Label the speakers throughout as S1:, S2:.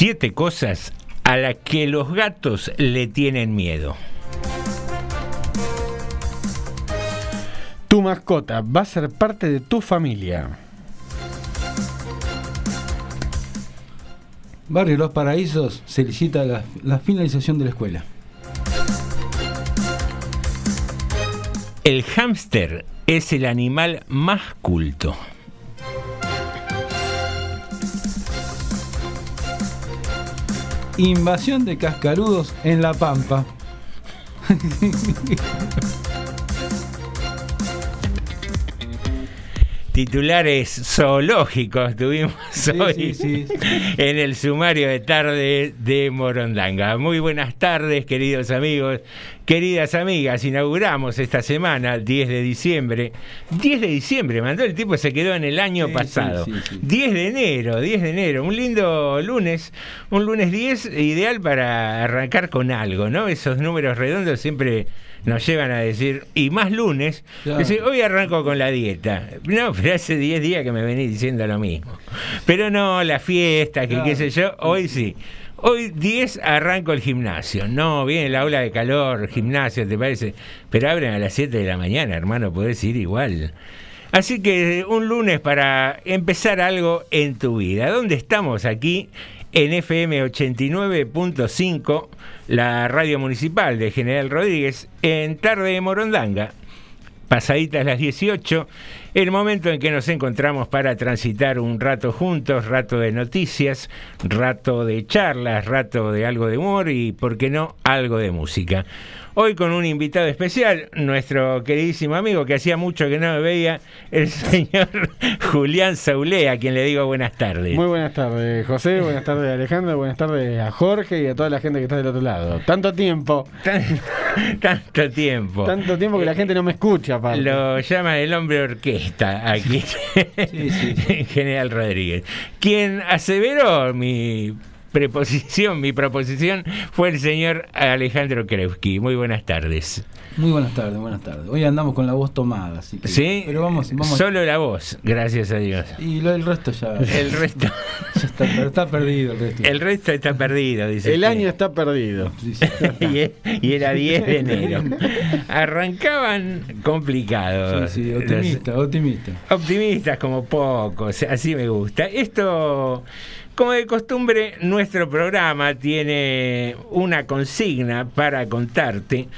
S1: Siete cosas a las que los gatos le tienen miedo.
S2: Tu mascota va a ser parte de tu familia.
S3: Barrio Los Paraísos se licita la, la finalización de la escuela.
S1: El hámster es el animal más culto.
S3: Invasión de cascarudos en La Pampa.
S1: Titulares zoológicos tuvimos hoy
S3: sí, sí.
S1: en el sumario de tarde de Morondanga. Muy buenas tardes, queridos amigos, queridas amigas. Inauguramos esta semana, 10 de diciembre. 10 de diciembre, mandó el tipo, se quedó en el año pasado.
S3: sí, sí, sí.
S1: 10 de enero, 10 de enero. Un lindo lunes, un lunes 10 ideal para arrancar con algo, ¿no? Esos números redondos siempre nos llevan a decir, y más lunes,
S3: Claro.
S1: decir, hoy arranco con la dieta. No, pero hace 10 días que me venís diciendo lo mismo. Pero no, la fiesta, que
S3: Claro.
S1: qué sé yo, hoy sí. Hoy 10 arranco el gimnasio. No, viene la ola de calor, gimnasio, ¿te parece? Pero abren a las 7 de la mañana, hermano, podés ir igual. Así que un lunes para empezar algo en tu vida. ¿Dónde estamos aquí? En FM 89.5, la radio municipal de General Rodríguez, en Tarde de Morondanga pasaditas las 18, el momento en que nos encontramos para transitar un rato juntos, rato de noticias, rato de charlas, rato de algo de humor y, por qué no, algo de música. Hoy con un invitado especial, nuestro queridísimo amigo que hacía mucho que no me veía, el señor Julián Saulé, a quien le digo buenas tardes.
S2: Muy buenas tardes, José. Buenas tardes, Alejandro. Buenas tardes a Jorge y a toda la gente que está del otro lado. Tanto tiempo.
S1: Tan- tanto tiempo.
S2: Tanto tiempo que la gente no me escucha, aparte.
S1: Lo llama el hombre orquesta. aquí General Rodríguez. Quien aseveró mi preposición, mi proposición fue el señor Alejandro Krewski. Muy buenas tardes.
S4: Muy buenas tardes, buenas tardes. Hoy andamos con la voz tomada, así que,
S1: Sí,
S4: Pero vamos, vamos.
S1: solo la voz, gracias a Dios.
S4: Y lo, el resto ya.
S1: El resto.
S4: ya está, pero está perdido el resto.
S1: El resto está perdido, dice.
S2: El
S1: usted.
S2: año está perdido.
S1: y, y era 10 de enero. Arrancaban complicados.
S4: Sí, sí, optimista, optimista.
S1: Optimistas como pocos, así me gusta. Esto, como de costumbre, nuestro programa tiene una consigna para contarte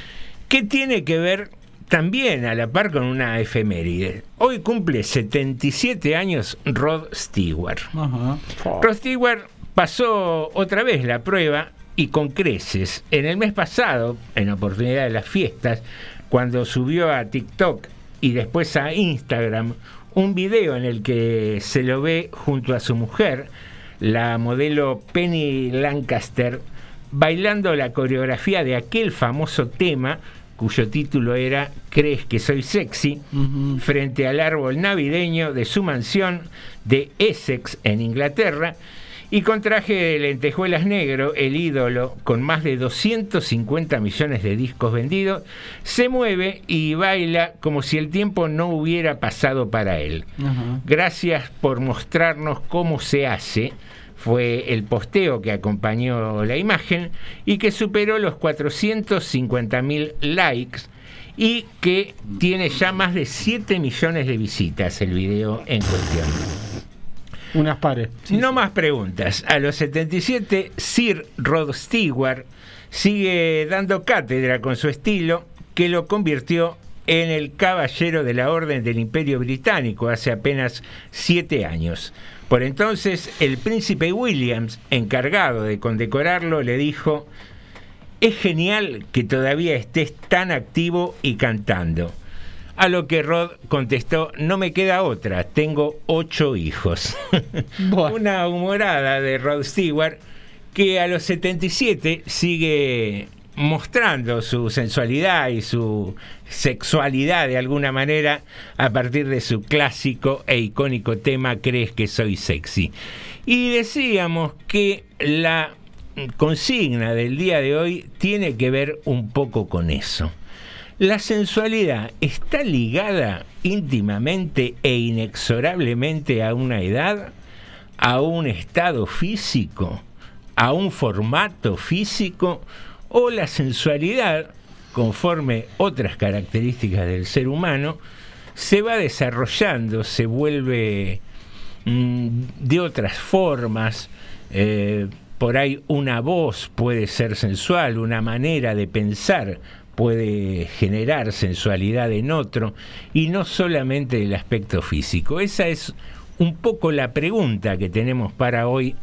S1: que tiene que ver también a la par con una efeméride. Hoy cumple 77 años Rod Stewart.
S4: Ajá.
S1: Rod Stewart pasó otra vez la prueba y con creces. En el mes pasado, en oportunidad de las fiestas, cuando subió a TikTok y después a Instagram un video en el que se lo ve junto a su mujer, la modelo Penny Lancaster, bailando la coreografía de aquel famoso tema cuyo título era ¿Crees que soy sexy? frente al árbol navideño de su mansión de Essex en Inglaterra y con traje de lentejuelas negro, el ídolo, con más de 250 millones de discos vendidos, se mueve y baila como si el tiempo no hubiera pasado para él. Gracias por mostrarnos cómo se hace. Fue el posteo que acompañó la imagen y que superó los 450 mil likes y que tiene ya más de 7 millones de visitas el video en cuestión.
S2: Unas pares.
S1: no más preguntas. A los 77, Sir Rod Stewart sigue dando cátedra con su estilo que lo convirtió en el caballero de la Orden del Imperio Británico hace apenas siete años. Por entonces, el príncipe Williams, encargado de condecorarlo, le dijo, es genial que todavía estés tan activo y cantando. A lo que Rod contestó, no me queda otra, tengo ocho hijos. Una humorada de Rod Stewart que a los 77 sigue mostrando su sensualidad y su sexualidad de alguna manera a partir de su clásico e icónico tema Crees que soy sexy. Y decíamos que la consigna del día de hoy tiene que ver un poco con eso. La sensualidad está ligada íntimamente e inexorablemente a una edad, a un estado físico, a un formato físico o la sensualidad, conforme otras características del ser humano, se va desarrollando, se vuelve mm, de otras formas. eh, por ahí una voz puede ser sensual, una manera de pensar puede generar sensualidad en otro y no solamente el aspecto físico. Esa es un poco la pregunta que tenemos para hoy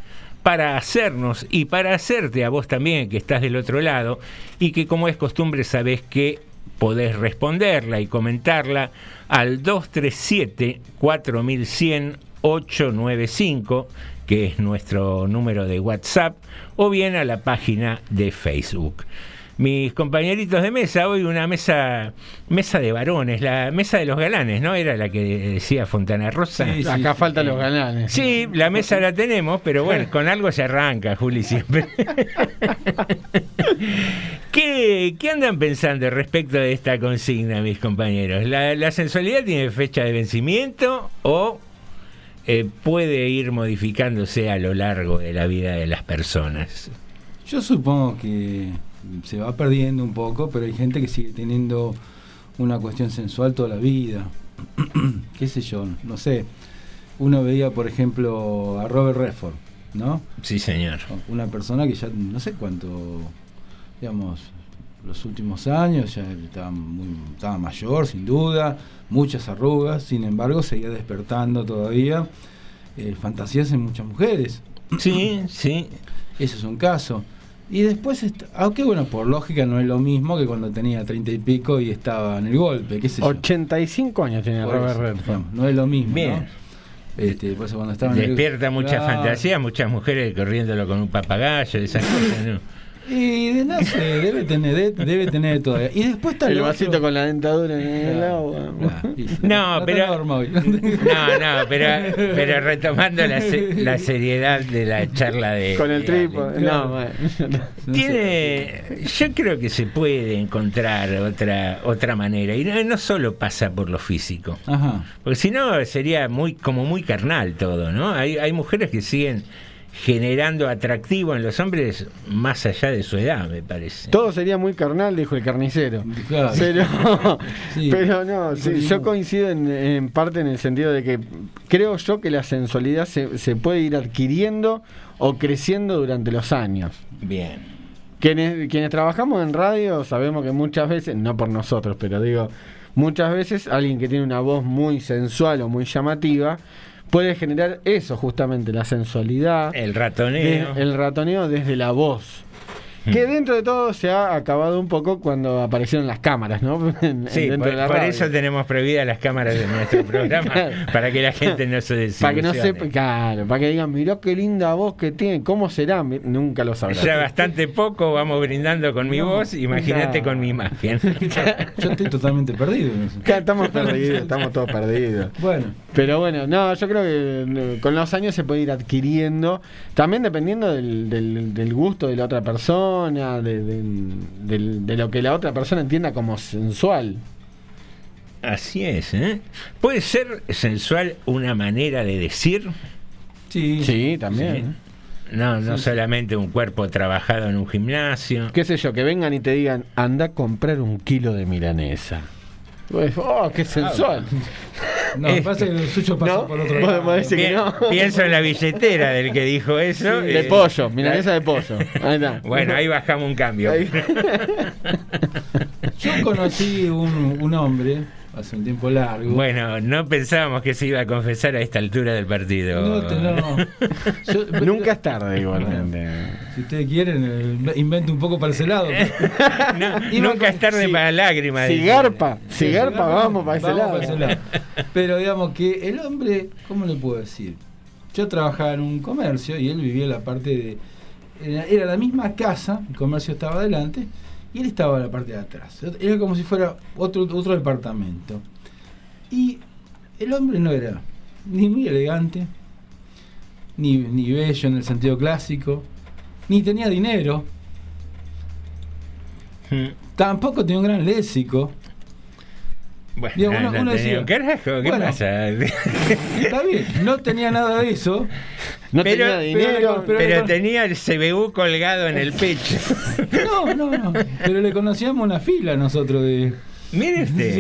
S1: para hacernos y para hacerte a vos también que estás del otro lado y que como es costumbre sabés que podés responderla y comentarla al 237 4100 895 que es nuestro número de WhatsApp o bien a la página de Facebook mis compañeritos de mesa, hoy una mesa mesa de varones, la mesa de los galanes, ¿no? Era la que decía Fontana Rosa.
S2: Sí, sí, Acá sí. faltan los galanes.
S1: Sí, la mesa la tenemos, pero bueno, con algo se arranca, Juli, siempre. ¿Qué, qué andan pensando respecto de esta consigna, mis compañeros? ¿La, la sensualidad tiene fecha de vencimiento o eh, puede ir modificándose a lo largo de la vida de las personas?
S4: Yo supongo que se va perdiendo un poco, pero hay gente que sigue teniendo una cuestión sensual toda la vida. ¿Qué sé yo? No sé. Uno veía, por ejemplo, a Robert Redford, ¿no?
S1: Sí, señor.
S4: Una persona que ya no sé cuánto, digamos, los últimos años ya estaba, muy, estaba mayor, sin duda, muchas arrugas, sin embargo, seguía despertando todavía eh, fantasías en muchas mujeres.
S1: Sí, sí.
S4: Ese es un caso. Y después, aunque bueno, por lógica no es lo mismo que cuando tenía treinta y pico y estaba en el golpe, qué sé yo.
S2: 85 años tiene
S4: Por
S2: Robert Redford.
S4: no es lo mismo.
S1: Bien.
S4: ¿no? Este, cuando estaba en el-
S1: Despierta mucha
S4: Claro.
S1: fantasía, muchas mujeres corriéndolo con un papagayo, esas cosas, ¿no?
S4: Y de- no sé, debe tener, de- debe tener todavía. Y después está
S2: El vasito
S4: otro-
S2: con la dentadura en el agua.
S1: No,
S4: está
S1: pero-. No, no, pero, pero retomando la, se- la seriedad de la charla de.
S2: Con el
S1: de
S2: trípode. No, bueno.
S1: Tiene, yo creo que se puede encontrar otra otra manera y no, no solo pasa por lo físico,
S4: Ajá.
S1: porque si no sería muy como muy carnal todo, ¿no? Hay, hay mujeres que siguen generando atractivo en los hombres más allá de su edad, me parece.
S2: Todo sería muy carnal, dijo el carnicero.
S4: Claro.
S2: Pero,
S4: Sí.
S2: pero no, sí, yo coincido en, en parte en el sentido de que creo yo que la sensualidad se, se puede ir adquiriendo o creciendo durante los años.
S1: Bien.
S2: Quienes, quienes trabajamos en radio sabemos que muchas veces, no por nosotros, pero digo, muchas veces alguien que tiene una voz muy sensual o muy llamativa puede generar eso justamente, la sensualidad,
S1: El ratoneo.
S2: de- el ratoneo desde la voz. Que dentro de todo se ha acabado un poco cuando aparecieron las cámaras, ¿no? En-
S1: Sí, por, eso tenemos prohibidas las cámaras de nuestro programa,
S2: Claro.
S1: para que la gente no se desilusione.
S2: Para que no sepa, claro, para que digan, mirá qué linda voz que tiene, ¿cómo será? Nunca lo sabrán.
S1: Ya bastante poco vamos brindando con mi
S4: No,
S1: voz, imagínate
S2: claro.
S1: con mi imagen.
S4: Yo estoy totalmente perdido.
S2: Claro, Estamos perdidos, estamos todos perdidos.
S4: Bueno,
S2: Pero bueno, no, yo creo que eh, con los años se puede ir adquiriendo, también dependiendo del, del- del gusto de la otra persona, de, de- del- de lo que la otra persona entienda como sensual.
S1: Así es, ¿eh? ¿Puede ser sensual una manera de decir?
S4: sí.
S2: Sí, también.
S1: No, no solamente un cuerpo trabajado en un gimnasio.
S2: Qué sé yo, que vengan y te digan, anda a comprar un kilo de milanesa. Oh, qué sensual.
S4: No,
S1: Eh,
S4: pasa que lo suyo pasa
S2: ¿No?
S4: por otro lado.
S2: que no.
S1: Pienso en la billetera del que dijo eso.
S2: De
S1: eh,
S2: pollo, milanesa de pollo. Ahí está.
S1: Bueno, ahí bajamos un cambio.
S2: Ahí.
S4: Yo conocí un, un hombre hace un tiempo largo.
S1: Bueno, no pensábamos que se iba a confesar a esta altura del partido.
S4: No, te- no. Yo-
S2: Nunca es tarde igualmente.
S4: Si ustedes quieren, eh, invento un poco para ese lado.
S1: No,
S4: Iba
S1: nunca es tarde
S2: si-
S1: para lágrimas.
S2: Si garpa, si garpa, vamos para ese
S4: Vamos
S2: lado.
S4: para ese lado. Pero digamos que el hombre, ¿cómo le puedo decir? Yo trabajaba en un comercio y él vivía en la parte de. Era, era la misma casa, el comercio estaba adelante y él estaba en la parte de atrás. Era como si fuera otro, otro departamento. Y el hombre no era ni muy elegante, ni, ni bello en el sentido clásico, ni tenía dinero,
S1: Mm.
S4: tampoco tenía un gran léxico.
S1: Bueno,
S4: Digo, uno-
S1: no
S4: uno
S1: tenía
S4: decía,
S1: carajo, ¿qué
S4: bueno,
S1: pasa?
S4: Está bien, no tenía nada de eso.
S2: No
S1: Pero-
S2: tenía dinero.
S4: pero-
S1: Pero tenía el CBU colgado en el pecho.
S4: No, no, no. Pero le conocíamos una fila nosotros de.
S1: Mire usted.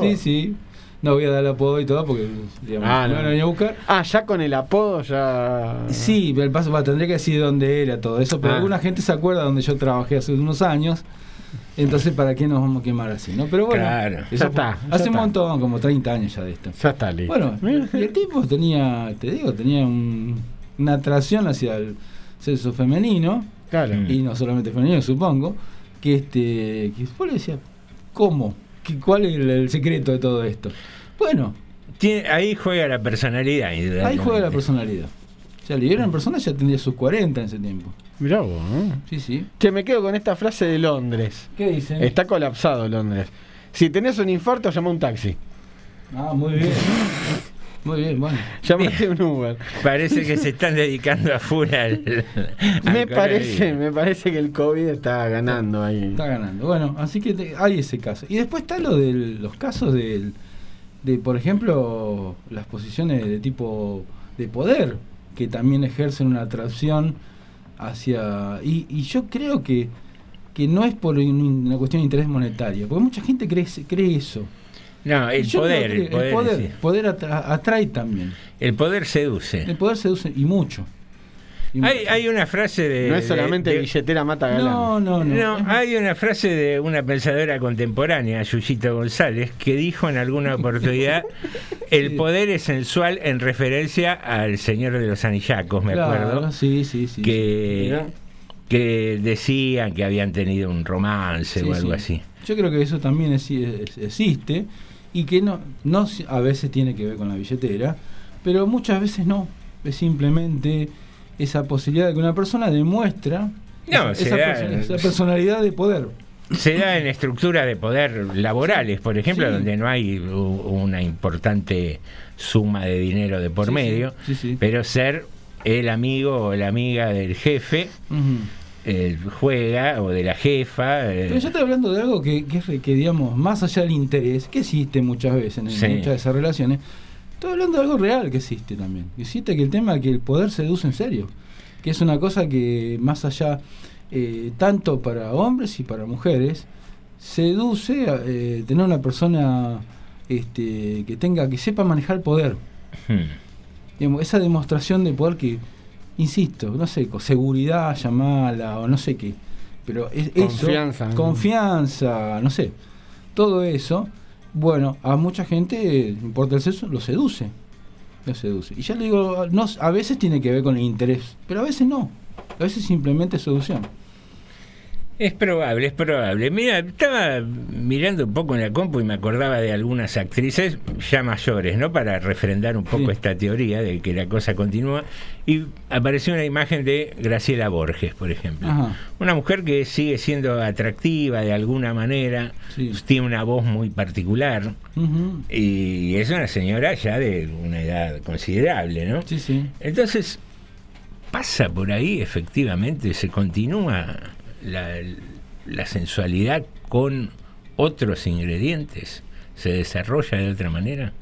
S4: Sí, sí. No voy a dar el apodo y todo porque digamos,
S2: Ah,
S4: me
S2: no.
S4: van a venir a buscar.
S2: Ah, ya con el apodo ya.
S4: Sí, pero el paso va, tendría que decir dónde era todo eso, pero
S2: Ah.
S4: alguna gente se acuerda donde yo trabajé hace unos años. Entonces, ¿para qué nos vamos a quemar así? ¿no? Pero bueno,
S1: Claro.
S4: eso
S2: Ya está, ya
S4: hace un montón, como 30 años ya de esto.
S2: Ya está listo.
S4: Bueno, y el tipo tenía, te digo, tenía un- una atracción hacia el sexo femenino,
S2: claro.
S4: Y no solamente femenino, supongo, que este, que después le decía, ¿cómo? ¿Qué- ¿Cuál es el, el secreto de todo esto? Bueno,
S1: Tiene- ahí juega la personalidad.
S4: ahí juega la personalidad. O sea, Libera en persona ya tendría sus 40 en ese tiempo.
S2: Mirá vos. ¿eh?
S4: Sí, sí.
S2: Che, me quedo con esta frase de Londres.
S4: ¿Qué dice?
S2: Está colapsado Londres. Si tenés un infarto, llama un taxi.
S4: Ah, muy bien. Muy bien, bueno.
S2: Llámate un Uber.
S1: Parece que se están dedicando a full al. al
S2: Me parece, me parece que el COVID está ganando ahí.
S4: Está ganando. Bueno, así que te- hay ese caso. Y después está lo de los casos del, de, por ejemplo, las posiciones de tipo de poder, que también ejercen una atracción hacia... Y, y yo creo que, que no es por un- una cuestión de interés monetario, porque mucha gente cree, cree eso.
S1: No, el poder, el poder,
S4: el poder,
S1: sí.
S4: poder atra- atrae también.
S1: El poder seduce.
S4: El poder seduce y mucho.
S1: Hay, una frase de.
S2: No es solamente
S1: de- de-
S2: billetera mata galán.
S4: No, no, no.
S1: Hay una frase de una pensadora contemporánea, Yuyito González, que dijo en alguna oportunidad: el poder es sensual en referencia al Señor de los Anillacos, me
S4: Claro,
S1: acuerdo,
S4: Sí, sí, sí.
S1: que, que decían que habían tenido un romance
S4: Sí,
S1: o algo
S4: sí.
S1: así.
S4: Yo creo que eso también es- es- existe y que no, no a veces tiene que ver con la billetera, pero muchas veces no. Es simplemente esa posibilidad de que una persona demuestra
S1: No,
S4: esa, personalidad de poder.
S1: Se da en estructuras de poder laborales, por ejemplo,
S4: Sí.
S1: donde no hay una importante suma de dinero de por
S4: Sí,
S1: medio,
S4: Sí,
S1: pero ser el amigo o la amiga del jefe eh, juega o de la jefa. eh,
S4: Pero yo estoy hablando de algo que, que, que, digamos, más allá del interés, que existe muchas veces en, muchas de esas relaciones, estoy hablando de algo real que existe también. Existe que el tema que el poder seduce en serio, que es una cosa que más allá, eh, tanto para hombres y para mujeres, seduce a eh, tener una persona este, que tenga, que sepa manejar el poder.
S1: hmm.
S4: Digamos, esa demostración de poder que, insisto, no sé, con seguridad, llamala o no sé qué, pero es eso,
S2: Confianza.
S4: confianza, no sé, todo eso, bueno, a mucha gente, no importa el sexo, lo seduce, lo seduce. Y ya le digo, no, a veces tiene que ver con el interés, pero a veces no, a veces simplemente es seducción.
S1: Es probable, es probable. Mira, estaba mirando un poco en la compu y me acordaba de algunas actrices ya mayores, ¿no? Para refrendar un poco
S4: Sí.
S1: esta teoría de que la cosa continúa. Y apareció una imagen de Graciela Borges, por ejemplo.
S4: Ajá.
S1: Una mujer que sigue siendo atractiva de alguna manera,
S4: Sí.
S1: tiene una voz muy particular y es una señora ya de una edad considerable, ¿no?
S4: Sí, sí.
S1: Entonces, pasa por ahí, efectivamente, se continúa la, la sensualidad con otros ingredientes, se desarrolla de otra manera.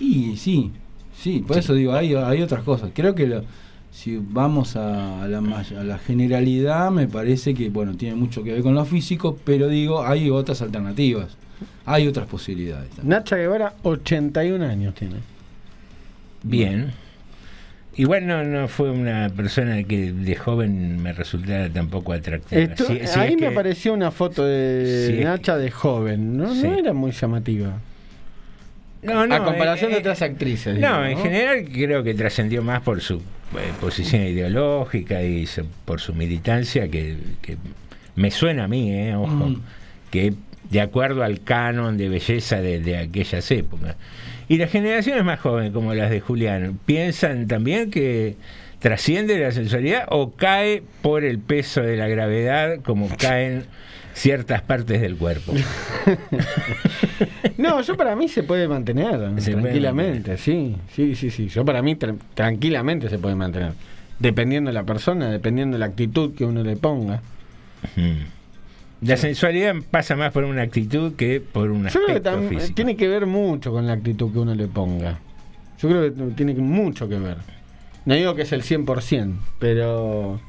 S4: Y sí, sí, por
S1: Sí.
S4: eso digo, hay, hay otras cosas. Creo que lo- si vamos a la, a la generalidad, me parece que, bueno, tiene mucho que ver con lo físico, pero digo, hay otras alternativas, hay otras posibilidades. también.
S2: Nacha Guevara, 81 años tiene.
S1: Bien. Igual no, no fue una persona que de joven me resultara tampoco atractiva.
S2: Esto-
S1: Si- si
S2: ahí
S1: es
S2: me
S1: que-
S2: apareció una foto de
S1: es
S2: Nacha de joven. No,
S1: Sí.
S2: no era muy llamativa.
S1: No, no,
S2: a comparación
S1: eh,
S2: de
S1: eh,
S2: otras actrices.
S1: No, en general creo que trascendió más por su eh, posición ideológica y su- por su militancia que, que me suena a mí, eh, ojo,
S4: Mm.
S1: que de acuerdo al canon de belleza de, de aquellas épocas. Y las generaciones más jóvenes, como las de Julián, piensan también que trasciende la sensualidad o cae por el peso de la gravedad como caen ciertas partes del cuerpo.
S2: No, yo para mí se puede mantener
S1: Se puede
S2: tranquilamente, sí, sí, sí, sí. Yo para mí tra- tranquilamente se puede mantener. Dependiendo de la persona, dependiendo de la actitud que uno le ponga.
S1: Mm. La sensualidad pasa más por una actitud que por un
S2: Yo creo que
S1: aspecto
S2: tam-
S1: físico.
S2: tiene que ver mucho con la actitud que uno le ponga. Yo creo que tiene mucho que ver. No digo que es el 100%, pero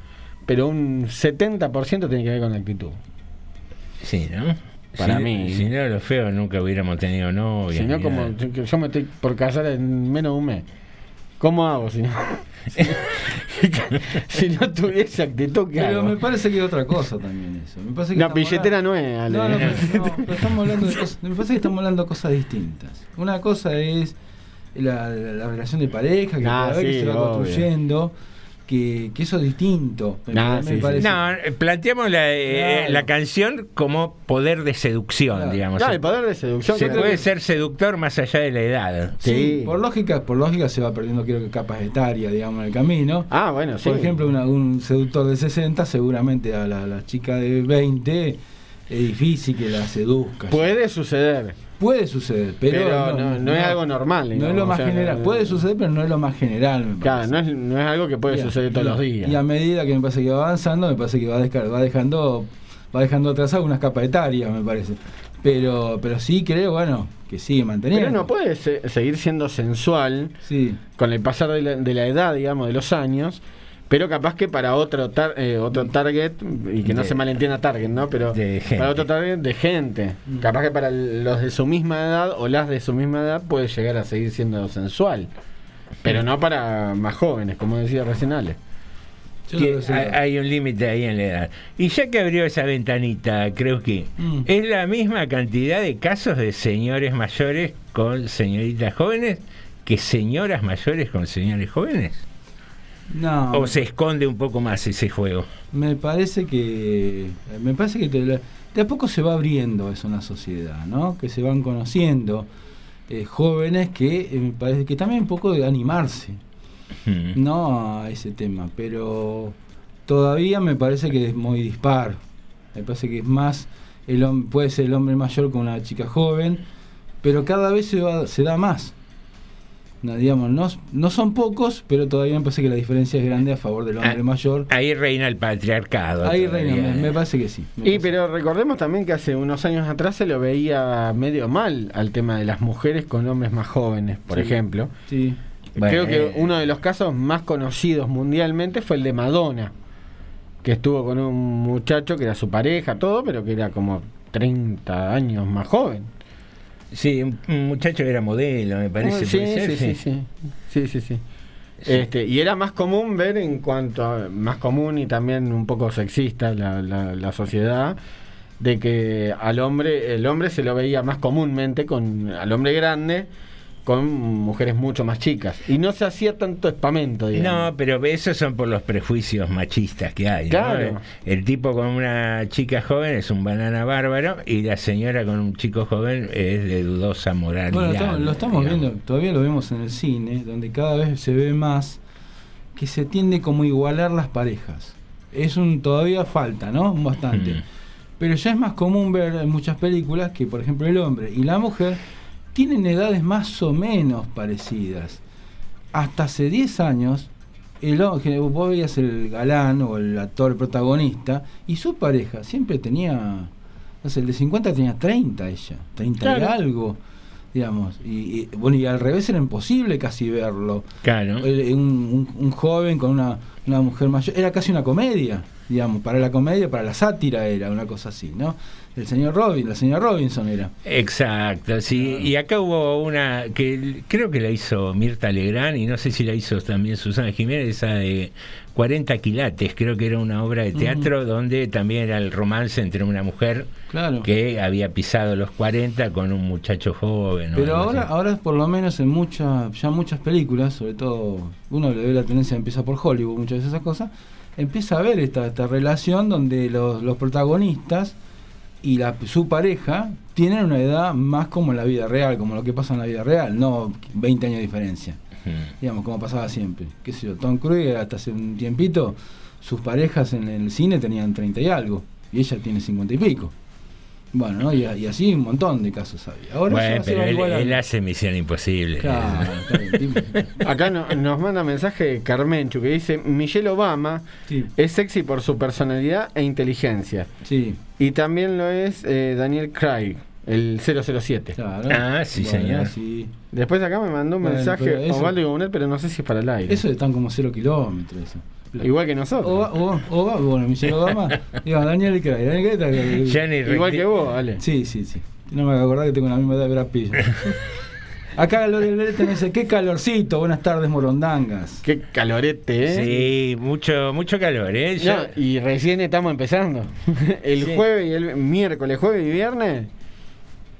S2: pero un 70% tiene que ver con la actitud.
S1: Sí, ¿no?
S2: Para
S1: Si-
S2: mí.
S1: Si no, los feos nunca hubiéramos tenido novia.
S2: Si no, como yo me estoy por casar en menos de un mes. ¿Cómo hago si no? si no tuviese actitud, ¿qué
S4: Pero
S2: hago?
S4: me parece que es otra cosa también eso. Me parece que
S2: La billetera
S4: hablando-
S2: no es, Ale.
S4: No, no, pero, no, pero estamos hablando de cosas, me parece que estamos hablando de cosas distintas. Una cosa es la, la- la relación de pareja que,
S2: Ah,
S4: haber, que
S2: sí,
S4: se va
S2: obvio.
S4: construyendo, que, que eso es distinto. Me-
S2: Ah,
S4: me
S2: sí, sí.
S4: parece.
S1: No, planteamos la, eh,
S4: Claro.
S1: la canción como poder de seducción,
S4: Claro.
S1: digamos.
S2: Claro, el poder de seducción.
S1: Se puede
S2: que-
S1: ser seductor más allá de la edad.
S4: Sí,
S2: Sí.
S4: por lógica, por lógica se va perdiendo creo que capas etarias, digamos, en el camino.
S2: Ah, bueno, sí.
S4: Por ejemplo, una- un seductor de 60, seguramente a la, la chica de 20 es difícil que la seduzca.
S2: Puede suceder.
S4: Puede suceder, pero,
S2: Pero no- no es algo normal,
S4: No es lo
S2: o
S4: más
S2: sea,
S4: general.
S2: no-
S4: Puede suceder, pero no es lo más general. Me
S2: Claro,
S4: parece.
S2: no es, no es algo que puede
S4: Y
S2: suceder todos
S4: y
S2: los días.
S4: Y a medida que me parece que va avanzando, me parece que va, desca- va dejando va dejando atrás algunas capas etarias, me parece. Pero pero sí creo, bueno, que sigue manteniendo.
S2: Pero no puede se- seguir siendo sensual
S4: Sí.
S2: con el pasar de la, de la edad, digamos, de los años, pero capaz que para otro tar- eh, otro target, y que no
S1: De-
S2: se malentienda target, ¿no? Pero para otro target de gente. Capaz que para los de su misma edad o las de su misma edad puede llegar a seguir siendo sensual. Pero no para más jóvenes, como decía recién Ale.
S1: Que hay un límite ahí en la edad. Y ya que abrió esa ventanita, creo que
S4: Mm.
S1: es la misma cantidad de casos de señores mayores con señoritas jóvenes que señoras mayores con señores jóvenes.
S4: No.
S1: ¿O se esconde un poco más ese juego?
S4: Me parece que me parece que te de a poco se va abriendo eso en la sociedad, ¿no? Que se van conociendo eh, jóvenes que eh, me parece que también un poco de animarse,
S1: Mm.
S4: no a ese tema, pero todavía me parece que es muy dispar. Me parece que es más, el, puede ser el hombre mayor con una chica joven, pero cada vez se, va- se da más. No, digamos, no, no son pocos, pero todavía me parece que la diferencia es grande a favor del hombre
S1: Ah,
S4: mayor.
S1: Ahí reina el patriarcado.
S4: Ahí
S1: todavía.
S4: reina, me, me parece que sí.
S2: Y
S4: parece.
S2: pero recordemos también que hace unos años atrás se lo veía medio mal al tema de las mujeres con hombres más jóvenes, por
S4: Sí.
S2: ejemplo.
S4: Sí.
S2: Creo
S1: Bueno.
S2: que uno de los casos más conocidos mundialmente fue el de Madonna, que estuvo con un muchacho que era su pareja, todo, pero que era como 30 años más joven.
S1: Sí, un, muchacho que era modelo, me parece.
S2: Ah, sí,
S1: puede ser,
S2: sí, sí, sí, sí, sí, sí. Este, y era más común ver en cuanto a, más común y también un poco sexista la, la, la sociedad de que al hombre el hombre se lo veía más comúnmente con al hombre grande con mujeres mucho más chicas y no se hacía tanto espamento digamos.
S1: No, pero esos son por los prejuicios machistas que hay. ¿no?
S2: Claro.
S1: El tipo con una chica joven es un banana bárbaro y la señora con un chico joven es de dudosa moralidad.
S4: Bueno, estamos- lo estamos
S1: digamos.
S4: viendo, todavía lo vemos en el cine, donde cada vez se ve más que se tiende como a igualar las parejas. Es un todavía falta, ¿no? Bastante.
S1: Mm.
S4: Pero ya es más común ver en muchas películas que, por ejemplo, el hombre y la mujer tienen edades más o menos parecidas. Hasta hace 10 años, el, vos veías el galán o el actor protagonista y su pareja siempre tenía, no sé, el de 50 tenía 30 ella, 30 y
S2: Claro.
S4: algo, digamos. Y, y, bueno, y al revés era imposible casi verlo.
S1: Claro.
S4: Un, un- un joven con una, una mujer mayor, era casi una comedia, digamos, para la comedia, para la sátira era una cosa así, ¿no? El señor Robin, la señora Robinson era.
S1: Exacto, sí. Y acá hubo una que creo que la hizo Mirta Legrand y no sé si la hizo también Susana Jiménez, esa de 40 quilates, creo que era una obra de teatro donde también era el romance entre una mujer
S4: Claro.
S1: que había pisado los 40 con un muchacho joven.
S4: Pero ahora,
S1: así.
S4: ahora por lo menos en muchas, ya muchas películas, sobre todo uno le ve la tendencia, empieza por Hollywood, muchas veces esas cosas, empieza a ver esta, esta relación donde los, los protagonistas y la, su pareja tienen una edad más como en la vida real, como lo que pasa en la vida real, no 20 años de diferencia, digamos, como pasaba siempre. Qué sé yo, Tom Cruise hasta hace un tiempito, sus parejas en el cine tenían 30 y algo, y ella tiene 50 y pico. Bueno, ¿no? y, y así un montón de casos había. Ahora
S1: Bueno, pero él, hace Misión Imposible.
S4: Claro,
S2: Acá no- nos manda mensaje Carmenchu que dice Michelle Obama
S4: Sí.
S2: es sexy por su personalidad e inteligencia.
S4: Sí,
S2: Y también lo es eh, Daniel Craig, el 007.
S4: claro.
S1: Ah, sí, señor.
S4: sí.
S2: Después acá me mandó un
S4: Bueno,
S2: mensaje Osvaldo Gonet, pero no sé si es para el aire.
S4: Eso están como cero kilómetros. Eso.
S2: Igual que nosotros.
S4: Oba- Oba- Oba- bueno, Michelle Obama. digo, Daniel Craig. Daniel Craig
S1: Johnny
S2: Igual que vos, Ale.
S4: Sí, sí, sí. No me voy a acordar que tengo la misma edad de Brad Pitt. Acá Lore Loreta me dice, qué calorcito, buenas tardes, morondangas.
S2: Qué calorete, ¿eh?
S1: Sí, mucho, mucho calor, ¿eh?
S2: No, y recién estamos empezando. el
S1: Sí.
S2: jueves y el miércoles, jueves y viernes.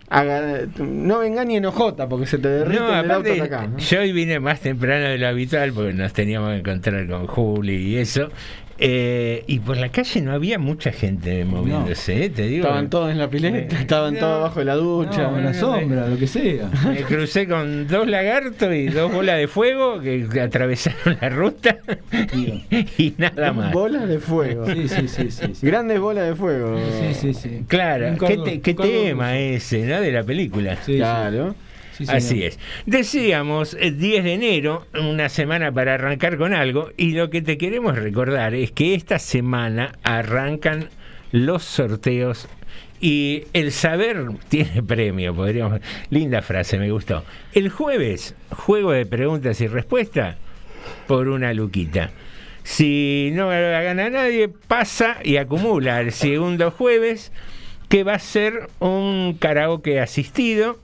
S2: Haga- no venga ni enojota porque se te derrite
S1: No,
S2: el auto acá. ¿no?
S1: yo hoy vine más temprano de lo habitual porque nos teníamos que encontrar con Juli y eso. Eh, y por la calle no había mucha gente moviéndose, ¿eh? te digo.
S2: Estaban todos en la pileta,
S1: Eh,
S2: estaban
S1: no,
S2: todos abajo de la ducha.
S4: No, en la sombra, lo que sea.
S1: Me crucé con dos lagartos y dos bolas de fuego que, atravesaron la ruta y nada más.
S2: Bolas de fuego.
S4: Sí, sí, sí, sí. sí.
S2: Grandes bolas de fuego.
S4: Sí, sí, sí.
S1: Claro, qué, te- tema ese, ¿no? De la película.
S4: Sí.
S2: Claro.
S4: Sí,
S1: Así es. Decíamos, eh, 10 de enero, una semana para arrancar con algo, y lo que te queremos recordar es que esta semana arrancan los sorteos y el saber tiene premio, podríamos... Linda frase, me gustó. El jueves, juego de preguntas y respuestas por una luquita. Si no la gana nadie, pasa y acumula el segundo jueves, que va a ser un karaoke asistido.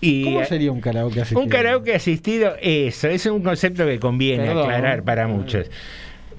S1: Y
S2: ¿Cómo sería un karaoke así?
S1: un karaoke asistido, eso, es un concepto que conviene
S2: Perdón.
S1: aclarar para muchos.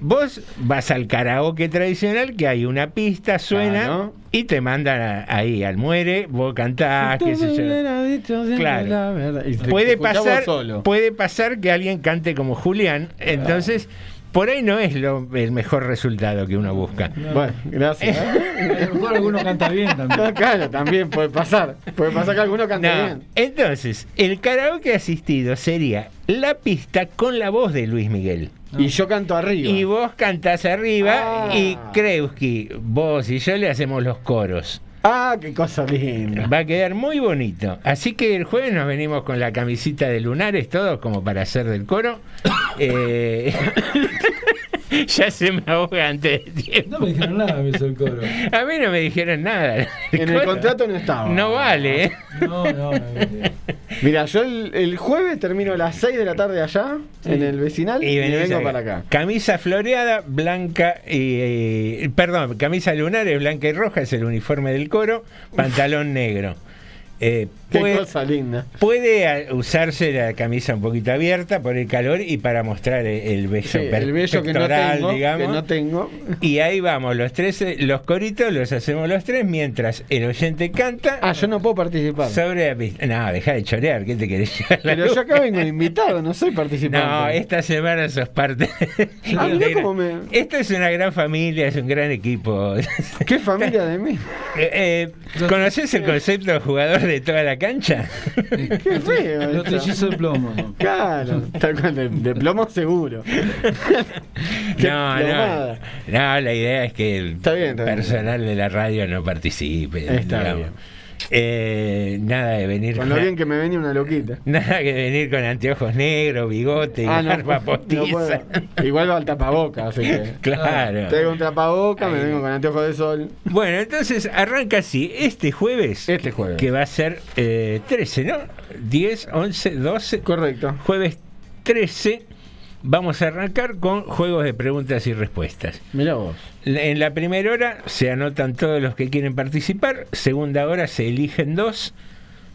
S1: Vos vas al karaoke tradicional, que hay una pista, suena y te mandan a- ahí al muere, vos cantás, qué sé yo. Claro. Puede pasar,
S2: solo.
S1: puede pasar que alguien cante como Julián, entonces por ahí no es lo, el mejor resultado que uno busca.
S2: Bueno, gracias.
S4: A lo mejor alguno canta bien también.
S2: No, claro, también puede pasar. Puede pasar que alguno cante
S1: No,
S2: bien.
S1: Entonces, el karaoke asistido sería la pista con la voz de Luis Miguel.
S2: Y yo canto arriba.
S1: Y vos cantás arriba
S2: Ah.
S1: y Kreuski, vos y yo le hacemos los coros.
S2: Ah, qué cosa linda.
S1: Va a quedar muy bonito. Así que el jueves nos venimos con la camisita de lunares, todos como para hacer del coro. Eh, ya se me ahoga antes de tiempo.
S4: No me dijeron nada, me hizo el coro.
S1: A mí no me dijeron nada.
S2: En el contrato no estaba.
S1: No vale. ¿eh?
S4: No, no, no.
S2: Mira, yo el, el jueves termino a las 6 de la tarde allá, en el vecinal, y,
S1: venís
S2: vengo
S1: acá.
S2: para acá.
S1: Camisa floreada, blanca y. eh, perdón, camisa lunares, blanca y roja, es el uniforme del coro. Pantalón negro. Eh,
S2: Qué
S1: puede,
S2: cosa linda.
S1: puede a- usarse la camisa un poquito abierta por el calor y para mostrar el, el vello
S2: Sí, el bello que no tengo,
S1: digamos.
S2: que no tengo.
S1: Y ahí vamos, los tres, eh, los coritos los hacemos los tres mientras el oyente canta.
S2: Ah, yo no puedo participar.
S1: Sobre la pista. No, deja de chorear, ¿qué te querés
S2: Pero yo acá vengo invitado, no soy participante.
S1: No, esta semana sos parte.
S2: Ah, cómo me-
S1: Esto es una gran familia, es un gran equipo.
S2: ¿Qué familia de mí?
S1: Eh, eh, ¿Conoces el concepto de jugador de toda la cancha?
S2: Qué feo.
S4: Los
S2: esto.
S4: trillizos de plomo.
S2: Claro, tal cual, de, de plomo seguro.
S1: No, no, no, la idea es que el
S2: Está bien, está bien.
S1: personal de la radio no participe.
S2: Está
S1: digamos.
S2: bien.
S1: Eh, nada de venir
S2: Con lo bien que me venía una loquita.
S1: Nada que venir con anteojos negros, bigote y
S2: Ah, no,
S1: barba
S2: no
S1: postiza.
S2: puedo. Igual va al tapaboca, así que.
S1: Claro.
S2: Traigo un tapaboca, me vengo con anteojos de sol.
S1: Bueno, entonces arranca así, este jueves,
S2: Este jueves.
S1: que va a ser eh, 13, ¿no? 10, 11, 12.
S2: Correcto.
S1: Jueves 13 vamos a arrancar con juegos de preguntas y respuestas.
S2: Mira vos.
S1: En la primera hora se anotan todos los que quieren participar, segunda hora se eligen dos,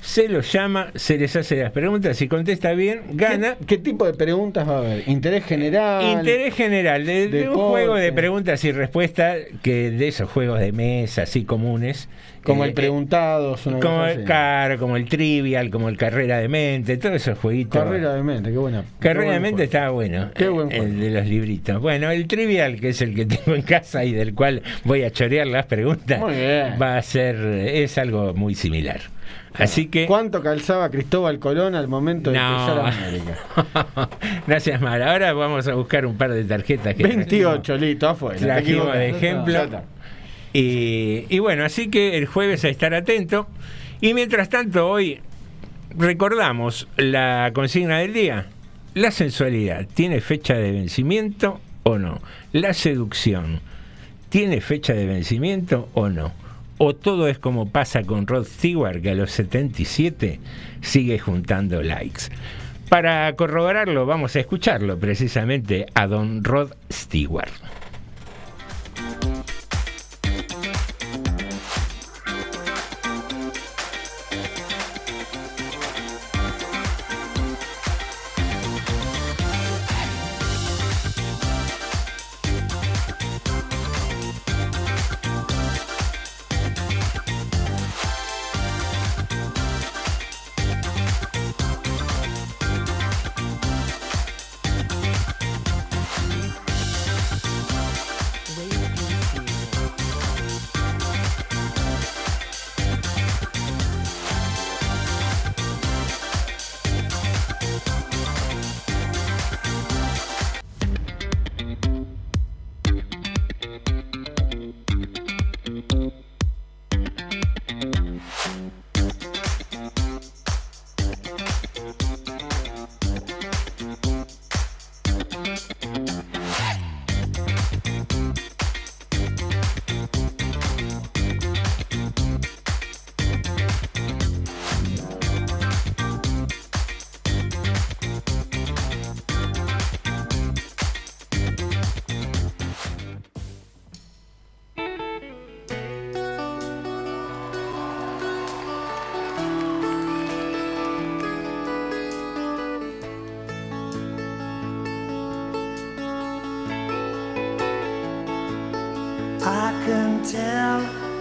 S1: se los llama, se les hace las preguntas, si contesta bien, gana.
S2: ¿Qué, qué tipo de preguntas va a haber? ¿Interés general?
S1: Interés general, de, de un juego de preguntas y respuestas, que de esos juegos de mesa así comunes.
S2: Como
S1: eh,
S2: el preguntados, una
S1: como el car, como el trivial, como el carrera de mente, todos esos jueguitos.
S2: Carrera de mente, qué buena. qué
S1: Carrera de
S2: buen
S1: mente estaba bueno.
S2: Qué buen
S1: eh,
S2: juego.
S1: El de los libritos. Bueno, el trivial, que es el que tengo en casa y del cual voy a chorear las preguntas, va a ser, es algo muy similar. Así que.
S2: ¿Cuánto calzaba Cristóbal Colón al momento de
S1: No.
S2: pisar América?
S1: no seas mal. Ahora vamos a buscar un par de tarjetas que
S2: 28, listo, afuera.
S1: trajimos de ejemplo. Y, y bueno, así que el jueves a estar atento. Y mientras tanto, hoy recordamos la consigna del día. La sensualidad, ¿tiene fecha de vencimiento o no? La seducción, ¿tiene fecha de vencimiento o no? ¿O todo es como pasa con Rod Stewart, que a los 77 sigue juntando likes? Para corroborarlo, vamos a escucharlo precisamente a don Rod Stewart.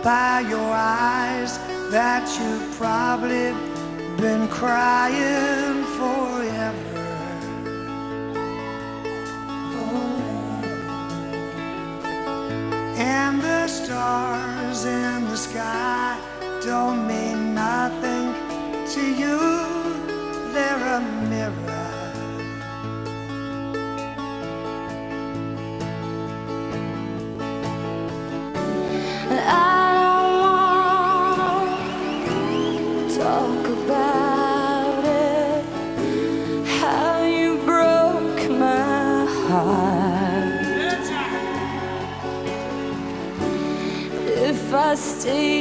S5: by your eyes that you've probably been crying forever.
S6: And
S5: the stars in the sky don't mean nothing to you. They're a
S6: Say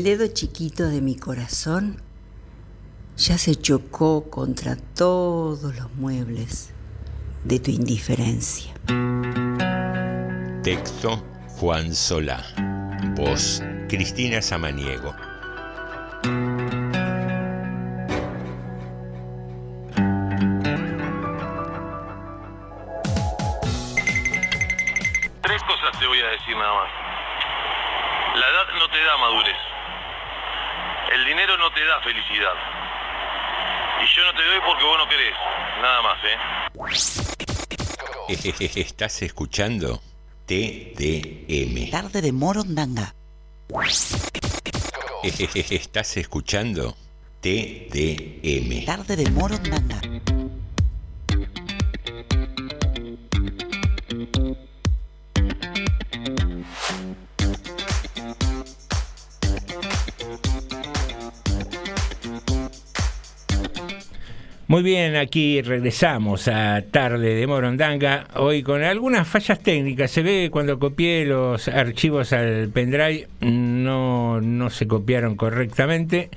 S7: el dedo chiquito de mi corazón ya se chocó contra todos los muebles de tu indiferencia.
S1: Texto Juan Solá. Voz Cristina Samaniego. Estás escuchando TDM.
S8: Tarde de Morondanga.
S1: Estás escuchando TDM.
S8: Tarde de Morondanga.
S1: Muy bien, aquí regresamos a Tarde de Morondanga, hoy con algunas fallas técnicas. Se ve cuando copié los archivos al pendrive, no, no se copiaron correctamente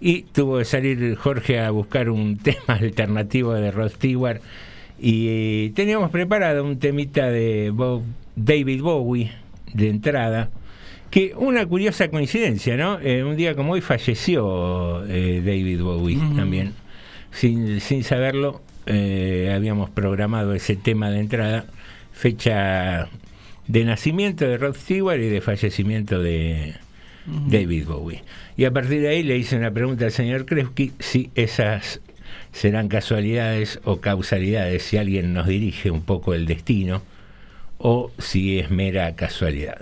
S1: y tuvo que salir Jorge a buscar un tema alternativo de Rod Stewart y teníamos preparado un temita de Bob- David Bowie de entrada. Que una curiosa coincidencia, ¿no? Eh, un día como hoy falleció eh, David Bowie también. Sin, sin saberlo, eh, habíamos programado ese tema de entrada, fecha de nacimiento de Rod Stewart y de fallecimiento de. David Bowie. Y a partir de ahí le hice una pregunta al señor Kresky si esas serán casualidades o causalidades, si alguien nos dirige un poco el destino o si es mera casualidad.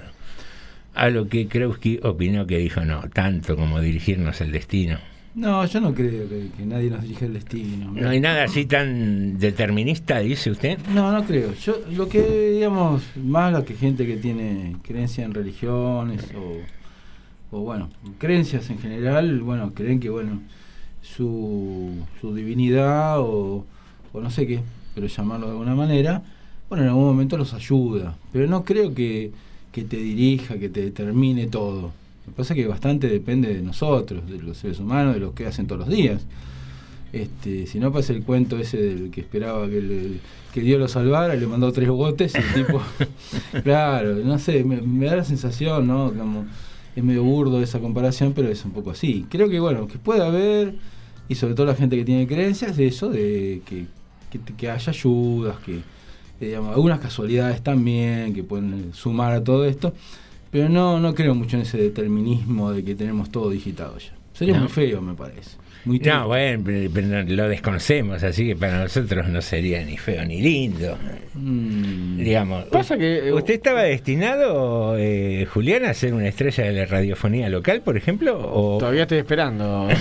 S1: A lo que Kreuzky opinó que dijo, no, tanto como dirigirnos el destino.
S4: No, yo no creo que, que nadie nos dirige el destino.
S1: No hay nada así tan determinista, dice usted.
S4: No, no creo. Yo lo que digamos más que gente que tiene creencia en religiones o, o bueno, creencias en general, bueno, creen que bueno, su, su divinidad o, o no sé qué, pero llamarlo de alguna manera, bueno, en algún momento los ayuda, pero no creo que, que te dirija, que te determine todo. Lo que pasa es que bastante depende de nosotros, de los seres humanos, de lo que hacen todos los días. Este, si no pasa el cuento ese del que esperaba que, el- que Dios lo salvara, le mandó tres botes y el tipo, claro, no sé, me, me da la sensación, ¿no? Como, es medio burdo esa comparación, pero es un poco así. Creo que bueno, que puede haber, y sobre todo la gente que tiene creencias, de eso, de que, que, haya ayudas, que, digamos, algunas casualidades también, que pueden sumar a todo esto, pero no, no creo mucho en ese determinismo de que tenemos todo digitado ya. Sería
S1: No.
S4: muy feo, me parece. Muy triste.
S1: No, bueno, lo desconocemos, así que para nosotros no sería ni feo ni lindo.
S4: Mm.
S1: Digamos,
S2: Pasa que, eh,
S1: ¿usted estaba destinado, eh, Julián, a ser una estrella de la radiofonía local, por ejemplo? O,
S2: Todavía estoy esperando.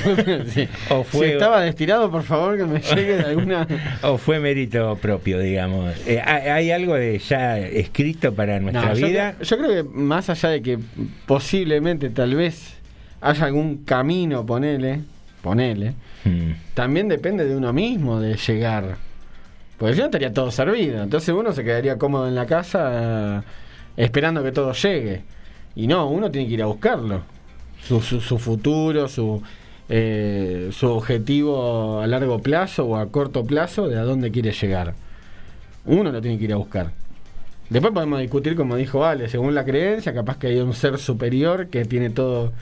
S2: Sí.
S1: o fue,
S2: Si estaba destinado, por favor, que me llegue de alguna.
S1: o fue mérito propio, digamos? Eh, ¿hay, hay algo de ya escrito para nuestra
S2: No,
S1: vida?
S2: Yo, creo que más allá de que posiblemente, tal vez, haya algún camino, ponele, ponele,
S1: Hmm.
S2: también depende de uno mismo de llegar. Porque si no estaría todo servido. Entonces uno se quedaría cómodo en la casa esperando que todo llegue. Y no, uno tiene que ir a buscarlo. Su, su, su futuro, su, eh, su objetivo a largo plazo o a corto plazo de a dónde quiere llegar. Uno lo tiene que ir a buscar. Después podemos discutir, como dijo Ale, según la creencia, capaz que hay un ser superior que tiene todo,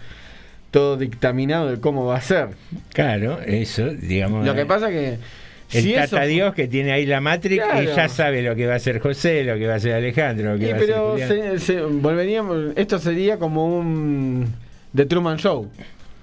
S2: todo dictaminado de cómo va a ser.
S1: Claro, eso, digamos.
S2: Lo que pasa que
S1: El
S2: si
S1: Tata Dios que tiene ahí la Matrix y
S2: Claro.
S1: ya sabe lo que va a hacer José, lo que va a hacer Alejandro, lo que
S2: Sí,
S1: va a hacer
S2: pero se, se- volveríamos, esto sería como un The Truman Show.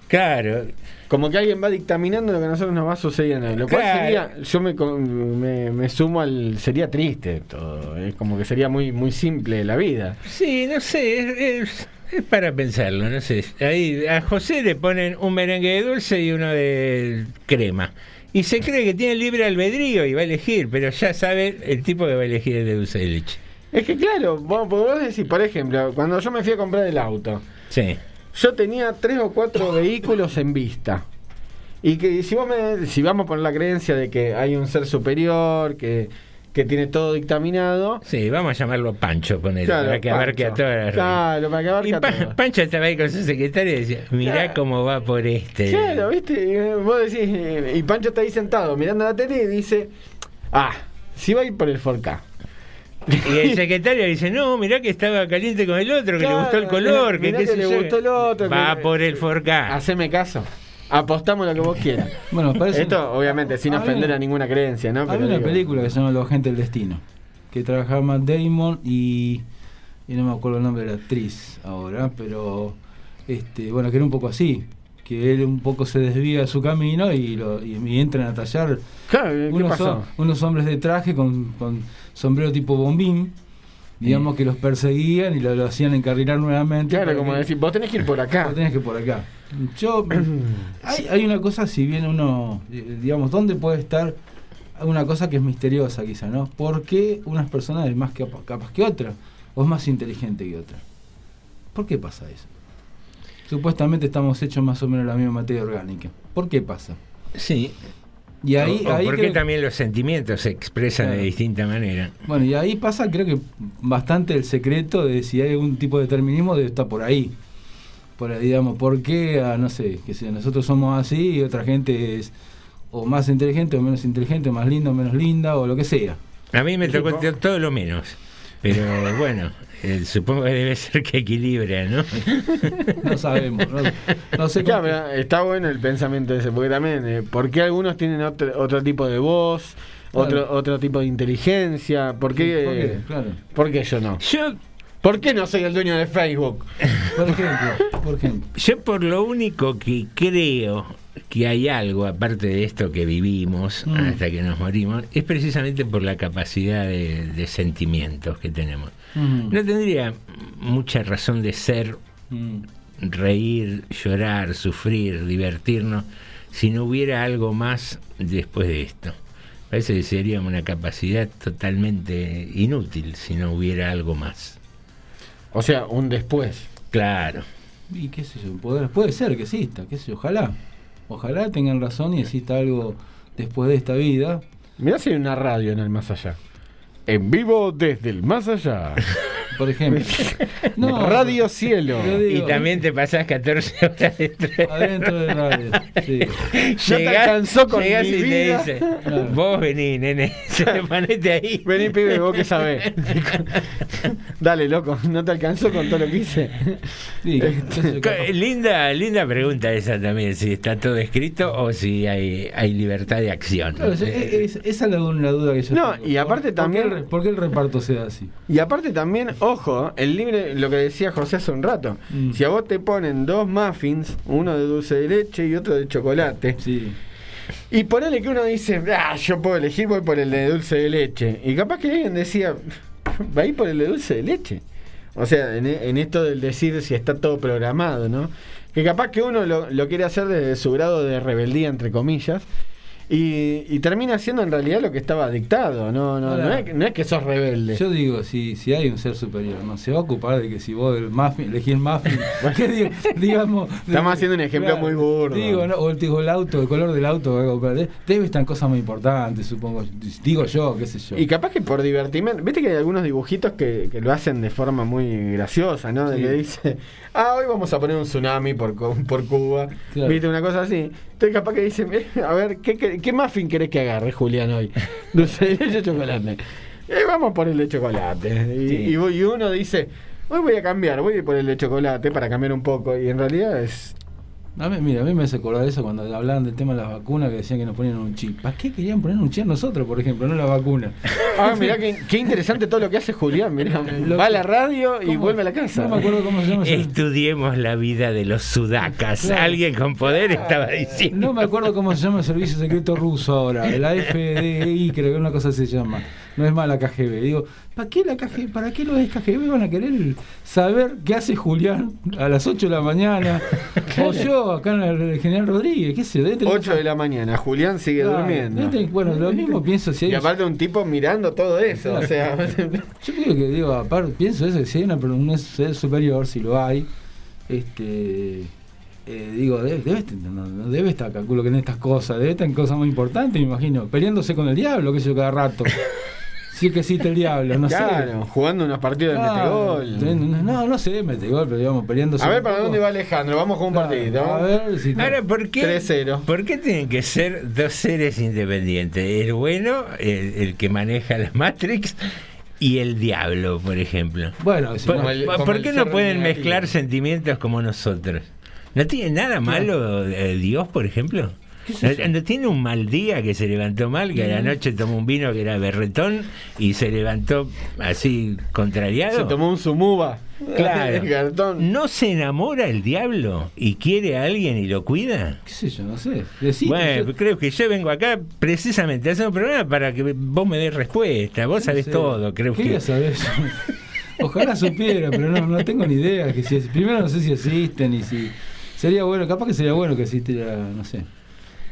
S1: Claro.
S2: Como que alguien va dictaminando lo que a nosotros nos va sucediendo. Lo cual sería, yo me, me, me sumo al, sería triste todo. Es como que sería muy, muy simple la vida.
S1: Sí, no sé, es, es- es para pensarlo, no sé. Ahí a José le ponen un merengue de dulce y uno de crema. Y se cree que tiene libre albedrío y va a elegir, pero ya sabe el tipo que va a elegir el de dulce de leche.
S2: Es que claro, vos, decís, por ejemplo, cuando yo me fui a comprar el auto,
S1: Sí.
S2: yo tenía tres o cuatro vehículos en vista. Y que si vos me, si vamos por la creencia de que hay un ser superior, que, que tiene todo dictaminado.
S1: Sí, vamos a llamarlo Pancho, poner,
S2: Claro,
S1: para que abarque a todas
S2: Claro, para que abarque
S1: Y
S2: a todas.
S1: Pancho estaba ahí con su secretaria y decía, mirá
S2: Claro.
S1: cómo va por este.
S2: Claro, ¿viste? Y, eh, Vos decís, eh, y Pancho está ahí sentado mirando la tele y dice, ah, si va a ir por el 4K.
S1: Y el secretario dice, no, mirá que estaba caliente con el otro, que le gustó el color, que
S2: mirá que
S1: sé
S2: le
S1: yo.
S2: gustó el otro.
S1: Va
S2: que-
S1: por el 4K.
S2: Haceme caso. Apostamos lo que vos quieras.
S4: Bueno, parece
S2: Esto, obviamente, sin ofender a ninguna creencia, ¿no?
S4: Hay
S2: Pero
S4: una
S2: digo-
S4: película que se llama Los Agentes del Destino, que trabajaba Matt Damon y, y no me acuerdo el nombre de la actriz ahora, pero este, bueno, que era un poco así, que él un poco se desvía de su camino y, lo, y, y entran a tallar
S2: Claro, ¿qué
S4: unos, unos hombres de traje con, con sombrero tipo bombín, digamos que los perseguían y lo, lo hacían encarrilar nuevamente.
S2: Claro, como
S4: que-
S2: decir, vos tenés que ir por acá.
S4: Vos tenés que ir por acá. Yo, hay, hay una cosa, si bien uno, eh, digamos, ¿dónde puede estar una cosa que es misteriosa quizá, ¿no? ¿Por qué unas personas es más capa- capas que otras? ¿O es más inteligente que otra? ¿Por qué pasa eso? Supuestamente estamos hechos más o menos de la misma materia orgánica. ¿Por qué pasa?
S1: Sí.
S4: Y ahí,
S1: o, o
S4: ahí creo-
S1: también los sentimientos se expresan de distinta manera.
S4: Bueno, y ahí pasa, creo que bastante el secreto de si hay algún tipo de determinismo debe estar por ahí. Por ahí, digamos, ¿por qué? Ah, no sé, que si nosotros somos así y otra gente es o más inteligente o menos inteligente, más linda o menos linda, o lo que sea.
S1: A mí me tocó to- todo lo menos. Pero bueno, eh, supongo que debe ser que equilibra, ¿no?
S4: No sabemos, no, no sé
S2: Claro, pero está bueno el pensamiento ese, porque también, eh, ¿por qué algunos tienen otro, otro tipo de voz, otro,
S4: Claro.
S2: otro tipo de inteligencia? ¿Por qué,
S4: ¿Por qué? Claro.
S2: ¿por qué yo no?
S1: Yo,
S2: ¿Por qué no soy el dueño de Facebook?
S4: Por ejemplo, por ejemplo.
S1: yo por lo único que creo que hay algo, aparte de esto que vivimos
S4: Mm.
S1: hasta que nos morimos, es precisamente por la capacidad de, de sentimientos que tenemos.
S4: Mm.
S1: No tendría mucha razón de ser,
S4: Mm.
S1: reír, llorar, sufrir, divertirnos, si no hubiera algo más después de esto. Parece que sería una capacidad totalmente inútil si no hubiera algo más.
S2: O sea, un después.
S1: Claro.
S4: Y qué sé yo, puede, puede ser que exista, qué sé yo, ojalá. Ojalá tengan razón y exista algo después de esta vida.
S2: Mirá si hay una radio en el más allá. En vivo desde el más allá.
S4: Por ejemplo. No,
S2: radio Cielo.
S4: digo-
S1: Y también te pasás 14 horas dentro.
S4: Adentro de radio. Sí.
S2: Ya te alcanzó con
S1: llegás
S2: mi
S1: y
S2: vida.
S1: te dice, vos vení, nene, ponete ahí.
S2: Vení, pibe, vos que sabés. Dale, loco, no te alcanzó con todo lo que hice.
S4: Sí,
S2: Este,
S1: Linda, linda pregunta esa también, si está todo escrito o si hay, hay libertad de acción.
S4: Claro, es- es- esa es la, duda que yo
S2: No,
S4: tengo.
S2: y aparte
S4: ¿Por-
S2: también-
S4: ¿Por qué, el, por qué el reparto sea así?
S2: Y aparte también, ojo, el libre, lo que decía José hace un rato.
S4: Mm.
S2: Si a vos te ponen dos muffins, uno de dulce de leche y otro de chocolate,
S4: Sí.
S2: y ponele que uno dice, ah, yo puedo elegir, voy por el de dulce de leche. Y capaz que alguien decía, va a ir por el de dulce de leche. O sea, en, en esto del decir si está todo programado, ¿no? Que capaz que uno lo, lo quiere hacer desde su grado de rebeldía, entre comillas, y, y termina siendo en realidad lo que estaba dictado, no, no,
S4: Ahora,
S2: no, es, no es que sos rebelde.
S4: Yo digo, si, si hay un ser superior, ¿no? Se va a ocupar de que si vos el muffin, elegís el muffin, ¿qué digo? digamos...
S2: Estamos haciendo un ejemplo muy burdo.
S4: Digo, no, o el, digo, el auto, el color del auto Debe estar cosas muy importantes, supongo. Digo yo, qué sé yo.
S2: Y capaz que por divertimento, viste que hay algunos dibujitos que, que lo hacen de forma muy graciosa, ¿no? De
S4: Sí.
S2: que dice, ah, hoy vamos a poner un tsunami por, por Cuba,
S4: Claro.
S2: viste, una cosa así. Entonces capaz que dicen, "Eh, a ver, ¿qué, qué, qué muffin querés que agarre Julián hoy? Dulce de leche o chocolate. Eh, vamos por el de chocolate. Y,
S4: Sí.
S2: y y uno dice, hoy voy a cambiar, voy a de chocolate para cambiar un poco. Y en realidad es...
S4: A mí, mira, a mí me hace acordar eso cuando hablaban del tema de las vacunas que decían que nos ponían un chip. ¿Para qué querían poner un chip nosotros, por ejemplo, no la vacuna?
S2: Ah, mirá qué, qué interesante todo lo que hace Julián, mirá. Va a la radio y
S4: ¿Cómo?
S2: vuelve a la casa.
S4: No me acuerdo cómo se llama.
S1: Estudiemos la vida de los sudacas.
S4: Claro.
S1: Alguien con poder estaba diciendo.
S4: No me acuerdo cómo se llama el servicio secreto ruso ahora, la FDI, creo que una cosa se llama. No es más la KGB. Digo, ¿para qué la KGB? ¿Para qué los KGB van a querer saber qué hace Julián a las 8 de la mañana? O yo acá en el General Rodríguez, qué sé yo. debe tener
S2: 8 de la mañana, Julián sigue
S4: Claro,
S2: durmiendo.
S4: bueno, lo mismo pienso si hay
S2: Y aparte un tipo mirando todo eso, o sea,
S4: Yo creo que digo, aparte, pienso eso, que si hay una, un ser superior, si lo hay, este eh, digo, debe, debe, estar- no, no debe estar, calculo que en estas cosas, debe estar en cosas muy importantes, me imagino, peleándose con el diablo, que sé yo, cada rato. si es que existe el diablo, no
S2: claro,
S4: sé.
S2: jugando unos partidos de
S4: Claro,
S2: metegol.
S4: No, no sé, metegol, pero digamos, peleándose.
S2: A ver, ¿para
S4: poco.
S2: dónde va Alejandro? Vamos con un
S4: Claro,
S2: partidito.
S4: A ver si.
S1: Ahora, ¿por qué,
S2: 3-0.
S1: ¿por qué tienen que ser dos seres independientes? El bueno, el, el que maneja la Matrix, y el diablo, por ejemplo.
S4: Bueno, si
S1: ¿Por,
S4: no-
S2: Como el-
S1: por qué no pueden
S2: negativo.
S1: mezclar sentimientos como nosotros? ¿No tiene nada malo eh, Dios, por ejemplo? ¿No, no tiene un mal día que se levantó mal, que a la noche tomó un vino que era berretón y se levantó así contrariado?
S2: Se tomó un sumuba.
S1: Claro.
S2: Cartón.
S1: ¿No se enamora el diablo y quiere a alguien y lo cuida?
S4: qué sé yo, no sé.
S1: Bueno,
S4: yo-
S1: creo que yo vengo acá precisamente a hacer un programa para que vos me des respuesta. Vos sabés
S4: sé.
S1: todo, creo
S4: ¿Qué
S1: que.
S4: yo? Ojalá supiera, pero no, no tengo ni idea. Que si, primero no sé si existen y si. Sería bueno, capaz que sería bueno que existiera, no sé.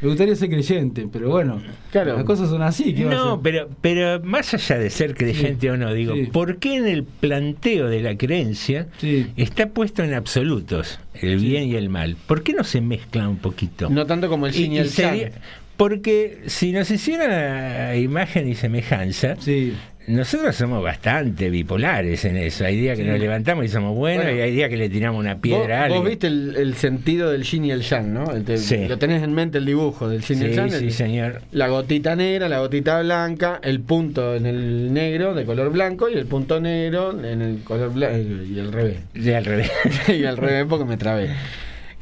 S4: Me gustaría ser creyente, pero bueno,
S2: Claro.
S4: las cosas son así. ¿qué va a
S1: No, pero, pero más allá de ser creyente
S4: Sí,
S1: o no, digo,
S4: sí.
S1: ¿por qué en el planteo de la creencia
S4: Sí.
S1: está puesto en absolutos el
S4: Sí.
S1: bien y el mal? ¿Por qué no se mezcla un poquito?
S2: No tanto como el yin y, el
S1: sería-
S2: yang.
S1: Porque si nos hiciera imagen y semejanza, nosotros somos bastante bipolares en eso. Hay días que
S2: Sí.
S1: nos levantamos y somos buenos
S2: Bueno.
S1: y hay días que le tiramos una piedra a
S2: Vos, vos
S1: alguien.
S2: viste el, el sentido del yin y el yang, ¿no? El te-
S1: Sí.
S2: Lo tenés en mente el dibujo del yin y el yang.
S1: sí,
S2: el-
S1: señor.
S2: La gotita negra, la gotita blanca, el punto en el negro de color blanco y el punto negro en el color blanco y el revés.
S1: Y al revés.
S2: y al revés porque me trabé.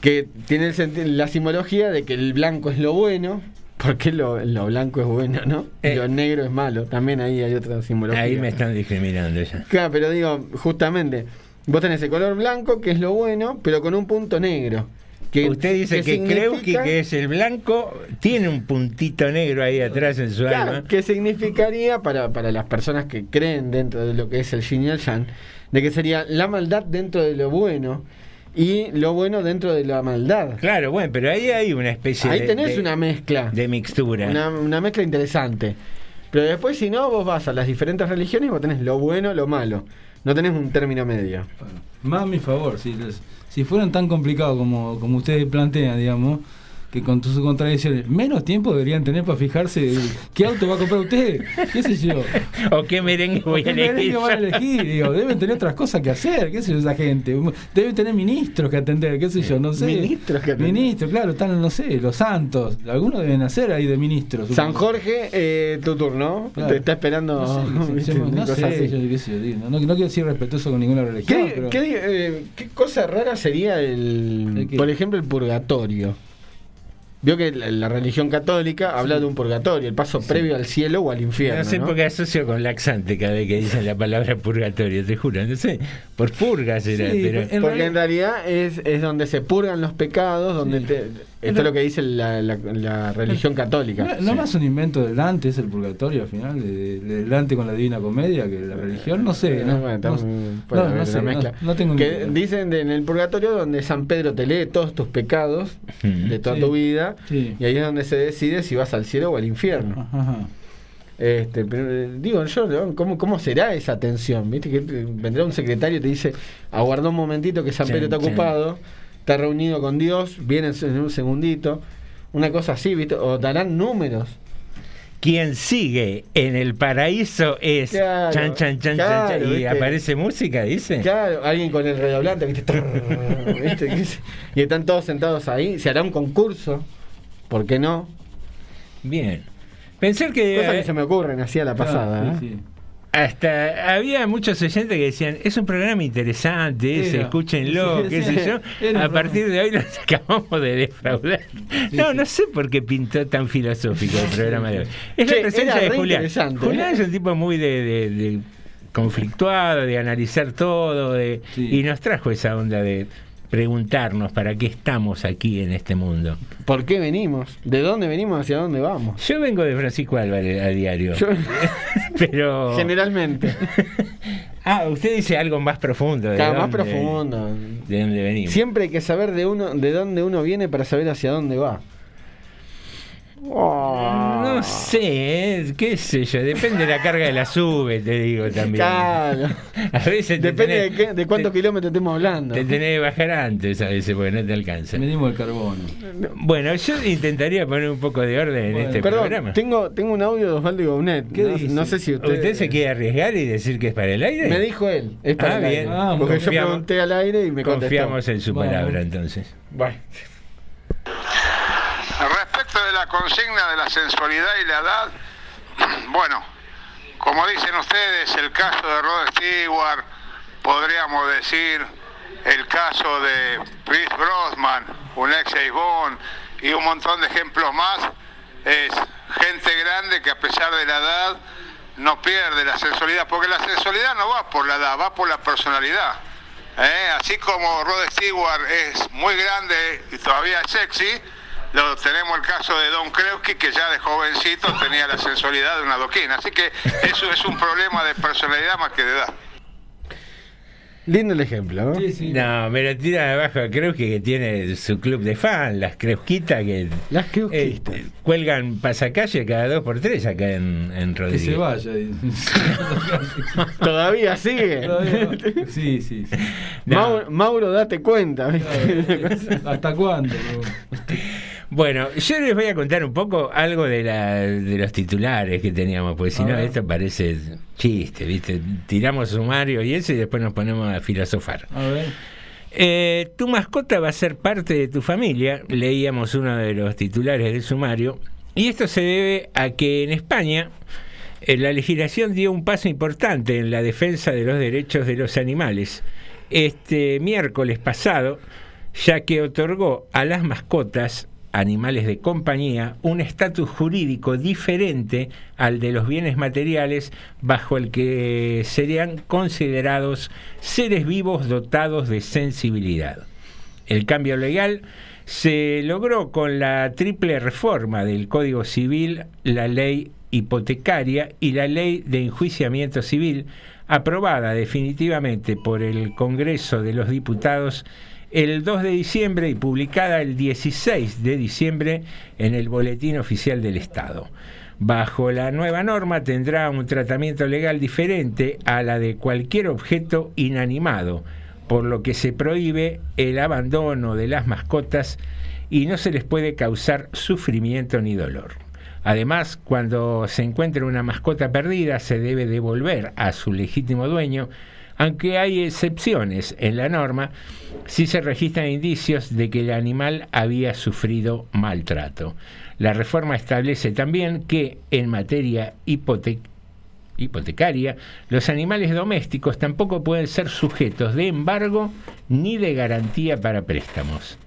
S2: Que tiene el senti- la simbología de que el blanco es lo bueno, porque lo, lo blanco es bueno, ¿no?
S1: Eh.
S2: lo negro es malo. También ahí hay otra simbología.
S1: Ahí me están discriminando ya.
S2: Claro, pero digo, justamente, vos tenés el color blanco, que es lo bueno, pero con un punto negro. Que,
S1: Usted dice que, Kreuski,
S2: significa-
S1: que es el blanco, tiene un puntito negro ahí atrás en su
S2: Claro,
S1: alma.
S2: que significaría para, para las personas que creen dentro de lo que es el yin y el yang, de que sería la maldad dentro de lo bueno y lo bueno dentro de la maldad.
S1: Claro, bueno, pero ahí hay una especie
S2: Ahí
S1: de,
S2: tenés
S1: de-
S2: una mezcla.
S1: de mixtura.
S2: Una, una mezcla interesante. Pero después, si no, vos vas a las diferentes religiones y vos tenés lo bueno, lo malo. No tenés un término medio.
S4: Más a mi favor, si, les- si fueran tan complicados como, como ustedes plantean, digamos, que con sus contradicciones, menos tiempo deberían tener para fijarse qué auto va a comprar usted, qué sé yo.
S1: O qué merengue voy a
S4: ¿Qué merengue
S1: elegir.
S4: van a elegir? Digo, deben tener otras cosas que hacer, qué sé yo, esa gente. Deben tener ministros que atender, qué sé yo, no sé.
S2: Ministros que atender.
S4: Ministros, claro, están, no sé, los santos. Algunos deben hacer ahí de ministros.
S2: San. Jorge, eh, tu turno.
S4: Claro.
S2: Te está esperando.
S4: No sé, qué sé
S2: ¿viste?
S4: yo, no
S2: Cosas
S4: sé,
S2: así.
S4: yo qué sé yo, digo, no, no quiero decir respetuoso con ninguna religión,
S2: ¿Qué,
S4: pero...
S2: qué, eh, qué cosa rara sería el, por ejemplo, el purgatorio? Vio que la, la religión católica habla de un purgatorio, el paso previo al cielo o al infierno.
S1: No sé
S2: ¿no?
S1: por qué asocio con laxante cada vez que dicen la palabra purgatorio, te juro, no sé, por purga será,
S2: Sí,
S1: pero...
S2: en porque en realidad es, es donde se purgan los pecados, donde te- esto es lo que dice la, la- la religión católica.
S4: No, no más un invento del Dante, es el purgatorio al final, de, de- del Dante con la Divina Comedia, que la religión, no sé, no, tengo
S2: que dicen de- en el purgatorio donde San Pedro te lee todos tus pecados de toda
S4: Sí,
S2: tu vida
S4: sí.
S2: y ahí es donde se decide si vas al cielo o al infierno.
S4: Ajá.
S2: Este, pero, eh, digo yo. ¿cómo, ¿cómo será esa atención? ¿Viste que vendrá un secretario y te dice, aguarda un momentito que San Pedro está ocupado, está reunido con Dios, viene en un segundito, una cosa así, ¿viste? O darán números.
S1: Quien sigue en el paraíso es
S2: Claro,
S1: chan, chan, chan, chan,
S2: claro,
S1: chan, y
S2: ¿viste?
S1: aparece música, dice.
S2: Claro, alguien con el redoblante, ¿viste? ¿viste? Y están todos sentados ahí, se hará un concurso, ¿por qué no?
S1: Bien. Pensar que...
S2: Cosas que se me ocurren así a la pasada. ¿eh?
S1: Hasta había muchos oyentes que decían, es un programa interesante, ese, escúchenlo,
S2: Sí,
S1: qué
S2: sí,
S1: sé yo. A partir de hoy nos acabamos de defraudar. no, no sé por qué pintó tan filosófico el programa de hoy. Es
S2: Che,
S1: la presencia de Julián.
S2: interesante,
S1: Julián
S2: ¿eh?
S1: es un tipo muy de, de- de conflictuado, de analizar todo, de, y nos trajo esa onda de preguntarnos para qué estamos aquí en este mundo.
S2: ¿Por qué venimos? ¿De dónde venimos? ¿Hacia dónde vamos?
S1: Yo vengo de Francisco Álvarez a diario.
S2: Yo-
S1: pero
S2: Generalmente.
S1: Ah, usted dice algo más profundo. ¿de
S2: Claro, más
S1: dónde-
S2: profundo.
S1: ¿De dónde venimos?
S2: Siempre hay que saber de uno, de dónde uno viene para saber hacia dónde va.
S1: No sé, ¿eh? qué sé yo, depende de la carga de la sube, te digo también.
S2: Claro.
S1: A veces te
S2: Depende
S1: tenés,
S2: de, qué- de cuántos kilómetros estemos hablando.
S1: te tenés que bajar antes a veces porque no te alcanza.
S4: Medimos el carbono.
S1: Bueno, yo intentaría poner un poco de orden en este
S2: Perdón,
S1: programa.
S2: tengo, tengo un audio de Osvaldo.
S1: ¿Qué
S2: no,
S1: dice?
S2: no sé si usted...
S1: ¿Usted se quiere arriesgar y decir que es para el aire?
S2: Me dijo él. Es para
S1: Ah,
S2: el
S1: bien.
S2: aire.
S1: Ah,
S2: Porque yo
S1: confiamos-
S2: pregunté al aire y me contestó.
S1: Confiamos en su
S2: Bueno.
S1: palabra entonces.
S2: Bueno.
S9: De consigna de la sensualidad y la edad, bueno, como dicen ustedes, el caso de Rod Stewart, podríamos decir el caso de Chris Brosman, un ex Bond, y un montón de ejemplos más, es gente grande que a pesar de la edad no pierde la sensualidad, porque la sensualidad no va por la edad, va por la personalidad. ¿eh? Así como Rod Stewart es muy grande y todavía sexy, lo, tenemos el caso de Don Kreuski que ya de jovencito tenía la sensualidad de una doquina. Así que eso es un problema de personalidad más que de edad.
S2: Lindo el ejemplo, ¿no?
S1: No, me lo tira de abajo a Kreuski que tiene su club de fans, las Kreusquitas que
S2: las
S1: eh, cuelgan pasacalle cada dos por tres acá en, en
S4: Que
S1: Rodríguez.
S4: se vaya.
S2: ¿Todavía sigue?
S4: Todavía- Sí, sí. sí.
S2: Mauro, Mauro, date cuenta. ¿viste?
S4: ¿Hasta cuándo?
S1: Bueno, yo les voy a contar un poco algo de, la, de los titulares que teníamos, porque si no, esto parece chiste, ¿viste? Tiramos sumario y eso y después nos ponemos a filosofar.
S4: A ver.
S1: Eh, tu mascota va a ser parte de tu familia, leíamos uno de los titulares del sumario, y esto se debe a que en España eh, la legislación dio un paso importante en la defensa de los derechos de los animales. Este miércoles pasado, ya que otorgó a las mascotas, animales de compañía, un estatus jurídico diferente al de los bienes materiales bajo el que serían considerados seres vivos dotados de sensibilidad. El cambio legal se logró con la triple reforma del Código Civil, la ley hipotecaria y la ley de enjuiciamiento civil, aprobada definitivamente por el Congreso de los Diputados el 2 de diciembre y publicada el 16 de diciembre en el Boletín Oficial del Estado. Bajo la nueva norma tendrá un tratamiento legal diferente a la de cualquier objeto inanimado, por lo que se prohíbe el abandono de las mascotas y no se les puede causar sufrimiento ni dolor. Además, cuando se encuentra una mascota perdida, se debe devolver a su legítimo dueño, aunque hay excepciones en la norma si se registran indicios de que el animal había sufrido maltrato. La reforma establece también que en materia hipote- hipotecaria, los animales domésticos tampoco pueden ser sujetos de embargo ni de garantía para préstamos.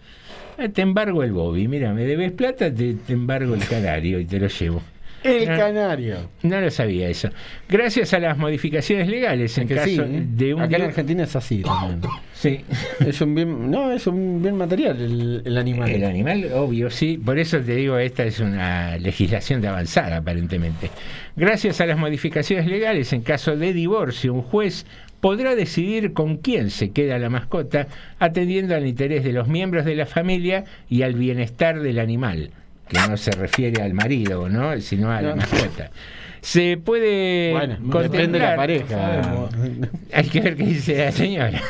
S1: Eh, Te embargo el Bobby, mira, me debes plata, te embargo el canario y te lo llevo.
S2: El
S1: No.
S2: canario.
S1: No lo sabía eso. Gracias a las modificaciones legales en
S2: Que
S1: caso
S2: sí, ¿eh?
S1: de un
S2: Acá en Argentina es así también.
S1: Sí.
S2: Es un bien, no, es un bien material el, el animal.
S1: El animal, obvio, sí. Por eso te digo, esta es una legislación de avanzada, aparentemente. Gracias a las modificaciones legales, en caso de divorcio, un juez podrá decidir con quién se queda la mascota, atendiendo al interés de los miembros de la familia y al bienestar del animal, que no se refiere al marido, ¿no? sino a la mascota. Se puede
S2: Bueno,
S1: contemplar,
S2: de la pareja.
S1: hay que ver qué dice la señora.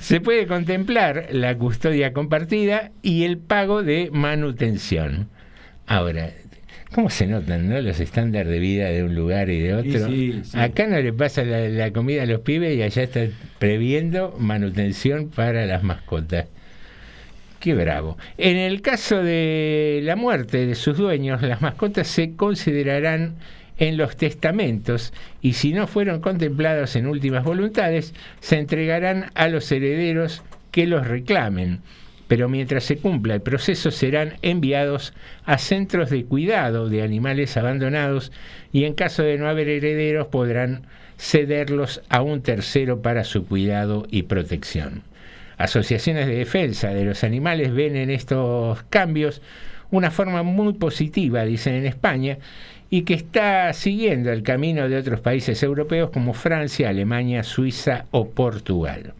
S1: Se puede contemplar la custodia compartida y el pago de manutención. Ahora, ¿cómo se notan no? los estándares de vida de un lugar y de otro?
S4: sí, sí.
S1: Acá no le pasa la, la comida a los pibes y allá está previendo manutención para las mascotas. Qué bravo. En el caso de la muerte de sus dueños, las mascotas se considerarán en los testamentos y si no fueron contemplados en últimas voluntades, se entregarán a los herederos que los reclamen. Pero mientras se cumpla el proceso serán enviados a centros de cuidado de animales abandonados y en caso de no haber herederos podrán cederlos a un tercero para su cuidado y protección. Asociaciones de defensa de los animales ven en estos cambios una forma muy positiva, dicen en España, y que está siguiendo el camino de otros países europeos como Francia, Alemania, Suiza o Portugal.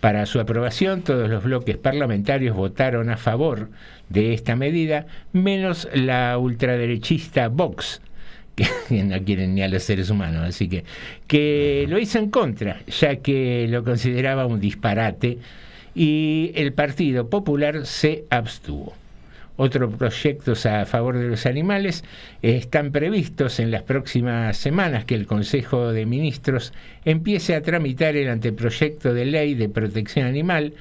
S1: Para su aprobación, todos los bloques parlamentarios votaron a favor de esta medida, menos la ultraderechista Vox, que no quieren ni a los seres humanos, así que, que lo hizo en contra, ya que lo consideraba un disparate y el Partido Popular se abstuvo. Otros proyectos a favor de los animales están previstos en las próximas semanas que el Consejo de Ministros empiece a tramitar el anteproyecto de ley de protección animal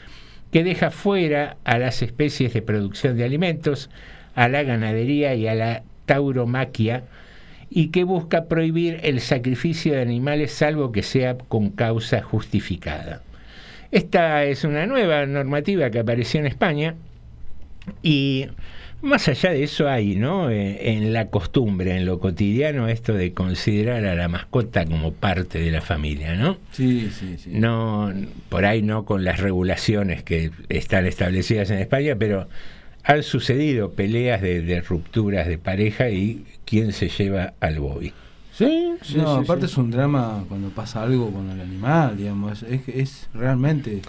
S1: que deja fuera a las especies de producción de alimentos, a la ganadería y a la tauromaquia, y que busca prohibir el sacrificio de animales salvo que sea con causa justificada. Esta es una nueva normativa que apareció en España y más allá de eso hay, ¿no? Eh, en la costumbre, en lo cotidiano, esto de considerar a la mascota como parte de la familia, ¿no?
S4: Sí, sí, sí.
S1: No, por ahí no con las regulaciones que están establecidas en España, pero han sucedido peleas de, de rupturas de pareja y quién se lleva al bobby.
S2: Sí,
S4: no, aparte es un drama cuando pasa algo con el animal, digamos. Es, es, realmente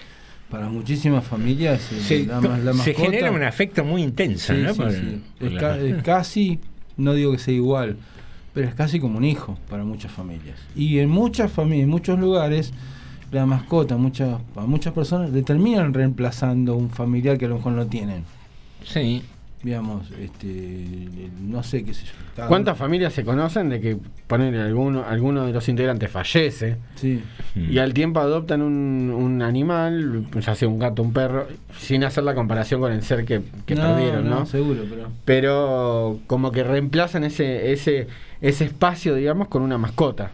S4: para muchísimas familias
S1: Se,
S4: drama- la
S1: se genera un afecto muy intenso,
S4: Sí,
S1: ¿no?
S4: sí,
S1: Por-
S4: sí.
S1: por
S4: Es,
S1: la
S4: ca- es casi, no digo que sea igual, pero es casi como un hijo para muchas familias. Y en muchas familias, en muchos lugares, la mascota, muchas, a muchas personas le terminan reemplazando un familiar que a lo mejor no tienen.
S1: Sí.
S4: digamos, este, no sé qué sé yo. cada
S2: ¿Cuántas familias se conocen de que ponen alguno, alguno de los integrantes fallece
S4: Sí.
S2: y al tiempo adoptan un, un animal, ya sea un gato, un perro, sin hacer la comparación con el ser que, que
S4: No,
S2: perdieron, ¿no?
S4: no, seguro, pero-
S2: Pero como que reemplazan ese, ese, ese espacio, digamos, con una mascota.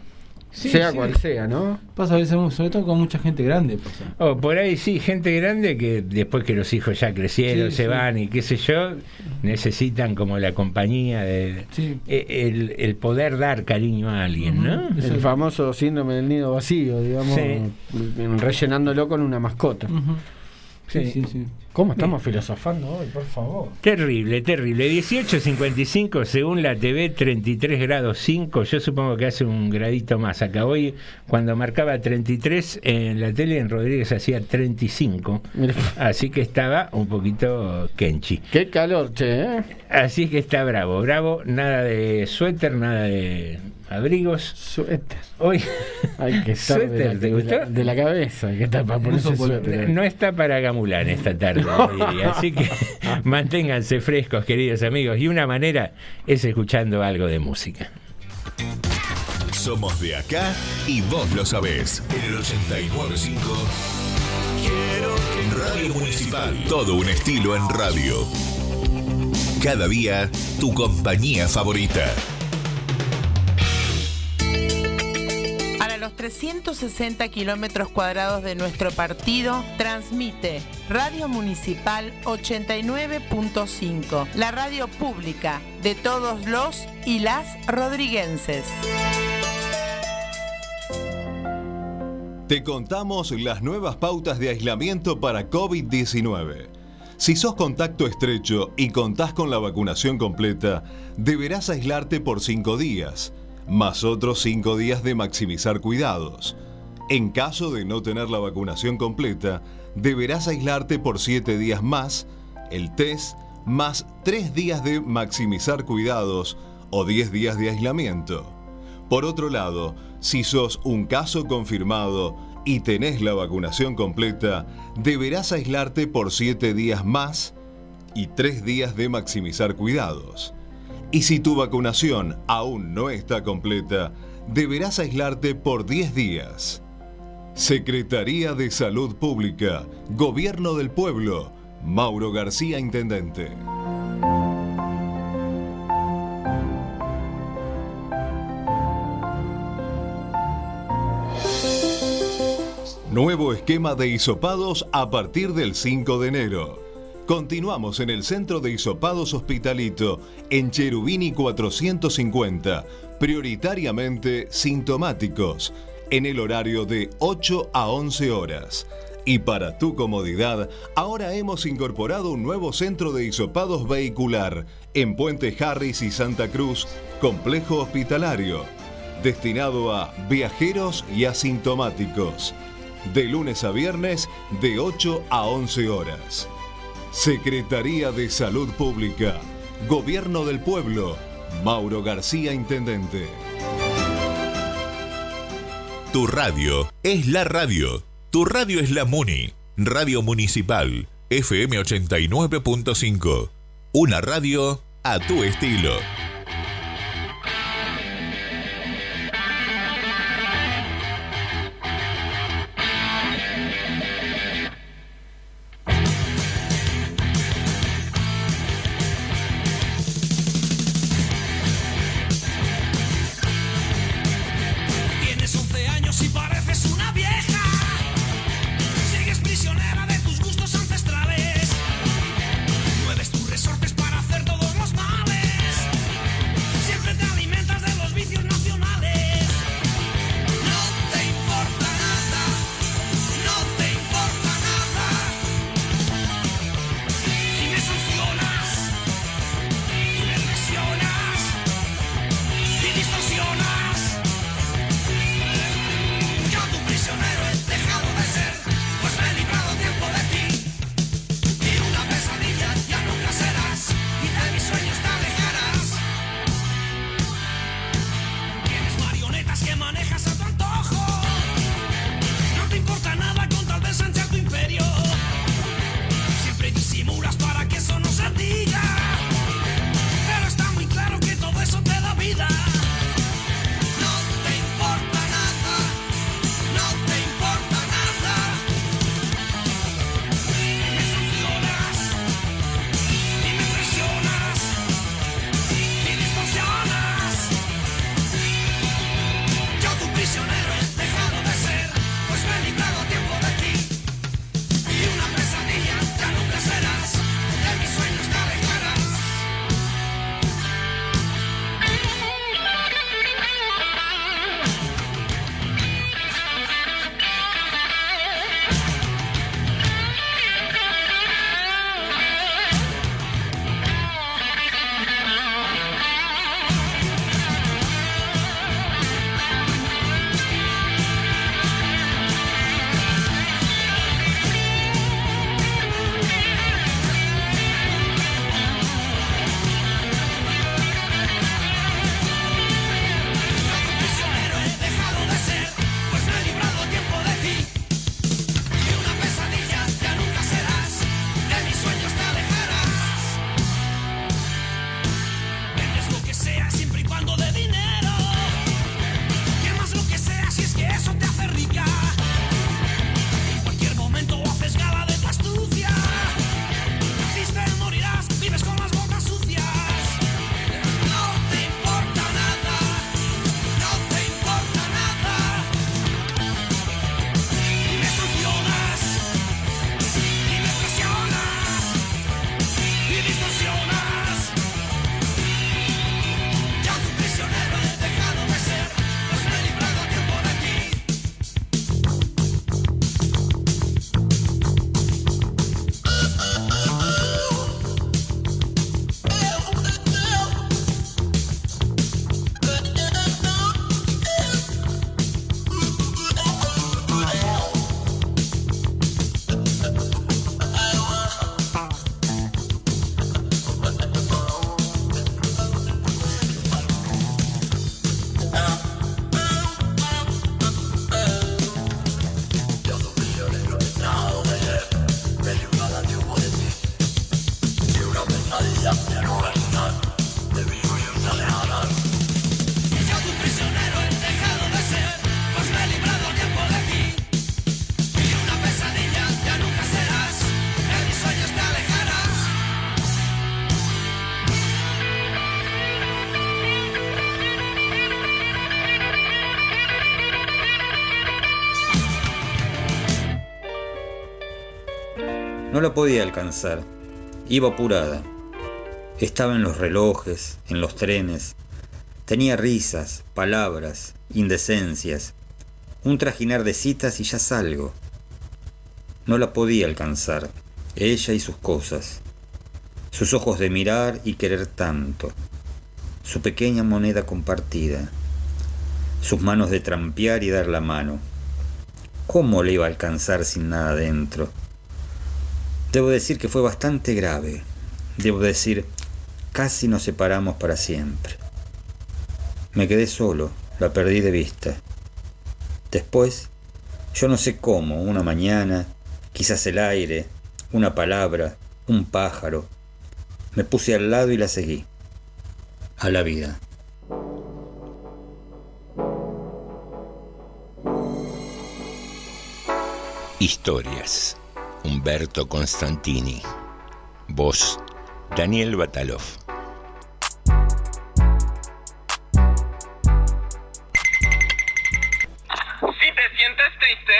S4: Sí,
S2: sea
S4: sí.
S2: cual sea, ¿no?
S4: Pasa a veces, sobre todo con mucha gente grande, pasa.
S1: O por ahí sí, gente grande que después que los hijos ya crecieron,
S4: Sí,
S1: se
S4: sí.
S1: van y qué sé yo, necesitan como la compañía, de, e- el, el poder dar cariño a alguien, ¿no?
S2: El famoso síndrome del nido vacío, digamos,
S1: Sí.
S2: rellenándolo con una mascota.
S1: Sí, sí, sí.
S2: ¿Cómo estamos filosofando hoy, por favor?
S1: Terrible, terrible. 18.55 según la TV, 33 grados 5. Yo supongo que hace un gradito más. Acá hoy, cuando marcaba 33 en la tele, en Rodríguez hacía 35. Así que estaba un poquito kenchi.
S2: Qué calor, che, ¿eh?
S1: Así que está bravo, bravo. Nada de suéter, nada de abrigos.
S2: Suéter.
S1: Hoy.
S2: Hay que estar de la,
S1: ¿Suéter, te
S2: de la- de la cabeza, hay que estar para ponerse suéter.
S1: No está para Gamulán esta tarde, diría. así que manténganse frescos, queridos amigos. Y una manera es escuchando algo de música.
S10: Somos de acá y vos lo sabés. En el 895 Radio Municipal. Todo un estilo en radio. Cada día, tu compañía favorita.
S11: 360 kilómetros cuadrados de nuestro partido, transmite Radio Municipal 89.5, la radio pública de todos los y las rodriguenses.
S12: Te contamos las nuevas pautas de aislamiento para COVID-19. Si sos contacto estrecho y contás con la vacunación completa, deberás aislarte por 5 días, más otros 5 días de maximizar cuidados. En caso de no tener la vacunación completa, deberás aislarte por 7 días más, el test, más 3 días de maximizar cuidados o 10 días de aislamiento. Por otro lado, si sos un caso confirmado y tenés la vacunación completa, deberás aislarte por 7 días más y 3 días de maximizar cuidados. Y si tu vacunación aún no está completa, deberás aislarte por 10 días. Secretaría de Salud Pública, Gobierno del Pueblo, Mauro García, Intendente. Nuevo esquema de hisopados a partir del 5 de enero. Continuamos en el Centro de Hisopados Hospitalito, en Cherubini 450, prioritariamente sintomáticos, en el horario de 8 a 11 horas. Y para tu comodidad, ahora hemos incorporado un nuevo centro de hisopados vehicular en Puente Harris y Santa Cruz, complejo hospitalario, destinado a viajeros y asintomáticos de lunes a viernes de 8 a 11 horas. Secretaría de Salud Pública, Gobierno del Pueblo, Mauro García, Intendente.
S10: Tu radio es la radio. Tu radio es la Muni. Radio Municipal. FM 89.5. Una radio a tu estilo.
S13: No la podía alcanzar. Iba apurada. Estaba en los relojes, en los trenes. Tenía risas, palabras, indecencias. Un trajinar de citas y ya salgo. No la podía alcanzar, ella y sus cosas. Sus ojos de mirar y querer tanto. Su pequeña moneda compartida. Sus manos de trampear y dar la mano. ¿Cómo le iba a alcanzar sin nada dentro? Debo decir que fue bastante grave. Debo decir, casi nos separamos para siempre. Me quedé solo, la perdí de vista. Después, yo no sé cómo, una mañana, quizás el aire, una palabra, un pájaro, me puse al lado y la seguí. A la vida.
S14: Historias. Humberto Constantini. Voz. Daniel Batalov.
S15: Si te sientes triste,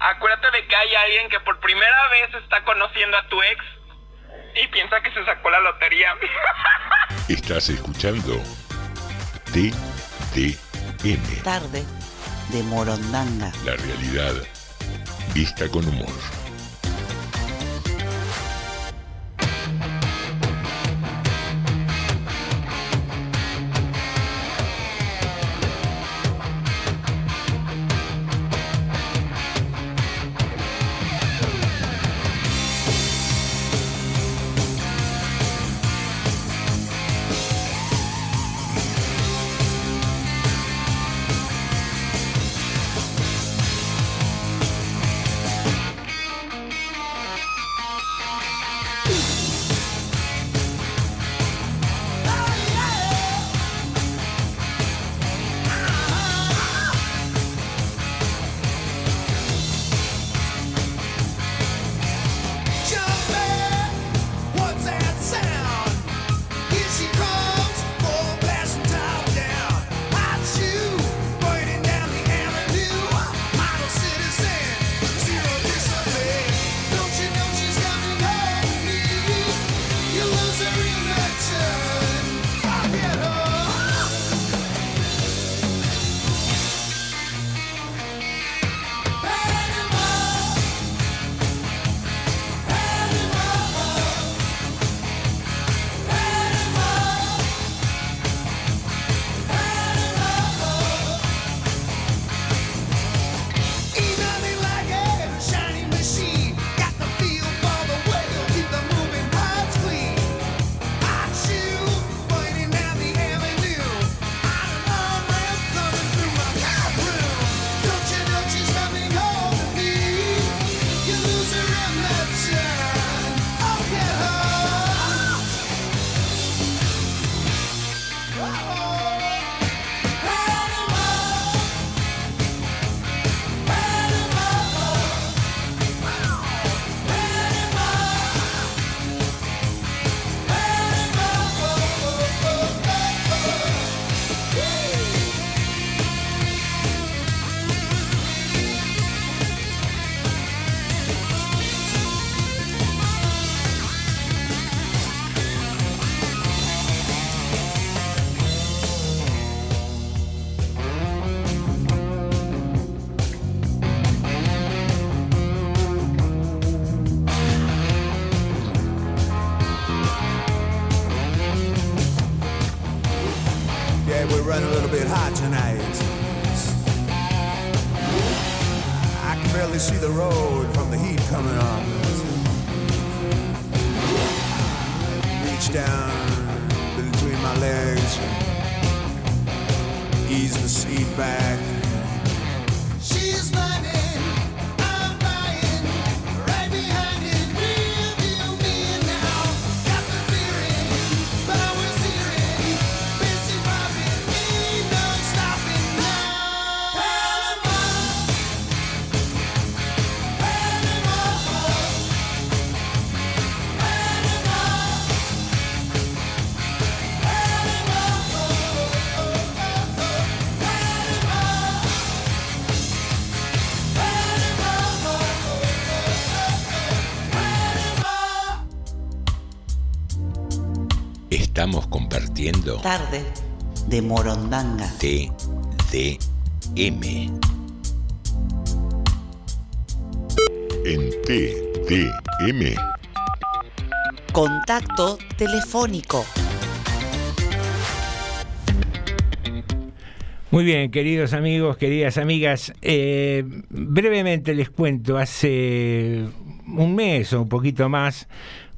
S15: acuérdate de que hay alguien que por primera vez está conociendo a tu ex y piensa que se sacó la lotería.
S14: Estás escuchando TDM.
S8: Tarde de Morondanga.
S14: La realidad vista con humor.
S8: Tarde de Morondanga.
S14: TDM.
S16: En TDM.
S8: Contacto telefónico.
S1: Muy bien, queridos amigos, queridas amigas, eh, brevemente les cuento, hace un mes o un poquito más,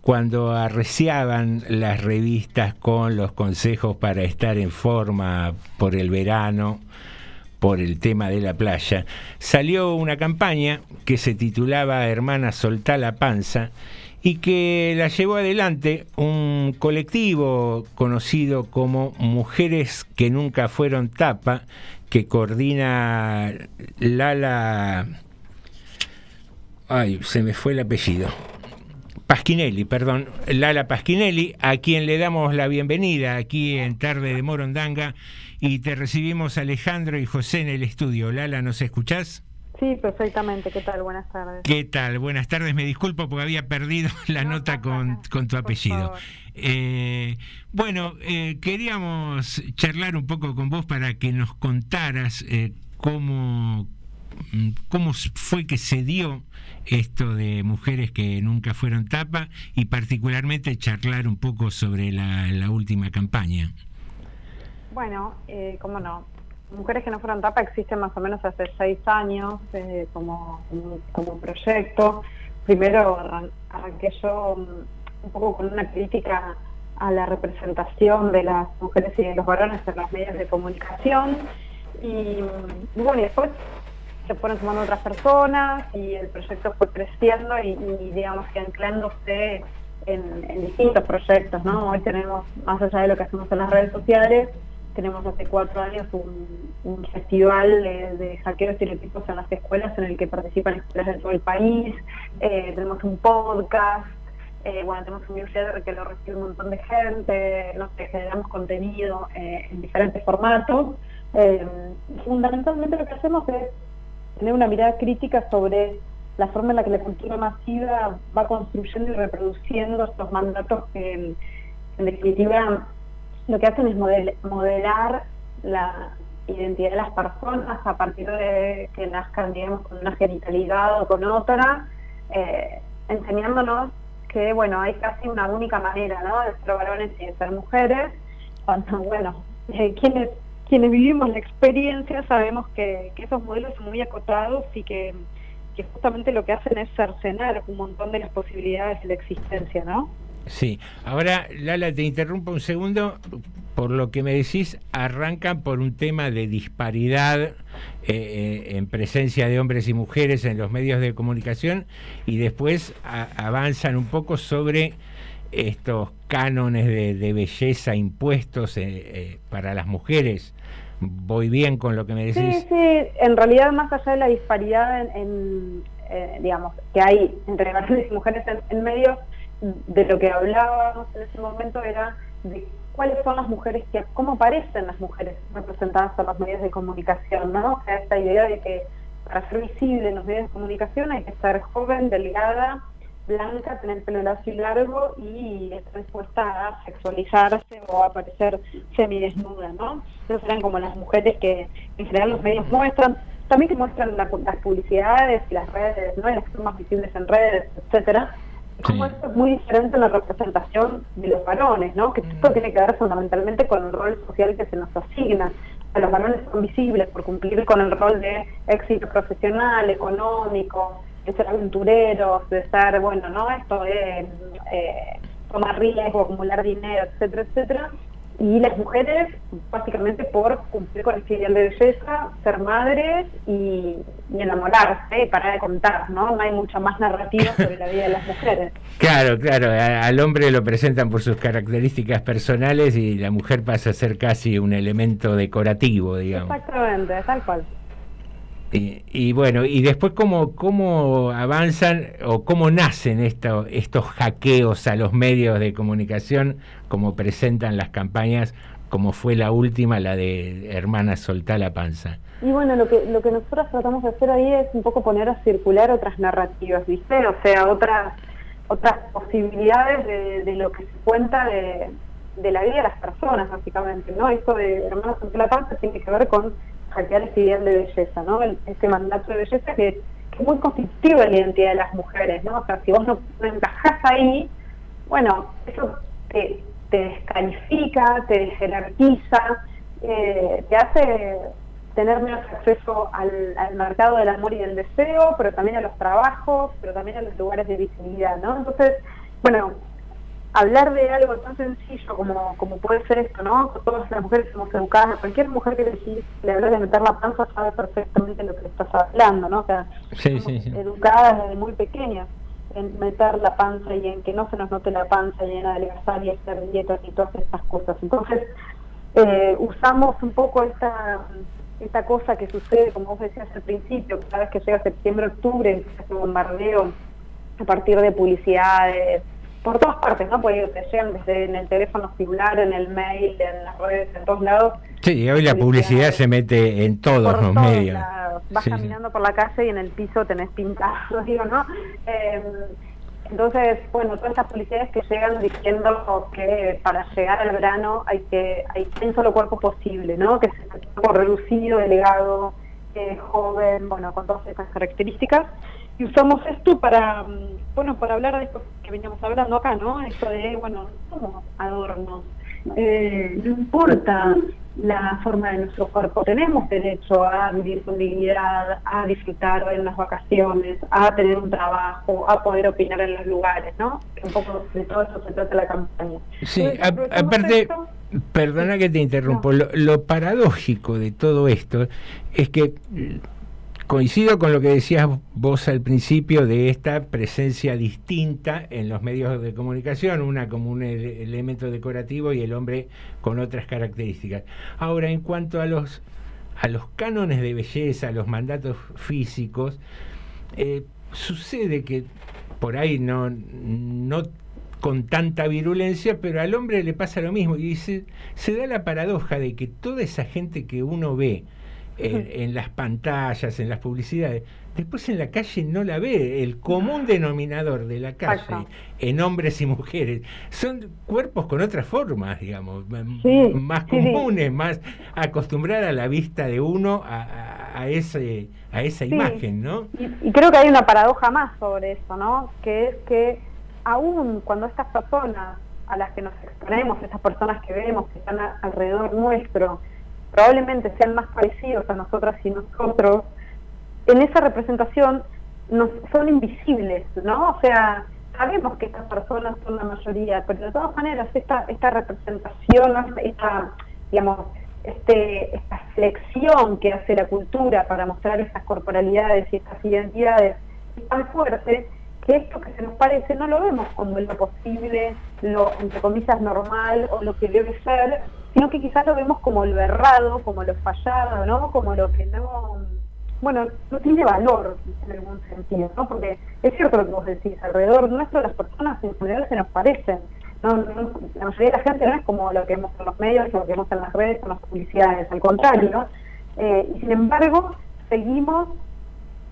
S1: cuando arreciaban las revistas con los consejos para estar en forma por el verano, por el tema de la playa, salió una campaña que se titulaba Hermana Soltá la Panza y que la llevó adelante un colectivo conocido como Mujeres que Nunca Fueron Tapa, que coordina Lala... Ay, se me fue el apellido. Pasquinelli, perdón, Lala Pasquinelli, a quien le damos la bienvenida aquí en Tarde de Morondanga y te recibimos Alejandro y José en el estudio. Lala, ¿nos escuchás?
S17: Sí, perfectamente. ¿Qué tal? Buenas tardes.
S1: ¿Qué tal? Buenas tardes. Me disculpo porque había perdido la nota con, con tu apellido. Eh, bueno, eh, queríamos charlar un poco con vos para que nos contaras eh, cómo, cómo fue que se dio esto de mujeres que nunca fueron tapa y particularmente charlar un poco sobre la, última campaña.
S17: Bueno, eh, cómo no. Mujeres que no fueron tapa existen más o menos hace seis años eh, como, como, proyecto. Primero arran- arranqué yo mm, un poco con una crítica a la representación de las mujeres y de los varones en los medios de comunicación. Y, mm, bueno, después se fueron sumando otras personas y el proyecto fue creciendo y, digamos que anclándose en, distintos proyectos, ¿no? Hoy tenemos, más allá de lo que hacemos en las redes sociales, tenemos hace cuatro años un, festival de, de hackeo estereotipos en las escuelas en el que participan escuelas de todo el país, eh, tenemos un podcast, eh, bueno, tenemos un newsletter que lo recibe un montón de gente, no sé, generamos contenido eh, en diferentes formatos. Fundamentalmente lo que hacemos es tener una mirada crítica sobre la forma en la que la cultura masiva va construyendo y reproduciendo estos mandatos que en, definitiva lo que hacen es model- modelar la identidad de las personas a partir de que nazcan, digamos, con una genitalidad o con otra, eh, enseñándonos que, bueno, hay casi una única manera, ¿no?, de ser varones y de ser mujeres, cuando, bueno, eh, quienes, quienes vivimos la experiencia sabemos que, esos modelos son muy acotados y que, justamente lo que hacen es cercenar un montón de las posibilidades de la existencia, ¿no?
S1: Sí, ahora Lala, te interrumpo un segundo. Por lo que me decís, arrancan por un tema de disparidad eh, eh, en presencia de hombres y mujeres en los medios de comunicación y después avanzan un poco sobre estos cánones de, belleza impuestos eh, para las mujeres. ¿Voy bien con lo que me decís?
S17: Sí, sí, en realidad más allá de la disparidad en, en, eh, digamos, que hay entre varones y mujeres en, en medios, de lo que hablábamos en ese momento era de cuáles son las mujeres que, cómo aparecen las mujeres representadas en los medios de comunicación, ¿no? O sea, esta idea de que para ser visible en los medios de comunicación hay que ser joven, delgada, blanca, tener pelo lacio y largo y estar dispuesta a sexualizarse o a aparecer semidesnuda, ¿no? Esas eran como las mujeres que en general los medios muestran, también que muestran la- las publicidades y las redes, ¿no? Y las que son más visibles en redes, etcétera. Como esto es muy diferente en la representación de los varones, ¿no? Que esto tiene que ver fundamentalmente con el rol social que se nos asigna. Los varones son visibles por cumplir con el rol de éxito profesional, económico, de ser aventureros, de ser, bueno, ¿no? Esto de eh, tomar riesgo, acumular dinero, etcétera, etcétera. Y las mujeres, básicamente por cumplir con el ideal de belleza, ser madres y, y enamorarse, y parar de contar, ¿no? No hay mucha más narrativa sobre la vida de las mujeres.
S1: Claro, claro, al hombre lo presentan por sus características personales y la mujer pasa a ser casi un elemento decorativo, digamos.
S17: Exactamente, tal cual.
S1: Y, y bueno, y después cómo, cómo avanzan o cómo nacen esto- estos hackeos a los medios de comunicación, como presentan las campañas, como fue la última, la de Hermana Soltá la Panza.
S17: Y bueno, lo que, lo que nosotros tratamos de hacer ahí es un poco poner a circular otras narrativas, ¿viste? O sea, otras otras posibilidades de, de lo que se cuenta de, de la vida de las personas, básicamente, ¿no? Esto de hermanos ante la panza tiene que ver con hackear este ideal de belleza, ¿no? Este mandato de belleza que, es muy constitutivo de la identidad de las mujeres, ¿no? O sea, si vos no, no encajás ahí, bueno, eso te, te descalifica, te desjerarquiza, eh, te hace tener menos acceso al, al mercado del amor y del deseo, pero también a los trabajos, pero también a los lugares de visibilidad, ¿no? Entonces, bueno, hablar de algo tan sencillo como, como puede ser esto, ¿no? Todas las mujeres somos educadas, cualquier mujer que le le hablas de meter la panza sabe perfectamente lo que le estás hablando, ¿no? O sea,
S1: Sí, sí, sí.
S17: educadas desde muy pequeñas en meter la panza y en que no se nos note la panza y en adelgazar y hacer dietas y todas estas cosas. Entonces, eh, usamos un poco esta esta cosa que sucede, como vos decías al principio, cada vez que llega septiembre, octubre, empieza ese bombardeo a partir de publicidades, por todas partes, ¿no? Porque te llegan desde en el teléfono celular, en el mail, en las redes, en todos lados,
S1: Sí, hoy la publicidad se mete en todos
S17: por
S1: los
S17: todos
S1: medios.
S17: Vas
S1: Sí,
S17: caminando por la calle y en el piso tenés pintado, digo, ¿no? Eh, entonces, bueno, todas estas publicidades que llegan diciendo que para llegar al verano hay que hay que un solo cuerpo posible, ¿no? Que es un cuerpo reducido, delgado, eh, joven, bueno, con todas estas características. Y usamos esto para, mm, bueno, para hablar de esto que veníamos hablando acá, ¿no? Esto de, bueno, no somos adornos. Eh, no importa la forma de nuestro cuerpo, tenemos derecho a vivir con dignidad, a disfrutar de unas vacaciones, a tener un trabajo, a poder opinar en los lugares, ¿no? Un poco de todo eso se trata la campaña.
S1: Sí,
S17: Entonces,
S1: a- aparte,
S17: esto.
S1: perdona que te interrumpo, lo, lo paradójico de todo esto es que coincido con lo que decías vos al principio de esta presencia distinta en los medios de comunicación, una como un ele- elemento decorativo y el hombre con otras características. Ahora, en cuanto a los a los cánones de belleza, a los mandatos físicos, eh, sucede que por ahí no, no con tanta virulencia, pero al hombre le pasa lo mismo. Y se, se da la paradoja de que toda esa gente que uno ve en, en las pantallas, en las publicidades, después en la calle no la ve. El común denominador de la calle,
S17: Exacto.
S1: en hombres y mujeres, son cuerpos con otras formas, digamos,
S17: Sí,
S1: más
S17: sí.
S1: comunes, más acostumbrada a la vista de uno a, a- ese, a esa
S17: Sí.
S1: imagen, ¿no?
S17: Y, y creo que hay una paradoja más sobre eso, ¿no? Que es que aún cuando estas personas a las que nos exponemos, estas personas que vemos que están a- alrededor nuestro, probablemente sean más parecidos a nosotras y nosotros, en esa representación nos, son invisibles, ¿no? O sea, sabemos que estas personas son la mayoría, pero de todas maneras esta, esta representación, esta, digamos, este, esta flexión que hace la cultura para mostrar estas corporalidades y estas identidades es tan fuerte que esto que se nos parece no lo vemos como lo posible, lo entre comillas normal o lo que debe ser, sino que quizás lo vemos como lo errado, como lo fallado, ¿no? Como lo que no, bueno, no tiene valor en algún sentido, ¿no? Porque es cierto lo que vos decís, alrededor nuestro las personas en general se nos parecen. No, la mayoría de la gente no es como lo que vemos en los medios, lo que vemos en las redes, en las publicidades, al contrario, ¿no? Eh, y sin embargo, seguimos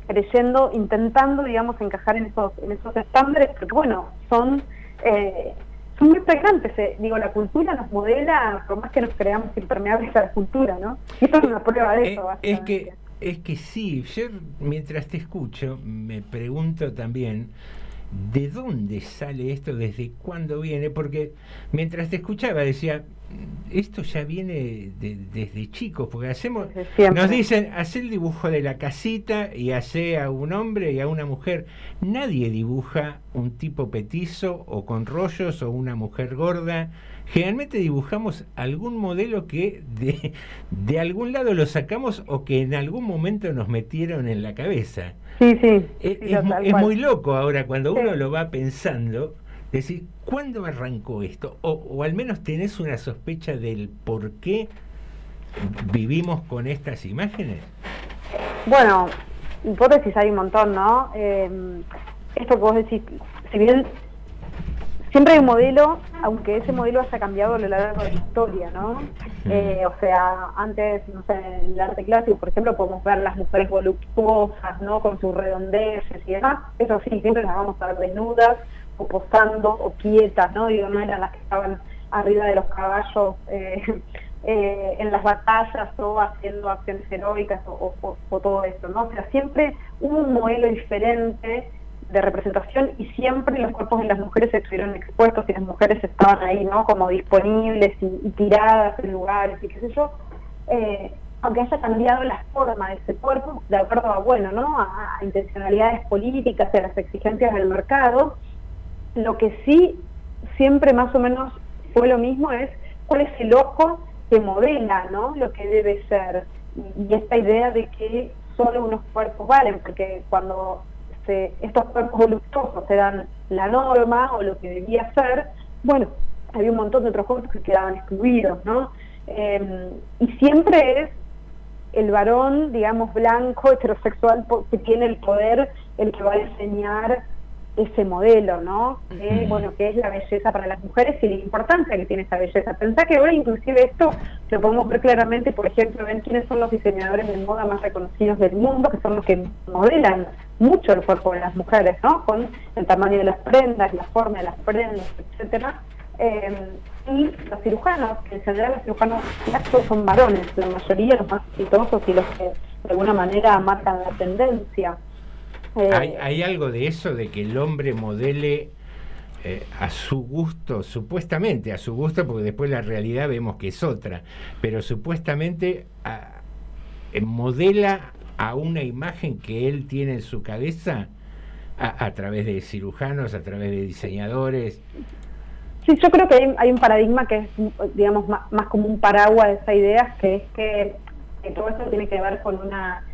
S17: creyendo, intentando, digamos, encajar en esos, en esos estándares, porque bueno, son, eh, son muy pregnantes. eh. Digo, la cultura nos modela, por más que nos creamos impermeables a la cultura, ¿no? Y esto es una prueba de
S1: Eh,
S17: eso.
S1: es que es que sí, yo mientras te escucho me pregunto también de dónde sale esto, desde cuándo viene, porque mientras te escuchaba decía, "Mm, esto ya viene de- desde chicos, porque hacemos, nos dicen, hace el dibujo de la casita y hace a un hombre y a una mujer. Nadie dibuja un tipo petizo o con rollos o una mujer gorda. Generalmente dibujamos algún modelo que de, de algún lado lo sacamos o que en algún momento nos metieron en la cabeza.
S17: Sí, sí.
S1: Es,
S17: sí,
S1: es muy loco ahora cuando
S17: Sí.
S1: uno lo va pensando, decir, ¿cuándo arrancó esto? O, o al menos tenés una sospecha del por qué vivimos con estas imágenes.
S17: Bueno, hipótesis hay un montón, ¿no? Eh, esto que vos decís, si bien siempre hay un modelo, aunque ese modelo haya cambiado a lo largo de la historia, ¿no? Eh, o sea, antes, no sé, en el arte clásico, por ejemplo, podemos ver las mujeres voluptuosas, ¿no? Con sus redondeces y demás. Eso sí, siempre las vamos a ver desnudas, o posando, o quietas, ¿no? Digo, no eran las que estaban arriba de los caballos eh, eh, en las batallas o haciendo acciones heroicas o, o- o todo eso, ¿no? O sea, siempre hubo un modelo diferente de representación y siempre los cuerpos de las mujeres estuvieron expuestos y las mujeres estaban ahí, ¿no? Como disponibles y, tiradas en lugares y qué sé yo. Eh, aunque haya cambiado la forma de ese cuerpo, de acuerdo a, bueno, ¿no? A, intencionalidades políticas y a las exigencias del mercado, lo que sí siempre más o menos fue lo mismo es cuál es el ojo que modela ¿no? lo que debe ser y esta idea de que solo unos cuerpos valen porque cuando se- estos cuerpos voluptuosos eran la norma o lo que debía ser bueno había un montón de otros cuerpos que quedaban excluidos ¿no? Eh, y siempre es el varón, digamos, blanco, heterosexual, que tiene el poder, el que va a diseñar ese modelo, ¿no? Que, bueno, que es la belleza para las mujeres y la importancia que tiene esa belleza. Pensá que ahora inclusive esto lo podemos ver claramente, por ejemplo, ven quiénes son los diseñadores de moda más reconocidos del mundo, que son los que modelan mucho el cuerpo de las mujeres, ¿no? Con el tamaño de las prendas, la forma de las prendas, etcétera. Eh, y los cirujanos, que en general los cirujanos son varones, la mayoría los más exitosos y los que de alguna manera marcan la tendencia. Eh,
S1: ¿Hay, algo de eso, de que el hombre modele eh, a su gusto, supuestamente a su gusto, porque después la realidad vemos que es otra, pero supuestamente a- eh, modela a una imagen que él tiene en su cabeza a, través de cirujanos, a través de diseñadores.
S17: Sí, yo creo que hay, un paradigma que es, digamos, más, como un paraguas de esa idea, que es que, todo esto tiene que ver con una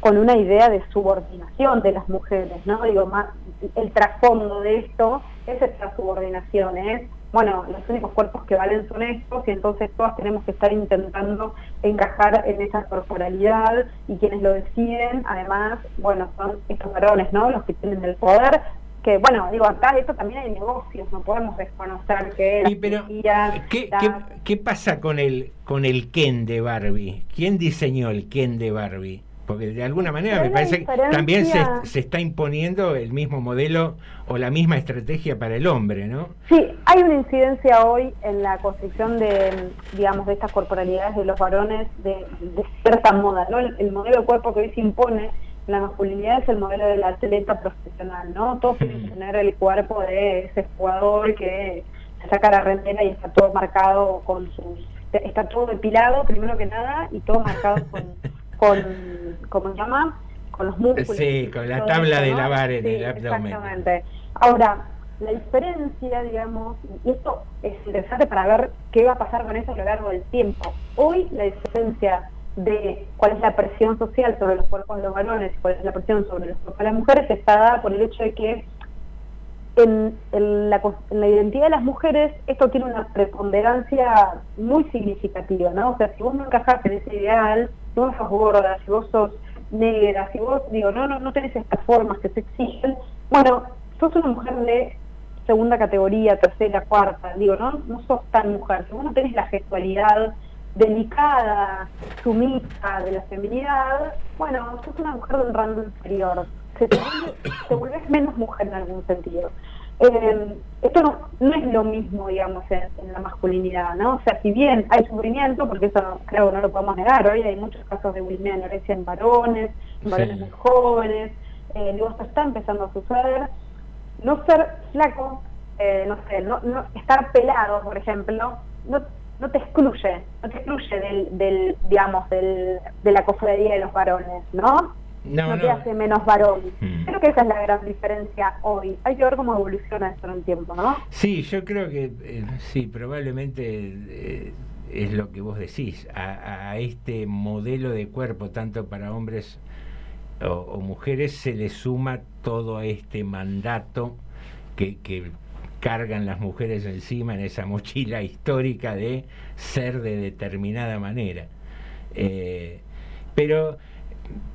S17: con una idea de subordinación de las mujeres, ¿no? Digo, más el trasfondo de esto es esta subordinación, es, bueno, los únicos cuerpos que valen son estos y entonces todas tenemos que estar intentando encajar en esa corporalidad y quienes lo deciden, además, bueno, son estos varones, ¿no? Los que tienen el poder, que bueno, digo, acá esto también hay negocios, no podemos desconocer que la
S1: Sí, pero,
S17: cirugía,
S1: ¿Qué,
S17: la-
S1: qué, qué pasa con el, con el Ken de Barbie? ¿Quién diseñó el Ken de Barbie? Porque de alguna manera me parece que también se, se está imponiendo el mismo modelo o la misma estrategia para el hombre, ¿no?
S17: Sí, hay una incidencia hoy en la construcción de, digamos, de estas corporalidades de los varones de, de cierta moda, ¿no? El, el modelo de cuerpo que hoy se impone en la masculinidad es el modelo del atleta profesional, ¿no? Todos quieren tener el cuerpo de ese jugador que se saca la rendera y está todo marcado con sus... está todo depilado, primero que nada, y todo marcado con, con ¿cómo se llama? Con los músculos.
S1: Sí, con la tabla
S17: eso,
S1: de
S17: ¿no?
S1: lavar en
S17: Sí,
S1: el abdomen.
S17: Exactamente. Ahora, la diferencia, digamos, y esto es interesante para ver qué va a pasar con eso a lo largo del tiempo. Hoy la diferencia de cuál es la presión social sobre los cuerpos de los varones y cuál es la presión sobre los cuerpos de las mujeres está dada por el hecho de que en, en la, cos- en la identidad de las mujeres esto tiene una preponderancia muy significativa, ¿no? O sea, si vos no encajás en ese ideal, vos sos gorda, si vos sos negra, si vos, digo, no, no, no tenés estas formas que se exigen, bueno, sos una mujer de segunda categoría, tercera, cuarta, digo, no, no sos tan mujer, si vos no tenés la gestualidad delicada, sumisa de la feminidad, bueno, sos una mujer de un rango inferior, te, vuelve- te vuelves menos mujer en algún sentido. Eh, esto no, no es lo mismo, digamos, en, en la masculinidad, ¿no? O sea, si bien hay sufrimiento, porque eso no- creo que no lo podemos negar, hoy hay muchos casos de bulimia anorexia en varones, en varones
S1: Sí.
S17: muy jóvenes, eh, digo, esto está empezando a suceder. No ser flaco, eh, no sé, no, no estar pelado, por ejemplo, no, no te excluye, no te excluye del, del digamos, del, de la cofradía de los varones, ¿no?
S1: No,
S17: te
S1: no.
S17: hace menos varón.
S1: Mm.
S17: Creo que esa es la gran diferencia hoy. Hay que ver cómo evoluciona esto en el tiempo, ¿no?
S1: Sí, yo creo que eh, sí, probablemente eh, es lo que vos decís, a, a este modelo de cuerpo, tanto para hombres o, o mujeres, se le suma todo este mandato que, que cargan las mujeres encima en esa mochila histórica de ser de determinada manera. Eh, pero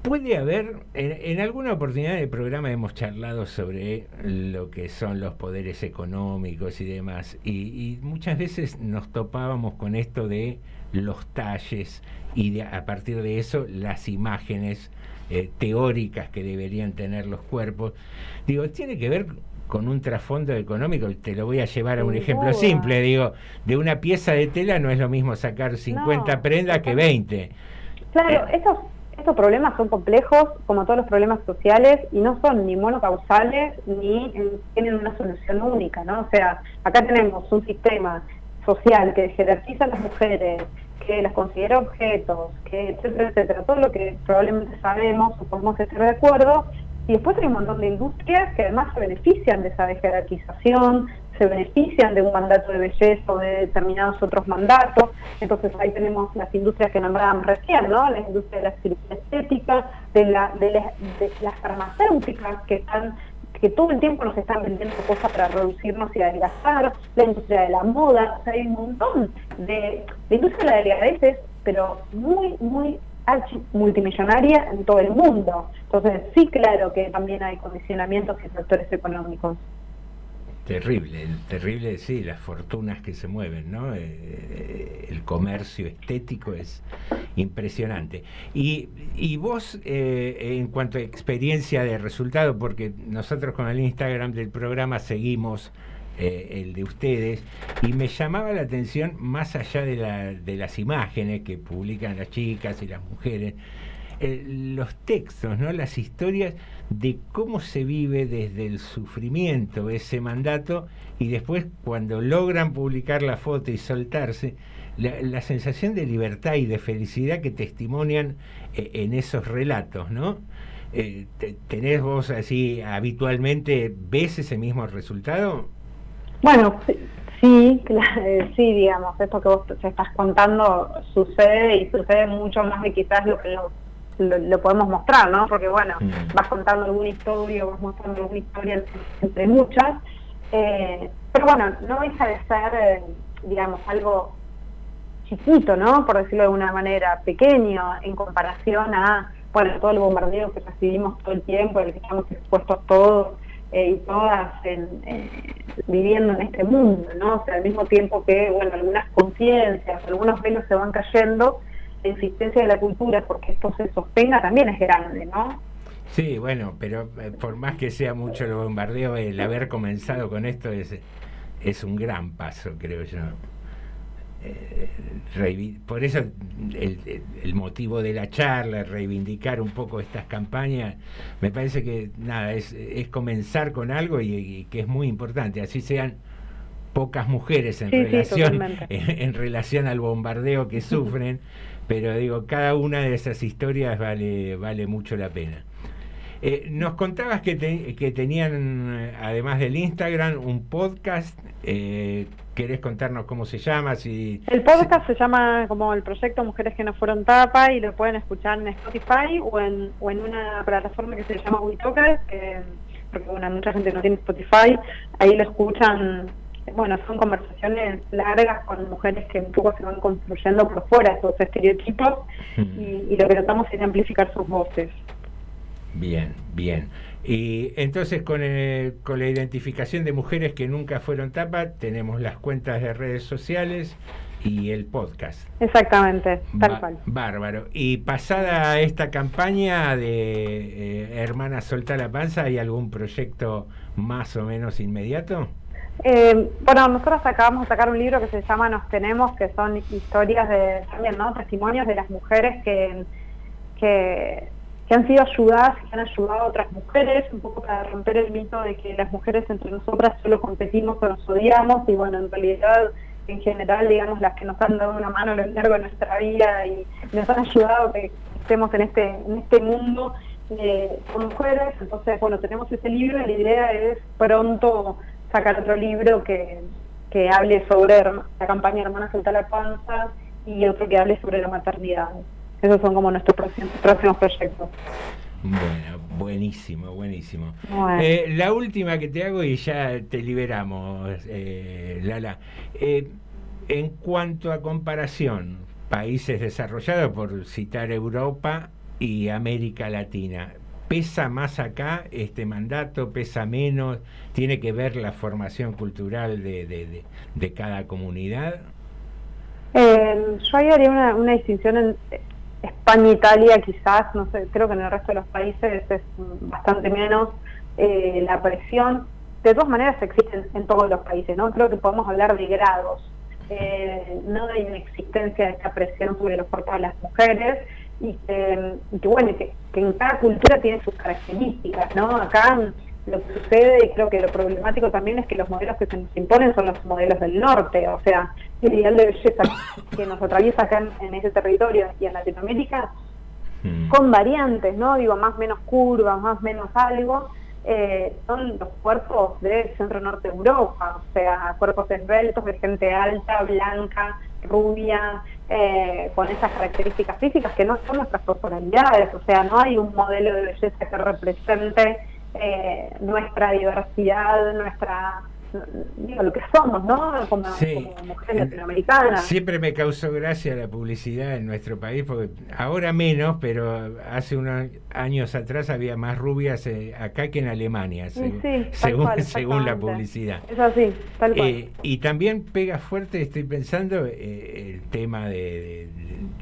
S1: puede haber, en, en alguna oportunidad del programa hemos charlado sobre lo que son los poderes económicos y demás, y, y muchas veces nos topábamos con esto de los talles y de- a partir de eso las imágenes eh, teóricas que deberían tener los cuerpos. Digo, tiene que ver con un trasfondo económico. Te lo voy a llevar a un
S17: Sin
S1: ejemplo
S17: duda.
S1: simple, digo, de una pieza de tela no es lo mismo sacar 50
S17: No,
S1: prendas que 20.
S17: Claro, estos, estos problemas son complejos, como todos los problemas sociales, y no son ni monocausales ni tienen una solución única, ¿no? O sea, acá tenemos un sistema social que jerarquiza a las mujeres, que las considera objetos, que etcétera, etcétera, todo lo que probablemente sabemos o podemos estar de acuerdo, y después hay un montón de industrias que además se benefician de esa jerarquización, se benefician de un mandato de belleza o de determinados otros mandatos. Entonces ahí tenemos las industrias que nombrábamos recién, ¿no? La industria de la cirugía estética, de, la, de, la- de las farmacéuticas que están que todo el tiempo nos están vendiendo cosas para reducirnos y adelgazar, la industria de la moda, o sea, hay un montón de, de industria de la delgadez, pero muy, muy multimillonaria en todo el mundo. Entonces, sí, claro que también hay condicionamientos y factores económicos.
S1: Terrible, terrible, sí, las fortunas que se mueven, ¿no? Eh, el comercio estético es impresionante. Y, y vos, eh, en cuanto a experiencia de resultado, porque nosotros con el Instagram del programa seguimos eh, el de ustedes, y me llamaba la atención, más allá de, la- de las imágenes que publican las chicas y las mujeres, eh, los textos, ¿no? las historias de cómo se vive desde el sufrimiento ese mandato y después cuando logran publicar la foto y soltarse, la, la sensación de libertad y de felicidad que testimonian eh, en esos relatos, ¿no? Eh, te- ¿Tenés vos así habitualmente, ves ese mismo resultado?
S17: Bueno, sí, sí, eh, digamos, esto que vos te estás contando sucede y sucede mucho más de quizás lo que lo, lo- lo podemos mostrar, ¿no? Porque bueno, vas contando alguna historia, vas mostrando alguna historia entre, muchas, eh, pero bueno, no deja de ser, eh, digamos, algo chiquito, ¿no? Por decirlo de alguna manera, pequeño en comparación a, bueno, todo el bombardeo que recibimos todo el tiempo, el que estamos expuestos todos eh, y todas en, viviendo en este mundo, ¿no? O sea, al mismo tiempo que, bueno, algunas conciencias, algunos velos se van cayendo, la existencia de la cultura, porque esto se sostenga, también es grande, ¿no?
S1: Sí, bueno, pero eh, por más que sea mucho el bombardeo, el haber comenzado con esto es, es un gran paso, creo yo. Eh, por eso el, motivo de la charla, reivindicar un poco estas campañas, me parece que nada, es, es comenzar con algo y, y que es muy importante, así sean pocas mujeres en
S17: Sí,
S1: relación en relación al bombardeo que sufren, pero digo, cada una de esas historias vale, vale mucho la pena. Eh, nos contabas que, te- que tenían, eh, además del Instagram, un podcast. Eh, ¿Querés contarnos cómo se llama? Si,
S17: El podcast se llama como el proyecto Mujeres que no fueron tapa y lo pueden escuchar en Spotify o en, o en una plataforma que se llama WeTalker, que porque bueno, mucha gente no tiene Spotify, ahí lo escuchan, bueno, son conversaciones largas con mujeres que un poco se van construyendo por fuera esos estereotipos y, y lo que tratamos es de amplificar sus voces.
S1: Bien, bien. Y entonces con, eh, con la identificación de mujeres que nunca fueron tapa, tenemos las cuentas de redes sociales y el podcast.
S17: Exactamente, tal
S1: Ba-
S17: cual.
S1: Bárbaro. Y pasada esta campaña de eh, Hermanas Solta la Panza, ¿hay algún proyecto más o menos inmediato?
S17: Eh, bueno, nosotros acabamos de sacar un libro que se llama Nos Tenemos, que son historias de, también, ¿no? Testimonios de las mujeres que, que, han sido ayudadas que han ayudado a otras mujeres, un poco para romper el mito de que las mujeres entre nosotras solo competimos o nos odiamos, y bueno, en realidad, en general, digamos, las que nos han dado una mano a lo largo de nuestra vida y nos han ayudado que estemos en este, en este mundo eh, mujeres, entonces, bueno, tenemos ese libro y la idea es pronto sacar otro libro que, que hable sobre la campaña Hermanas Solta la Panza y otro que hable sobre la maternidad. Esos son como nuestros próximos, próximos proyectos.
S1: Bueno, buenísimo, buenísimo.
S17: Bueno.
S1: Eh, la última que te hago y ya te liberamos, eh, Lala. Eh, en cuanto a comparación, países desarrollados, por citar Europa y América Latina, ¿pesa más acá este mandato? ¿Pesa menos? ¿Tiene que ver la formación cultural de, de- de- cada comunidad?
S17: Eh, yo ahí haría una, una distinción en España, Italia, quizás, no sé, creo que en el resto de los países es bastante menos eh, la presión. de todas maneras existen en todos los países, ¿no? Creo que podemos hablar de grados, eh, no de inexistencia de esta presión sobre los cuerpos de las mujeres y que, y que, bueno, que, que en cada cultura tiene sus características, ¿no? Acá lo que sucede y creo que lo problemático también es que los modelos que se nos imponen son los modelos del norte, o sea, el ideal de belleza que nos atraviesa acá en, en ese territorio y en Latinoamérica con variantes, ¿no? Digo, más menos curvas, más menos algo, eh, son los cuerpos de centro-norte de Europa, o sea, cuerpos esbeltos de gente alta, blanca, rubia, eh, con esas características físicas que no son nuestras corporalidades, o sea, no hay un modelo de belleza que represente eh, nuestra diversidad, nuestra digo, lo que somos, ¿no? Como,
S1: Sí.
S17: como mujeres latinoamericanas.
S1: Siempre me causó gracia la publicidad en nuestro país, porque ahora menos, pero hace unos años atrás había más rubias eh, acá que en Alemania,
S17: Sí, sí,
S1: según,
S17: cual,
S1: según la publicidad.
S17: Es así, tal cual.
S1: Eh, y también pega fuerte, estoy pensando, eh, el tema de- de-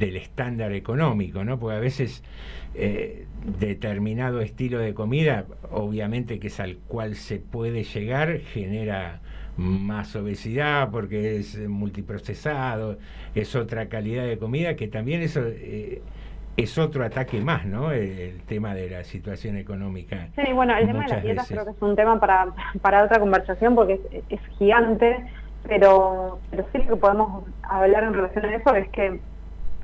S1: del estándar económico, ¿no? Porque a veces determinado estilo de comida, obviamente que es al cual se puede llegar, genera más obesidad porque es eh, multiprocesado, es otra calidad de comida que también eso eh, es otro ataque más, ¿no? El, el tema de la situación económica.
S17: Sí, bueno, el tema de las dietas
S1: veces.
S17: creo que es un tema para, para otra conversación porque es, es gigante, pero, pero sí lo que podemos hablar en relación a eso es que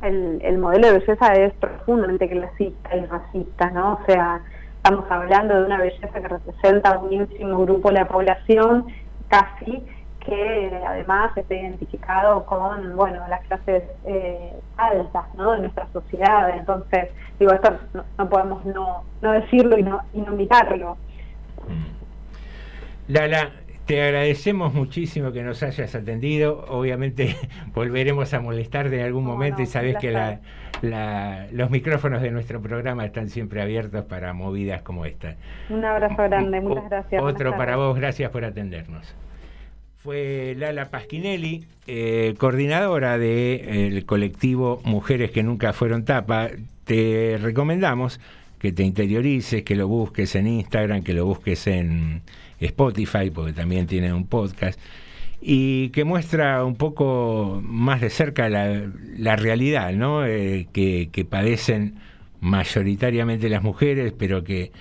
S17: el, el modelo de belleza es profundamente clasista y racista, ¿no? O sea, estamos hablando de una belleza que representa a un ínfimo grupo de la población, casi, que además está identificado con, bueno, las clases eh, altas, ¿no? De nuestra sociedad. Entonces, digo, esto no, podemos no, no decirlo y no, y.
S1: Lala, te agradecemos muchísimo que nos hayas atendido. Obviamente volveremos a molestarte en algún momento y sabes que la, los micrófonos de nuestro programa están siempre abiertos para movidas como esta.
S17: Un abrazo grande, muchas gracias.
S1: Otro para vos, gracias por atendernos. Fue Lala Pasquinelli, eh, coordinadora del colectivo Mujeres que Nunca Fueron Tapa. Te recomendamos que te interiorices, que lo busques en Instagram, que lo busques en Spotify, porque también tiene un podcast, y que muestra un poco más de cerca la, realidad ¿no? Eh, que, que padecen mayoritariamente las mujeres, pero que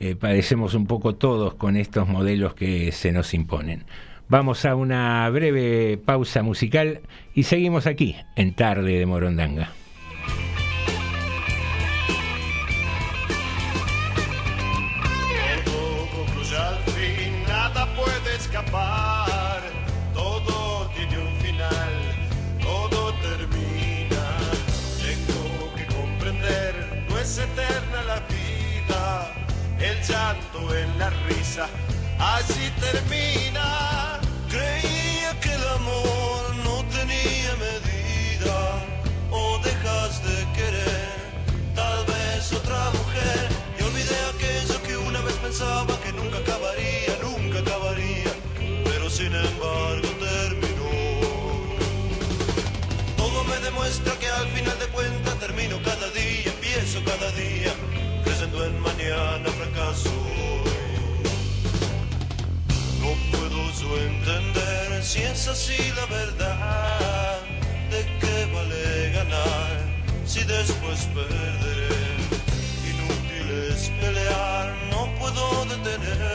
S1: eh, padecemos un poco todos con estos modelos que se nos imponen. Vamos a una breve pausa musical y seguimos aquí en Tarde de Morondanga.
S18: El llanto en la risa, así termina. Creía que el amor no tenía medida. O dejas de querer, tal vez otra mujer. Y olvidé aquello que una vez pensaba que nunca acabaría, nunca acabaría. Pero sin embargo terminó. Todo me demuestra que mañana fracaso. No puedo yo entender si es así la verdad, de qué vale ganar si después perderé. Inútil es pelear, no puedo detenerlo,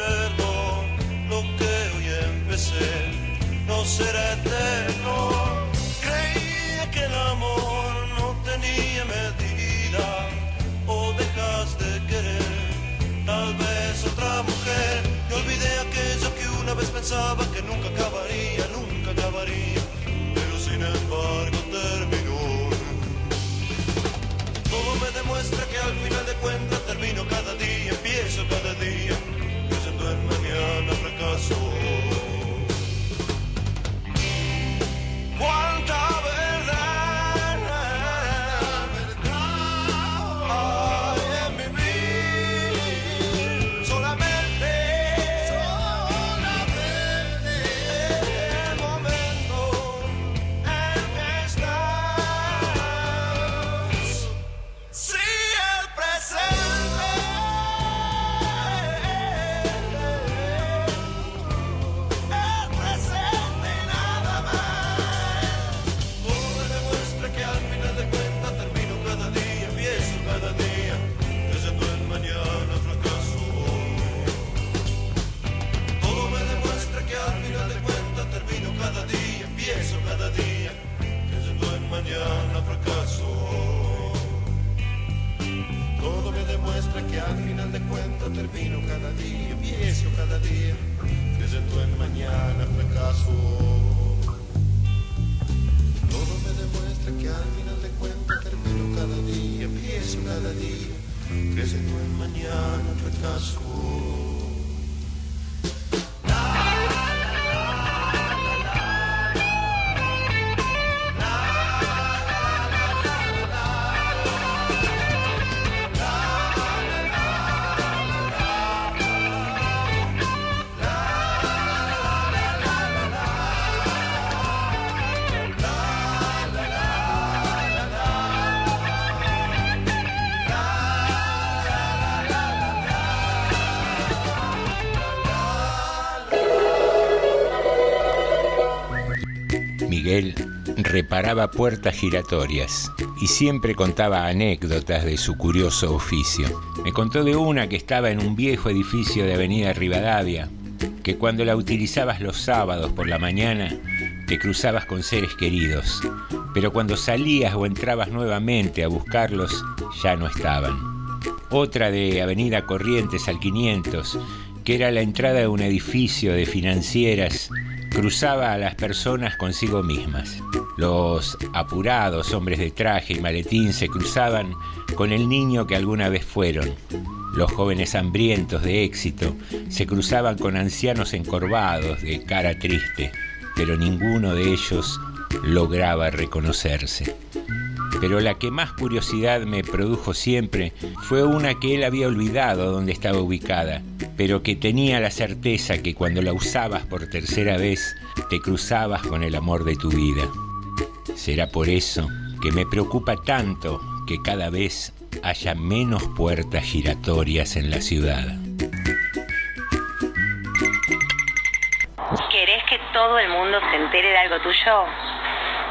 S1: reparaba puertas giratorias y siempre contaba anécdotas de su curioso oficio. Me contó de una que estaba en un viejo edificio de Avenida Rivadavia, que cuando la utilizabas los sábados por la mañana te cruzabas con seres queridos, pero cuando salías o entrabas nuevamente a buscarlos ya no estaban. Otra de Avenida Corrientes al 500, que era la entrada de un edificio de financieras cruzaba a las personas consigo mismas. Los apurados hombres de traje y maletín se cruzaban con el niño que alguna vez fueron. Los jóvenes hambrientos de éxito se cruzaban con ancianos encorvados de cara triste, pero ninguno de ellos lograba reconocerse. Pero la que más curiosidad me produjo siempre fue una que él había olvidado dónde estaba ubicada, pero que tenía la certeza que cuando la usabas por tercera vez te cruzabas con el amor de tu vida. Será por eso que me preocupa tanto que cada vez haya menos puertas giratorias en la ciudad.
S19: ¿Querés que todo el mundo se entere de algo tuyo?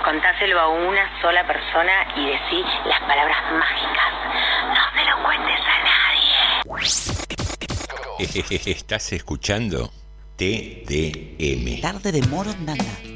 S19: Contáselo a una sola persona y decí las palabras mágicas. No se lo cuentes a nadie.
S1: Estás escuchando TDM.
S8: Tarde de Morondanga.
S5: Yo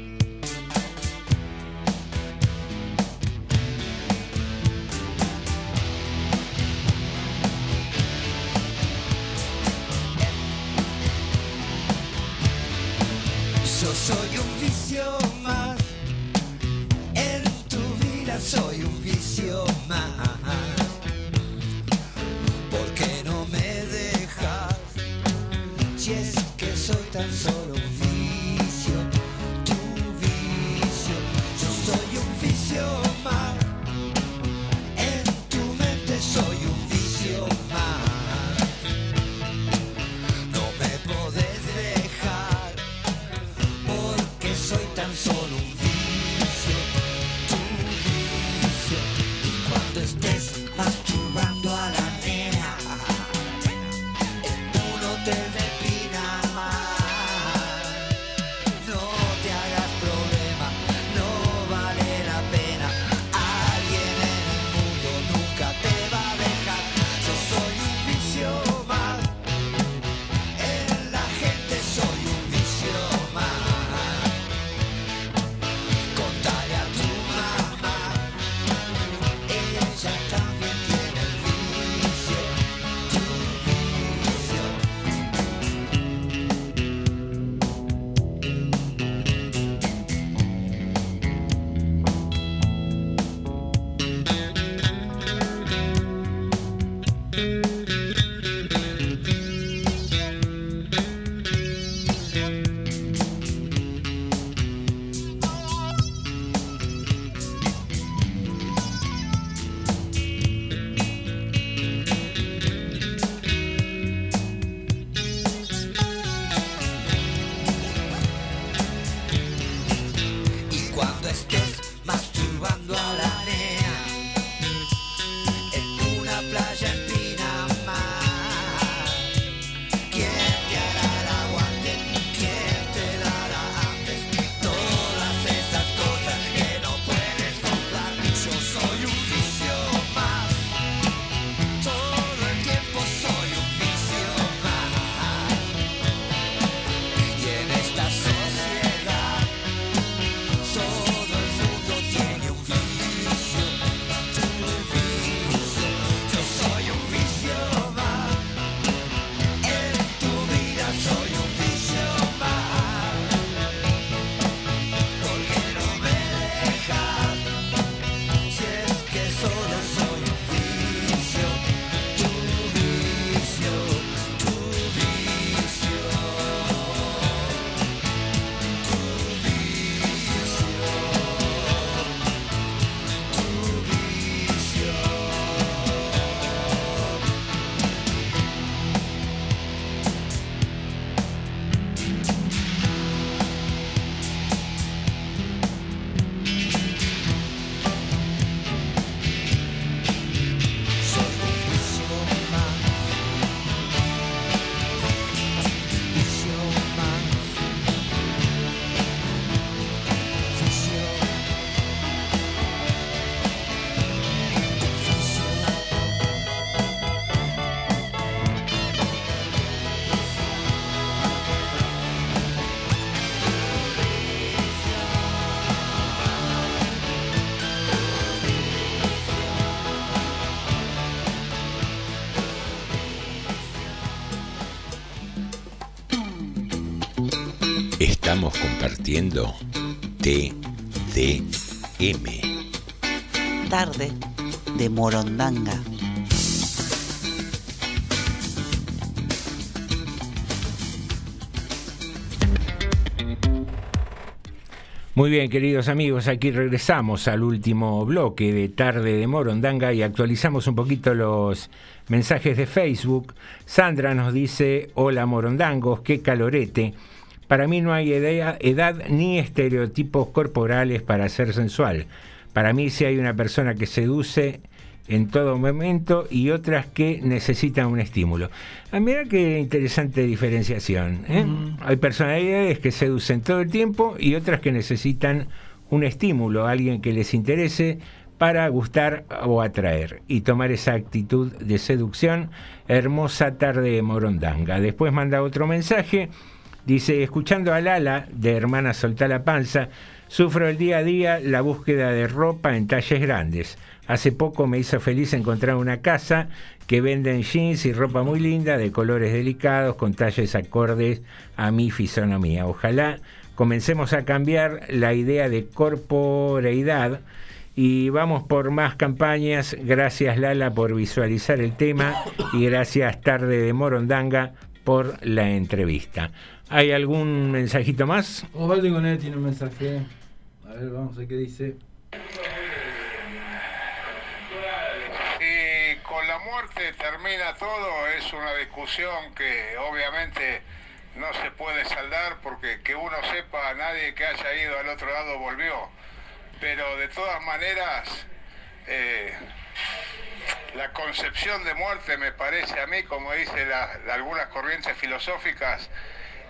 S14: Estamos compartiendo TDM.
S8: Tarde de Morondanga.
S1: Muy bien, queridos amigos, aquí regresamos al último bloque de Tarde de Morondanga y actualizamos un poquito los mensajes de Facebook. Sandra nos dice, hola Morondangos, qué calorete. Para mí no hay edea- edad ni estereotipos corporales para ser sensual. Para mí si hay una persona que seduce en todo momento y otras que necesitan un estímulo. Ah, mira qué interesante diferenciación. ¿eh? Hay personalidades que seducen todo el tiempo y otras que necesitan un estímulo, alguien que les interese para gustar o atraer y tomar esa actitud de seducción. Hermosa tarde de Morondanga. Después manda otro mensaje. Dice, escuchando a Lala de Hermana Soltá la Panza, sufro el día a día la búsqueda de ropa en talles grandes. Hace poco me hizo feliz encontrar una casa que venden jeans y ropa muy linda de colores delicados con talles acordes a mi fisonomía. Ojalá comencemos a cambiar la idea de corporeidad y vamos por más campañas. Gracias Lala por visualizar el tema y gracias Tarde de Morondanga por la entrevista. ¿Hay algún mensajito más?
S4: Osvaldo Igonet tiene un mensaje. A ver, vamos a ver qué dice.
S9: Si con la muerte termina todo, es una discusión que obviamente no se puede saldar porque que uno sepa, nadie que haya ido al otro lado volvió. Pero de todas maneras, eh, la concepción de muerte me parece a mí, como dicen algunas corrientes filosóficas,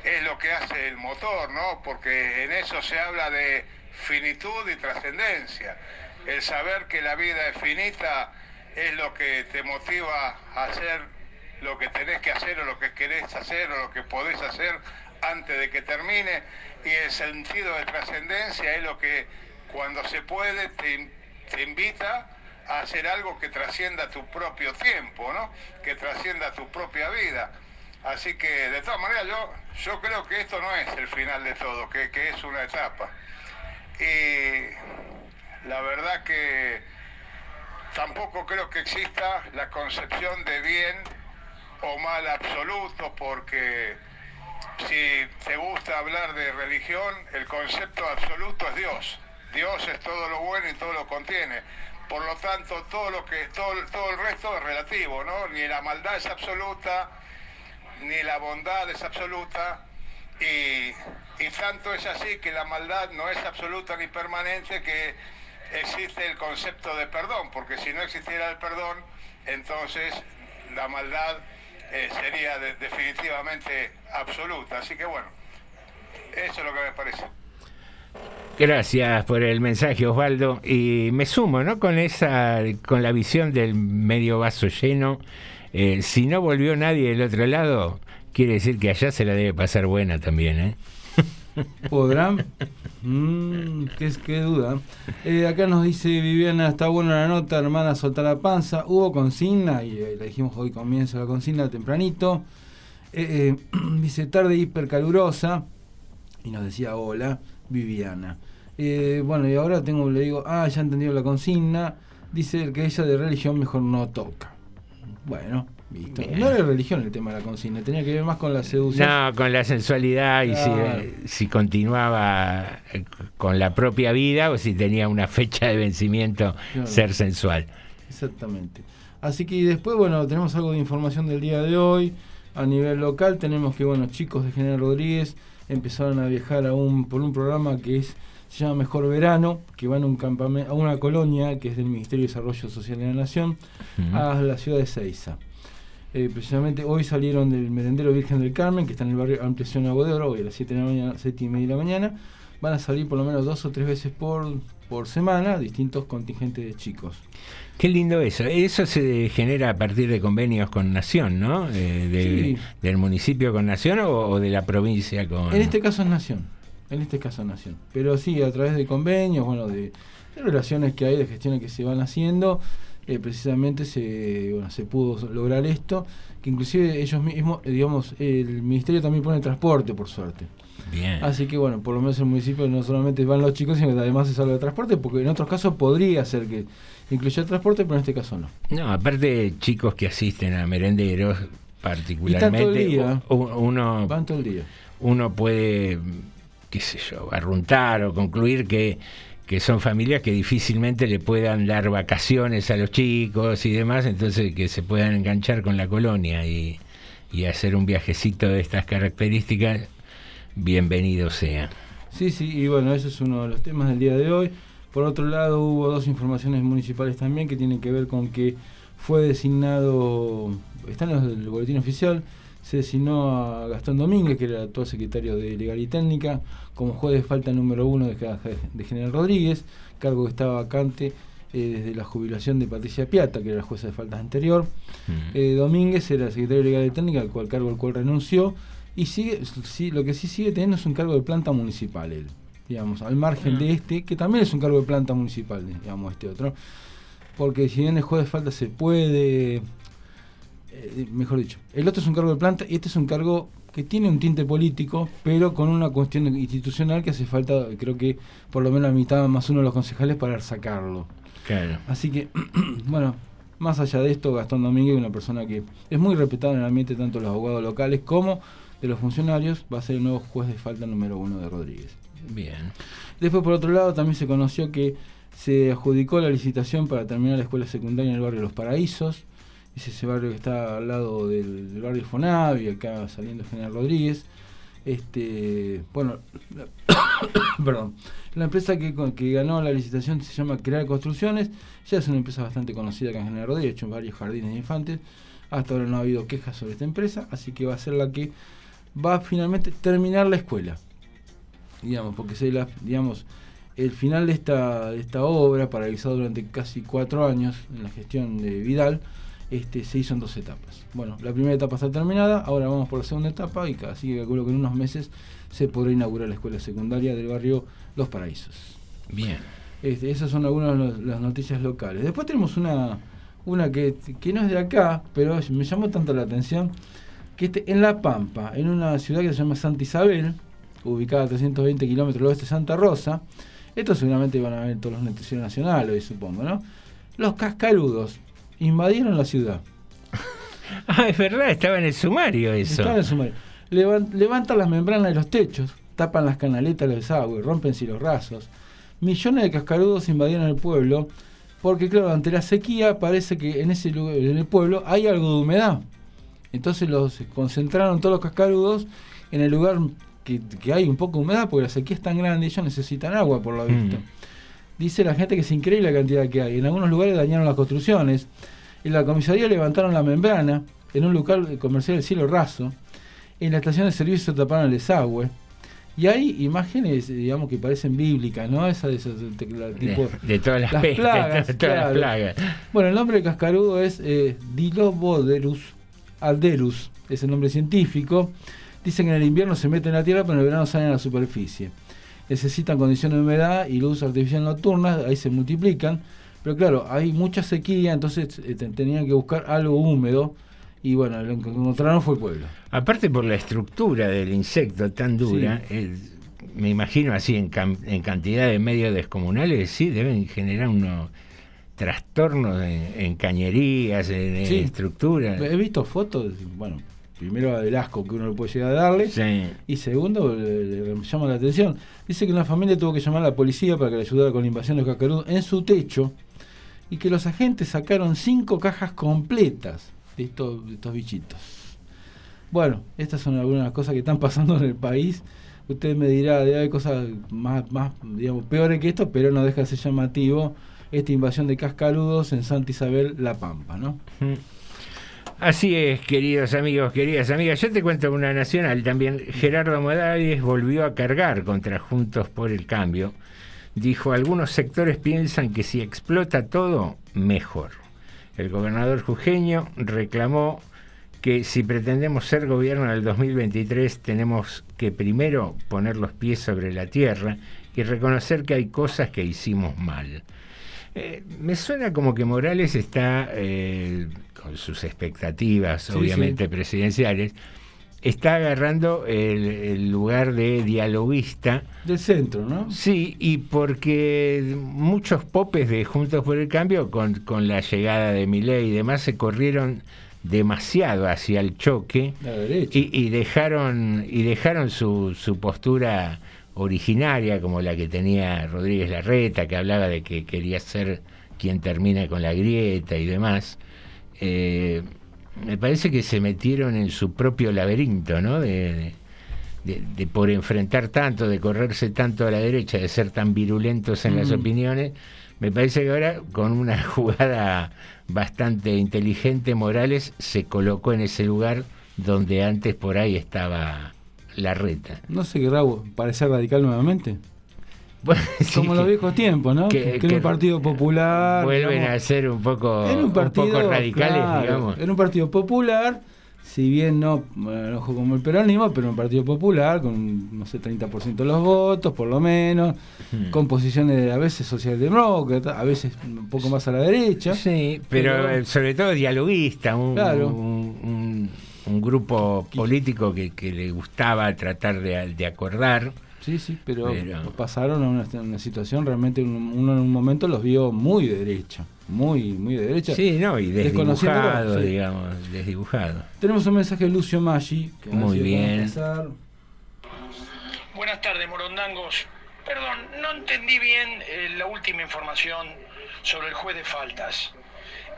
S9: es lo que hace el motor, ¿no? Porque en eso se habla de finitud y trascendencia. El saber que la vida es finita es lo que te motiva a hacer lo que tenés que hacer o lo que querés hacer o lo que podés hacer antes de que termine. Y el sentido de trascendencia es lo que cuando se puede te, te invita a hacer algo que trascienda tu propio tiempo, ¿no? Que trascienda tu propia vida. Así que de todas maneras yo, yo creo que esto no es el final de todo, que, que es una etapa. Y la verdad que tampoco creo que exista la concepción de bien o mal absoluto, porque si te gusta hablar de religión, el concepto absoluto es Dios. Dios es todo lo bueno y todo lo contiene. Por lo tanto, todo lo que todo, todo el resto es relativo, ¿no? Ni la maldad es absoluta, ni la bondad es absoluta. Y, y tanto es así que la maldad no es absoluta ni permanente que existe el concepto de perdón, porque si no existiera el perdón, entonces la maldad eh, sería de- definitivamente absoluta. Así que bueno, eso es lo que me parece.
S1: Gracias por el mensaje, Osvaldo. Y me sumo, ¿no? Con esa, con la visión del medio vaso lleno. Eh, si no volvió nadie del otro lado, quiere decir que allá se la debe pasar buena también, ¿eh?
S4: ¿Podrán? Mm, qué, qué duda. Eh, acá nos dice Viviana, está buena la nota, hermana, soltar la panza. Hubo consigna, y eh, la dijimos hoy comienza la consigna tempranito. Eh, eh, dice tarde hipercalurosa. Y nos decía hola, Viviana. Bueno, y ahora tengo, le digo, ah, ya entendido la consigna. Dice que ella de religión mejor no toca. Bueno. No era religión el tema de la consigna, tenía que ver más con la seducción.
S1: No, con la sensualidad y si, eh, si continuaba eh, con la propia vida o si tenía una fecha de vencimiento
S4: Claro.
S1: ser sensual.
S4: Exactamente. Así que después, bueno, tenemos algo de información del día de hoy. A nivel local tenemos que, bueno, chicos de General Rodríguez empezaron a viajar a un, por un programa que es se llama Mejor Verano, que van a, un campame- a una colonia que es del Ministerio de Desarrollo Social de la Nación, a la ciudad de Ceiza. Eh, precisamente hoy salieron del merendero Virgen del Carmen, que está en el barrio Ampliación Agua de Oro, hoy a las 7 de la mañana, 7 y media de la mañana. Van a salir por lo menos dos o tres veces por, por semana distintos contingentes de chicos.
S1: Qué lindo eso. Eso se genera a partir de convenios con Nación, ¿no? Eh, de-
S4: Sí.
S1: ¿Del municipio con Nación o, o de la provincia con...?
S4: En este caso es Nación. En este caso Nación. Pero sí, a través de convenios, bueno, de, de relaciones que hay, de gestiones que se van haciendo, eh, precisamente se, bueno, se pudo lograr esto, que inclusive ellos mismos, eh, digamos, el ministerio también pone transporte, por suerte.
S1: Bien.
S4: Así que bueno, por lo menos en el municipio no solamente van los chicos, sino que además se salva de transporte, porque en otros casos podría ser que incluya el transporte, pero en este caso no.
S1: No, aparte chicos que asisten a merenderos, particularmente,
S4: día.
S1: u- uno,
S4: Van todo el día.
S1: uno puede, qué sé yo, arruntar o concluir que, que son familias que difícilmente le puedan dar vacaciones a los chicos y demás, entonces que se puedan enganchar con la colonia y, y hacer un viajecito de estas características, bienvenido sea.
S4: Sí, sí, y bueno, ese es uno de los temas del día de hoy. Por otro lado, hubo dos informaciones municipales también que tienen que ver con que fue designado, está en el boletín oficial, se designó a Gastón Domínguez, que era el actual secretario de Legal y Técnica, como juez de falta número uno de, de General Rodríguez, cargo que estaba vacante eh, desde la jubilación de Patricia Piata, que era la jueza de faltas anterior. Eh, Domínguez era el secretario de Legal y Técnica, al cual cargo al cual renunció, y sigue, sí, lo que sí sigue teniendo es un cargo de planta municipal él, digamos, al margen de este, que también es un cargo de planta municipal, digamos, este otro. Porque si bien el juez de falta se puede, eh, mejor dicho, el otro es un cargo de planta y este es un cargo que tiene un tinte político, pero con una cuestión institucional que hace falta, creo que por lo menos la mitad más uno de los concejales para sacarlo.
S1: Claro.
S4: Así que, bueno, más allá de esto, Gastón Domínguez es una persona que es muy respetada en el ambiente tanto de los abogados locales como de los funcionarios, va a ser el nuevo juez de falta número uno de Rodríguez.
S1: Bien.
S4: Después, por otro lado, también se conoció que se adjudicó la licitación para terminar la escuela secundaria en el barrio Los Paraísos. Es ese barrio que está al lado del, del barrio Fonavi, acá saliendo General Rodríguez. Este, bueno, perdón. La empresa que, que ganó la licitación se llama Crear Construcciones. Ya es una empresa bastante conocida acá en General Rodríguez, hecho varios jardines de infantes. Hasta ahora no ha habido quejas sobre esta empresa, así que va a ser la que va a finalmente terminar la escuela digamos, porque se digamos, el final de esta, de esta obra, paralizada durante casi cuatro años en la gestión de Vidal, este, se hizo en dos etapas. Bueno, la primera etapa está terminada, ahora vamos por la segunda etapa y así que calculo que en unos meses se podrá inaugurar la escuela secundaria del barrio Los Paraísos.
S1: Bien.
S4: Este, esas son algunas de las noticias locales. Después tenemos una, una que, que no es de acá, pero me llamó tanto la atención, que este, en La Pampa, en una ciudad que se llama Santa Isabel, ubicada a 320 kilómetros al oeste de Santa Rosa, esto seguramente van a ver todos los noticieros nacionales, hoy, supongo, ¿no? Los cascarudos invadieron la ciudad.
S1: Ah, es verdad, estaba en el sumario eso.
S4: Está en el sumario. Levan- levantan las membranas de los techos, tapan las canaletas de desagüe, rompen cielos rasos. Millones de cascarudos invadieron el pueblo porque, claro, ante la sequía parece que en ese lugar, en el pueblo hay algo de humedad. Entonces los concentraron todos los cascarudos en el lugar que, que hay un poco de humedad porque la sequía es tan grande y ellos necesitan agua por lo visto. Dice la gente que es increíble la cantidad que hay. En algunos lugares dañaron las construcciones. En la comisaría levantaron la membrana. En un local comercial del cielo raso. En la estación de servicio taparon el desagüe. Y hay imágenes, digamos, que parecen bíblicas, ¿no? Esa de esas de- de- tipo,
S1: de todas las pestes, de todas las plagas.
S4: Bueno, el nombre del cascarudo es eh, Diloboderus alderus, es el nombre científico. Dicen que en el invierno se meten en la tierra, pero en el verano salen a la superficie. Necesitan condiciones de humedad y luz artificial nocturna, ahí se multiplican. Pero claro, hay mucha sequía, entonces eh, te- tenían que buscar algo húmedo. Y bueno, lo que encontraron fue el pueblo.
S1: Aparte por la estructura del insecto tan dura, me imagino así en, cam- en cantidad de medios descomunales, sí, deben generar unos trastornos en, en cañerías, en, en
S4: Sí.
S1: estructura.
S4: He visto fotos, bueno, primero del asco que uno le puede llegar a darle, y segundo, le, le llama la atención. Dice que una familia tuvo que llamar a la policía para que le ayudara con la invasión de los cascarudos en su techo, y que los agentes sacaron cinco cajas completas de estos, bichitos. Bueno, estas son algunas de las cosas que están pasando en el país. Usted me dirá, haber cosas más, más, digamos, peores que esto, pero no deja de ser llamativo esta invasión de cascarudos en Santa Isabel, La Pampa, ¿no?
S1: Así es, queridos amigos, queridas amigas. Yo te cuento una nacional también. Gerardo Morales volvió a cargar contra Juntos por el Cambio. Dijo, algunos sectores piensan que si explota todo, mejor. El gobernador jujeño reclamó que si pretendemos ser gobierno del 2023 tenemos que primero poner los pies sobre la tierra y reconocer que hay cosas que hicimos mal. Eh, me suena como que Morales está, eh, con sus expectativas,
S4: Sí,
S1: obviamente
S4: sí.
S1: presidenciales, está agarrando el, el lugar de dialoguista.
S4: Del centro, ¿no?
S1: Sí, y porque muchos popes de Juntos por el Cambio, con, con la llegada de Milei y demás, se corrieron demasiado hacia el choque
S4: La derecha.
S1: y, y dejaron y dejaron su, su postura originaria como la que tenía Rodríguez Larreta que hablaba de que quería ser quien termina con la grieta y demás Eh, me parece que se metieron en su propio laberinto no de, de- de por enfrentar tanto de correrse tanto a la derecha de ser tan virulentos en las
S4: Mm.
S1: opiniones me parece que ahora con una jugada bastante inteligente Morales se colocó en ese lugar donde antes por ahí estaba la reta.
S4: No sé querrá parecer radical nuevamente. Como los viejos tiempos, ¿no?
S1: que-
S4: Que,
S1: que
S4: era un partido popular.
S1: Vuelven
S4: digamos.
S1: a ser un poco,
S4: Era un partido
S1: poco radicales,
S4: claro,
S1: digamos.
S4: Era un partido popular, si bien no bueno, ojo como el peronismo, pero un partido popular con, no sé, 30% de los votos, por lo menos,
S1: Hmm.
S4: con posiciones a veces socialdemócratas, a veces un poco más a la derecha.
S1: Sí, pero, eh, sobre todo dialoguista, un,
S4: Claro.
S1: un, un- un grupo político que, que le gustaba tratar de, de acordar.
S4: Sí, sí, pero,
S1: Pero-
S4: pasaron a una, una situación realmente, un- uno en un momento los vio muy de derecha, muy, muy de derecha.
S1: Sí, no, y desdibujado,
S4: sí.
S1: digamos, desdibujado.
S4: Tenemos un mensaje de Lucio Maggi. que
S1: Muy bien.
S20: Buenas tardes, morondangos. Perdón, no entendí bien eh, la última información sobre el juez de faltas.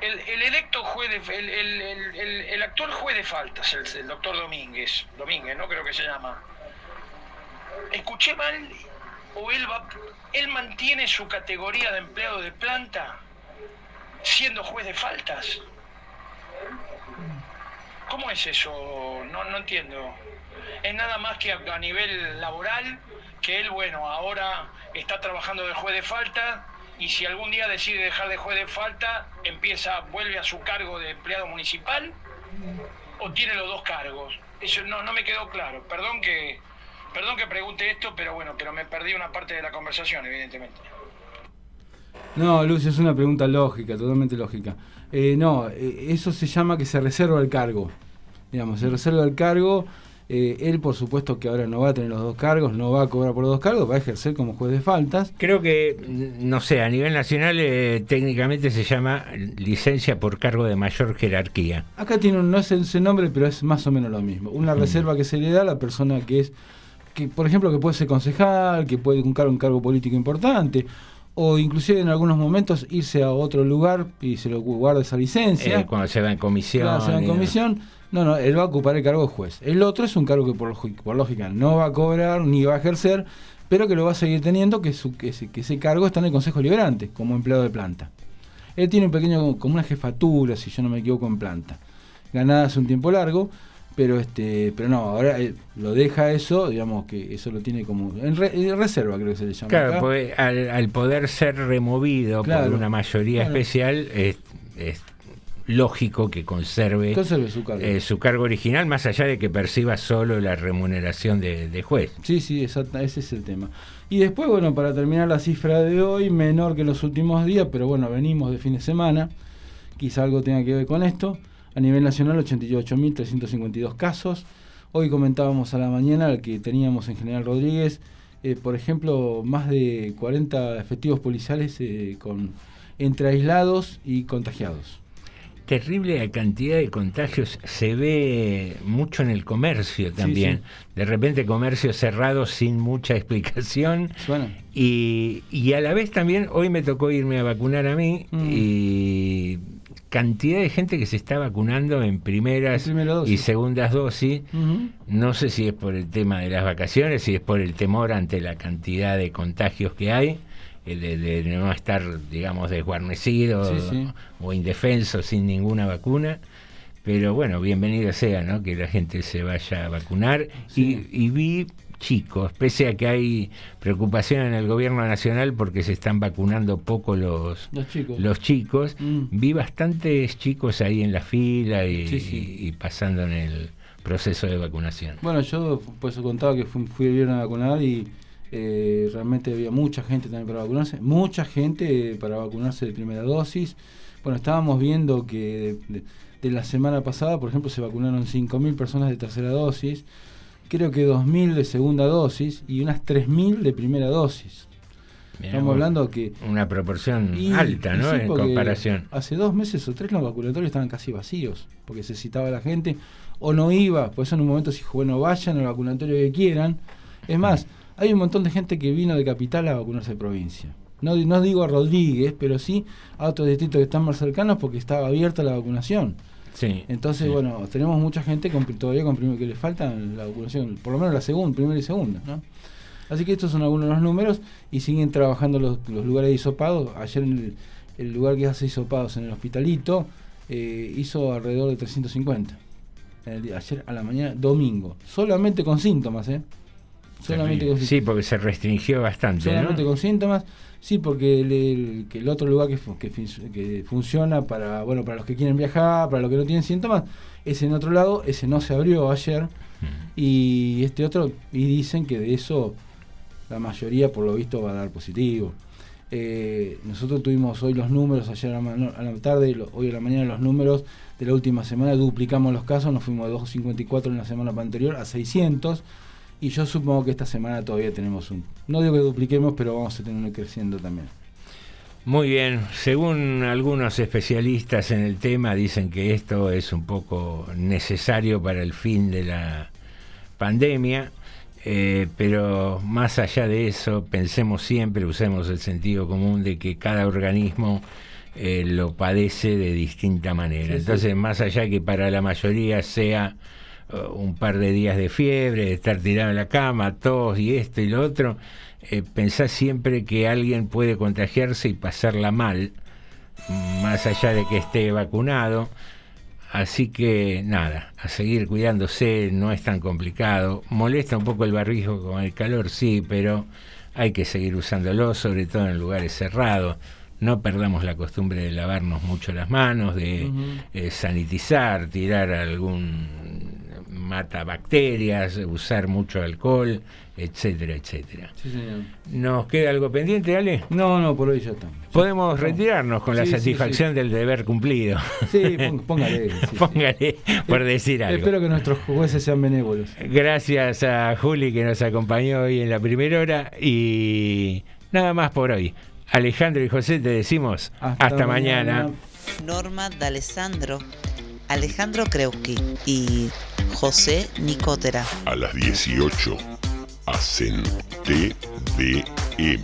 S20: El, el electo juez de, el, el- el- el- el actual juez de faltas, el, el doctor Domínguez, Domínguez, ¿no? Creo que se llama. ¿Escuché mal? ¿O él, va, él mantiene su categoría de empleado de planta siendo juez de faltas? ¿Cómo es eso? No, no entiendo. Es nada más que a, nivel laboral, que él, bueno, ahora está trabajando de juez de falta y si algún día decide dejar de juez de falta, empieza, vuelve a su cargo de empleado municipal o tiene los dos cargos. Eso no, no me quedó claro. Perdón que, perdón que pregunte esto, pero bueno, pero me perdí una parte de la conversación, evidentemente.
S4: No, Lucio, es una pregunta lógica, totalmente lógica. Eh, no, eh, eso se llama que se reserva el cargo. Digamos, se reserva el cargo. eh, él, por supuesto, que ahora no va a tener los dos cargos, no va a cobrar por los dos cargos, va a ejercer como juez de faltas.
S1: Creo que, no sé, a nivel nacional eh, técnicamente se llama licencia por cargo de mayor jerarquía.
S4: Acá tiene un, no es ese nombre, pero es más o menos lo mismo. Una reserva que se le da a la persona que es, que por ejemplo, que puede ser concejal, que puede cumplir un cargo político importante, o inclusive en algunos momentos irse a otro lugar y se lo guarda esa licencia.
S1: Eh, cuando se va en comisión.
S4: Claro, se va en comisión. No, no, él va a ocupar el cargo de juez. El otro es un cargo que por, lógica- por lógica no va a cobrar ni va a ejercer, pero que lo va a seguir teniendo, que, su, que, ese, que ese cargo está en el Consejo Liberante, como empleado de planta. Él tiene un pequeño, como una jefatura, si yo no me equivoco, en planta. Ganada hace un tiempo largo, pero este pero no, ahora él lo deja eso, digamos que eso lo tiene como en, re- en reserva, creo que se le llama.
S1: Claro,
S4: acá.
S1: pues, al, al poder ser removido
S4: Claro.
S1: por una mayoría
S4: Claro.
S1: especial, es, es lógico que conserve,
S4: Conserve su cargo.
S1: eh, su cargo original, más allá de que perciba solo la remuneración de, de juez.
S4: Sí, sí, exacta, ese es el tema. Y después, bueno, para terminar la cifra de hoy, menor que los últimos días, pero bueno, venimos de fin de semana, quizá algo tenga que ver con esto. A nivel nacional, 88.352 casos. Hoy comentábamos a la mañana que teníamos en General Rodríguez, eh, por ejemplo, más de 40 efectivos policiales eh, con, entre aislados y contagiados.
S1: Terrible la cantidad de contagios se ve mucho en el comercio también. De repente comercio cerrado sin mucha explicación. Y, y a la vez también, hoy me tocó irme a vacunar a mí
S4: Mm.
S1: y cantidad de gente que se está vacunando en primeras y segundas dosis. No sé si es por el tema de las vacaciones, si es por el temor ante la cantidad de contagios que hay, eh, de, de no estar, digamos, desguarnecido
S4: Sí, sí.
S1: o indefenso sin ninguna vacuna. Pero bueno, bienvenido sea, ¿no? Que la gente se vaya a vacunar. Y, y vi chicos, pese a que hay preocupación en el gobierno nacional porque se están vacunando poco los,
S4: Los chicos.
S1: los chicos,
S4: Mm.
S1: vi bastantes chicos ahí en la fila y,
S4: Sí, sí.
S1: y- y pasando en el proceso de vacunación.
S4: Bueno, yo por eso contaba que fui, fui el viernes a vacunar y Eh, realmente había mucha gente también para vacunarse, mucha gente para vacunarse de primera dosis. Bueno, estábamos viendo que de, de- de la semana pasada, por ejemplo, se vacunaron 5.000 personas de tercera dosis, creo que 2.000 de segunda dosis y unas 3.000 de primera dosis.
S1: Mirá
S4: Estamos hablando que
S1: Una proporción
S4: y-
S1: alta, ¿no?
S4: sí,
S1: en comparación.
S4: Hace dos meses o tres los vacunatorios estaban casi vacíos, porque se citaba la gente o no iba, por eso en un momento se dijo, bueno, vayan al vacunatorio que quieran. Es más, hay un montón de gente que vino de capital a vacunarse de provincia. No, no digo a Rodríguez, pero sí a otros distritos que están más cercanos porque estaba abierta la vacunación.
S1: Sí.
S4: Entonces, bueno, tenemos mucha gente con, todavía con primero que le faltan la vacunación, por lo menos la segunda, primera y segunda, ¿no? Así que estos son algunos de los números y siguen trabajando los, los lugares de hisopados. Ayer en el, el lugar que hace hisopados en el hospitalito eh, hizo alrededor de 350. En el ayer a la mañana, domingo. Solamente con síntomas, ¿eh? Solamente con
S1: Sí, porque se restringió bastante,
S4: solamente
S1: ¿no?
S4: con síntomas sí porque el, el- que el otro lugar que, funciona para bueno para los que quieren viajar para los que no tienen síntomas es en otro lado ese no se abrió ayer. Y este otro y dicen que de eso la mayoría por lo visto va a dar positivo. Eh, nosotros tuvimos hoy los números ayer a la, tarde hoy a la mañana los números de la última semana duplicamos los casos nos fuimos de 254 en la semana anterior a 600 y yo supongo que esta semana todavía tenemos un. No digo que dupliquemos, pero vamos a tener creciendo también.
S1: Muy bien, según algunos especialistas en el tema, dicen que esto es un poco necesario para el fin de la pandemia, eh, pero más allá de eso, pensemos siempre, usemos el sentido común de que cada organismo eh, lo padece de distinta manera.
S21: Sí, sí.
S1: Entonces, más allá que para la mayoría sea un par de días de fiebre, de estar tirado en la cama, tos y esto y lo otro, eh, siempre que alguien puede contagiarse y pasarla mal, más allá de que esté vacunado. Así que nada, a seguir cuidándose, no es tan complicado. Molesta un poco el barbijo con el calor, sí, pero hay que seguir usándolo, sobre todo en lugares cerrados. No perdamos la costumbre de lavarnos mucho las manos, de eh, sanitizar, tirar algún mata bacterias, usar mucho alcohol, etcétera, etcétera.
S4: Sí, señor.
S1: ¿Nos queda algo pendiente, Ale?
S4: No, no, por hoy ya está.
S1: Podemos retirarnos con la
S4: Sí,
S1: satisfacción
S4: sí.
S1: del deber cumplido.
S4: Sí, póngale. sí, sí.
S1: Póngale, por decir algo.
S4: Espero que nuestros jueces sean benévolos.
S1: Gracias a Juli que nos acompañó hoy en la primera hora y nada más por hoy. Alejandro y José te decimos hasta, mañana.
S8: Norma D'Alessandro, Alejandro Kreuski y José Nicotera.
S16: A las 18 hacen TDM.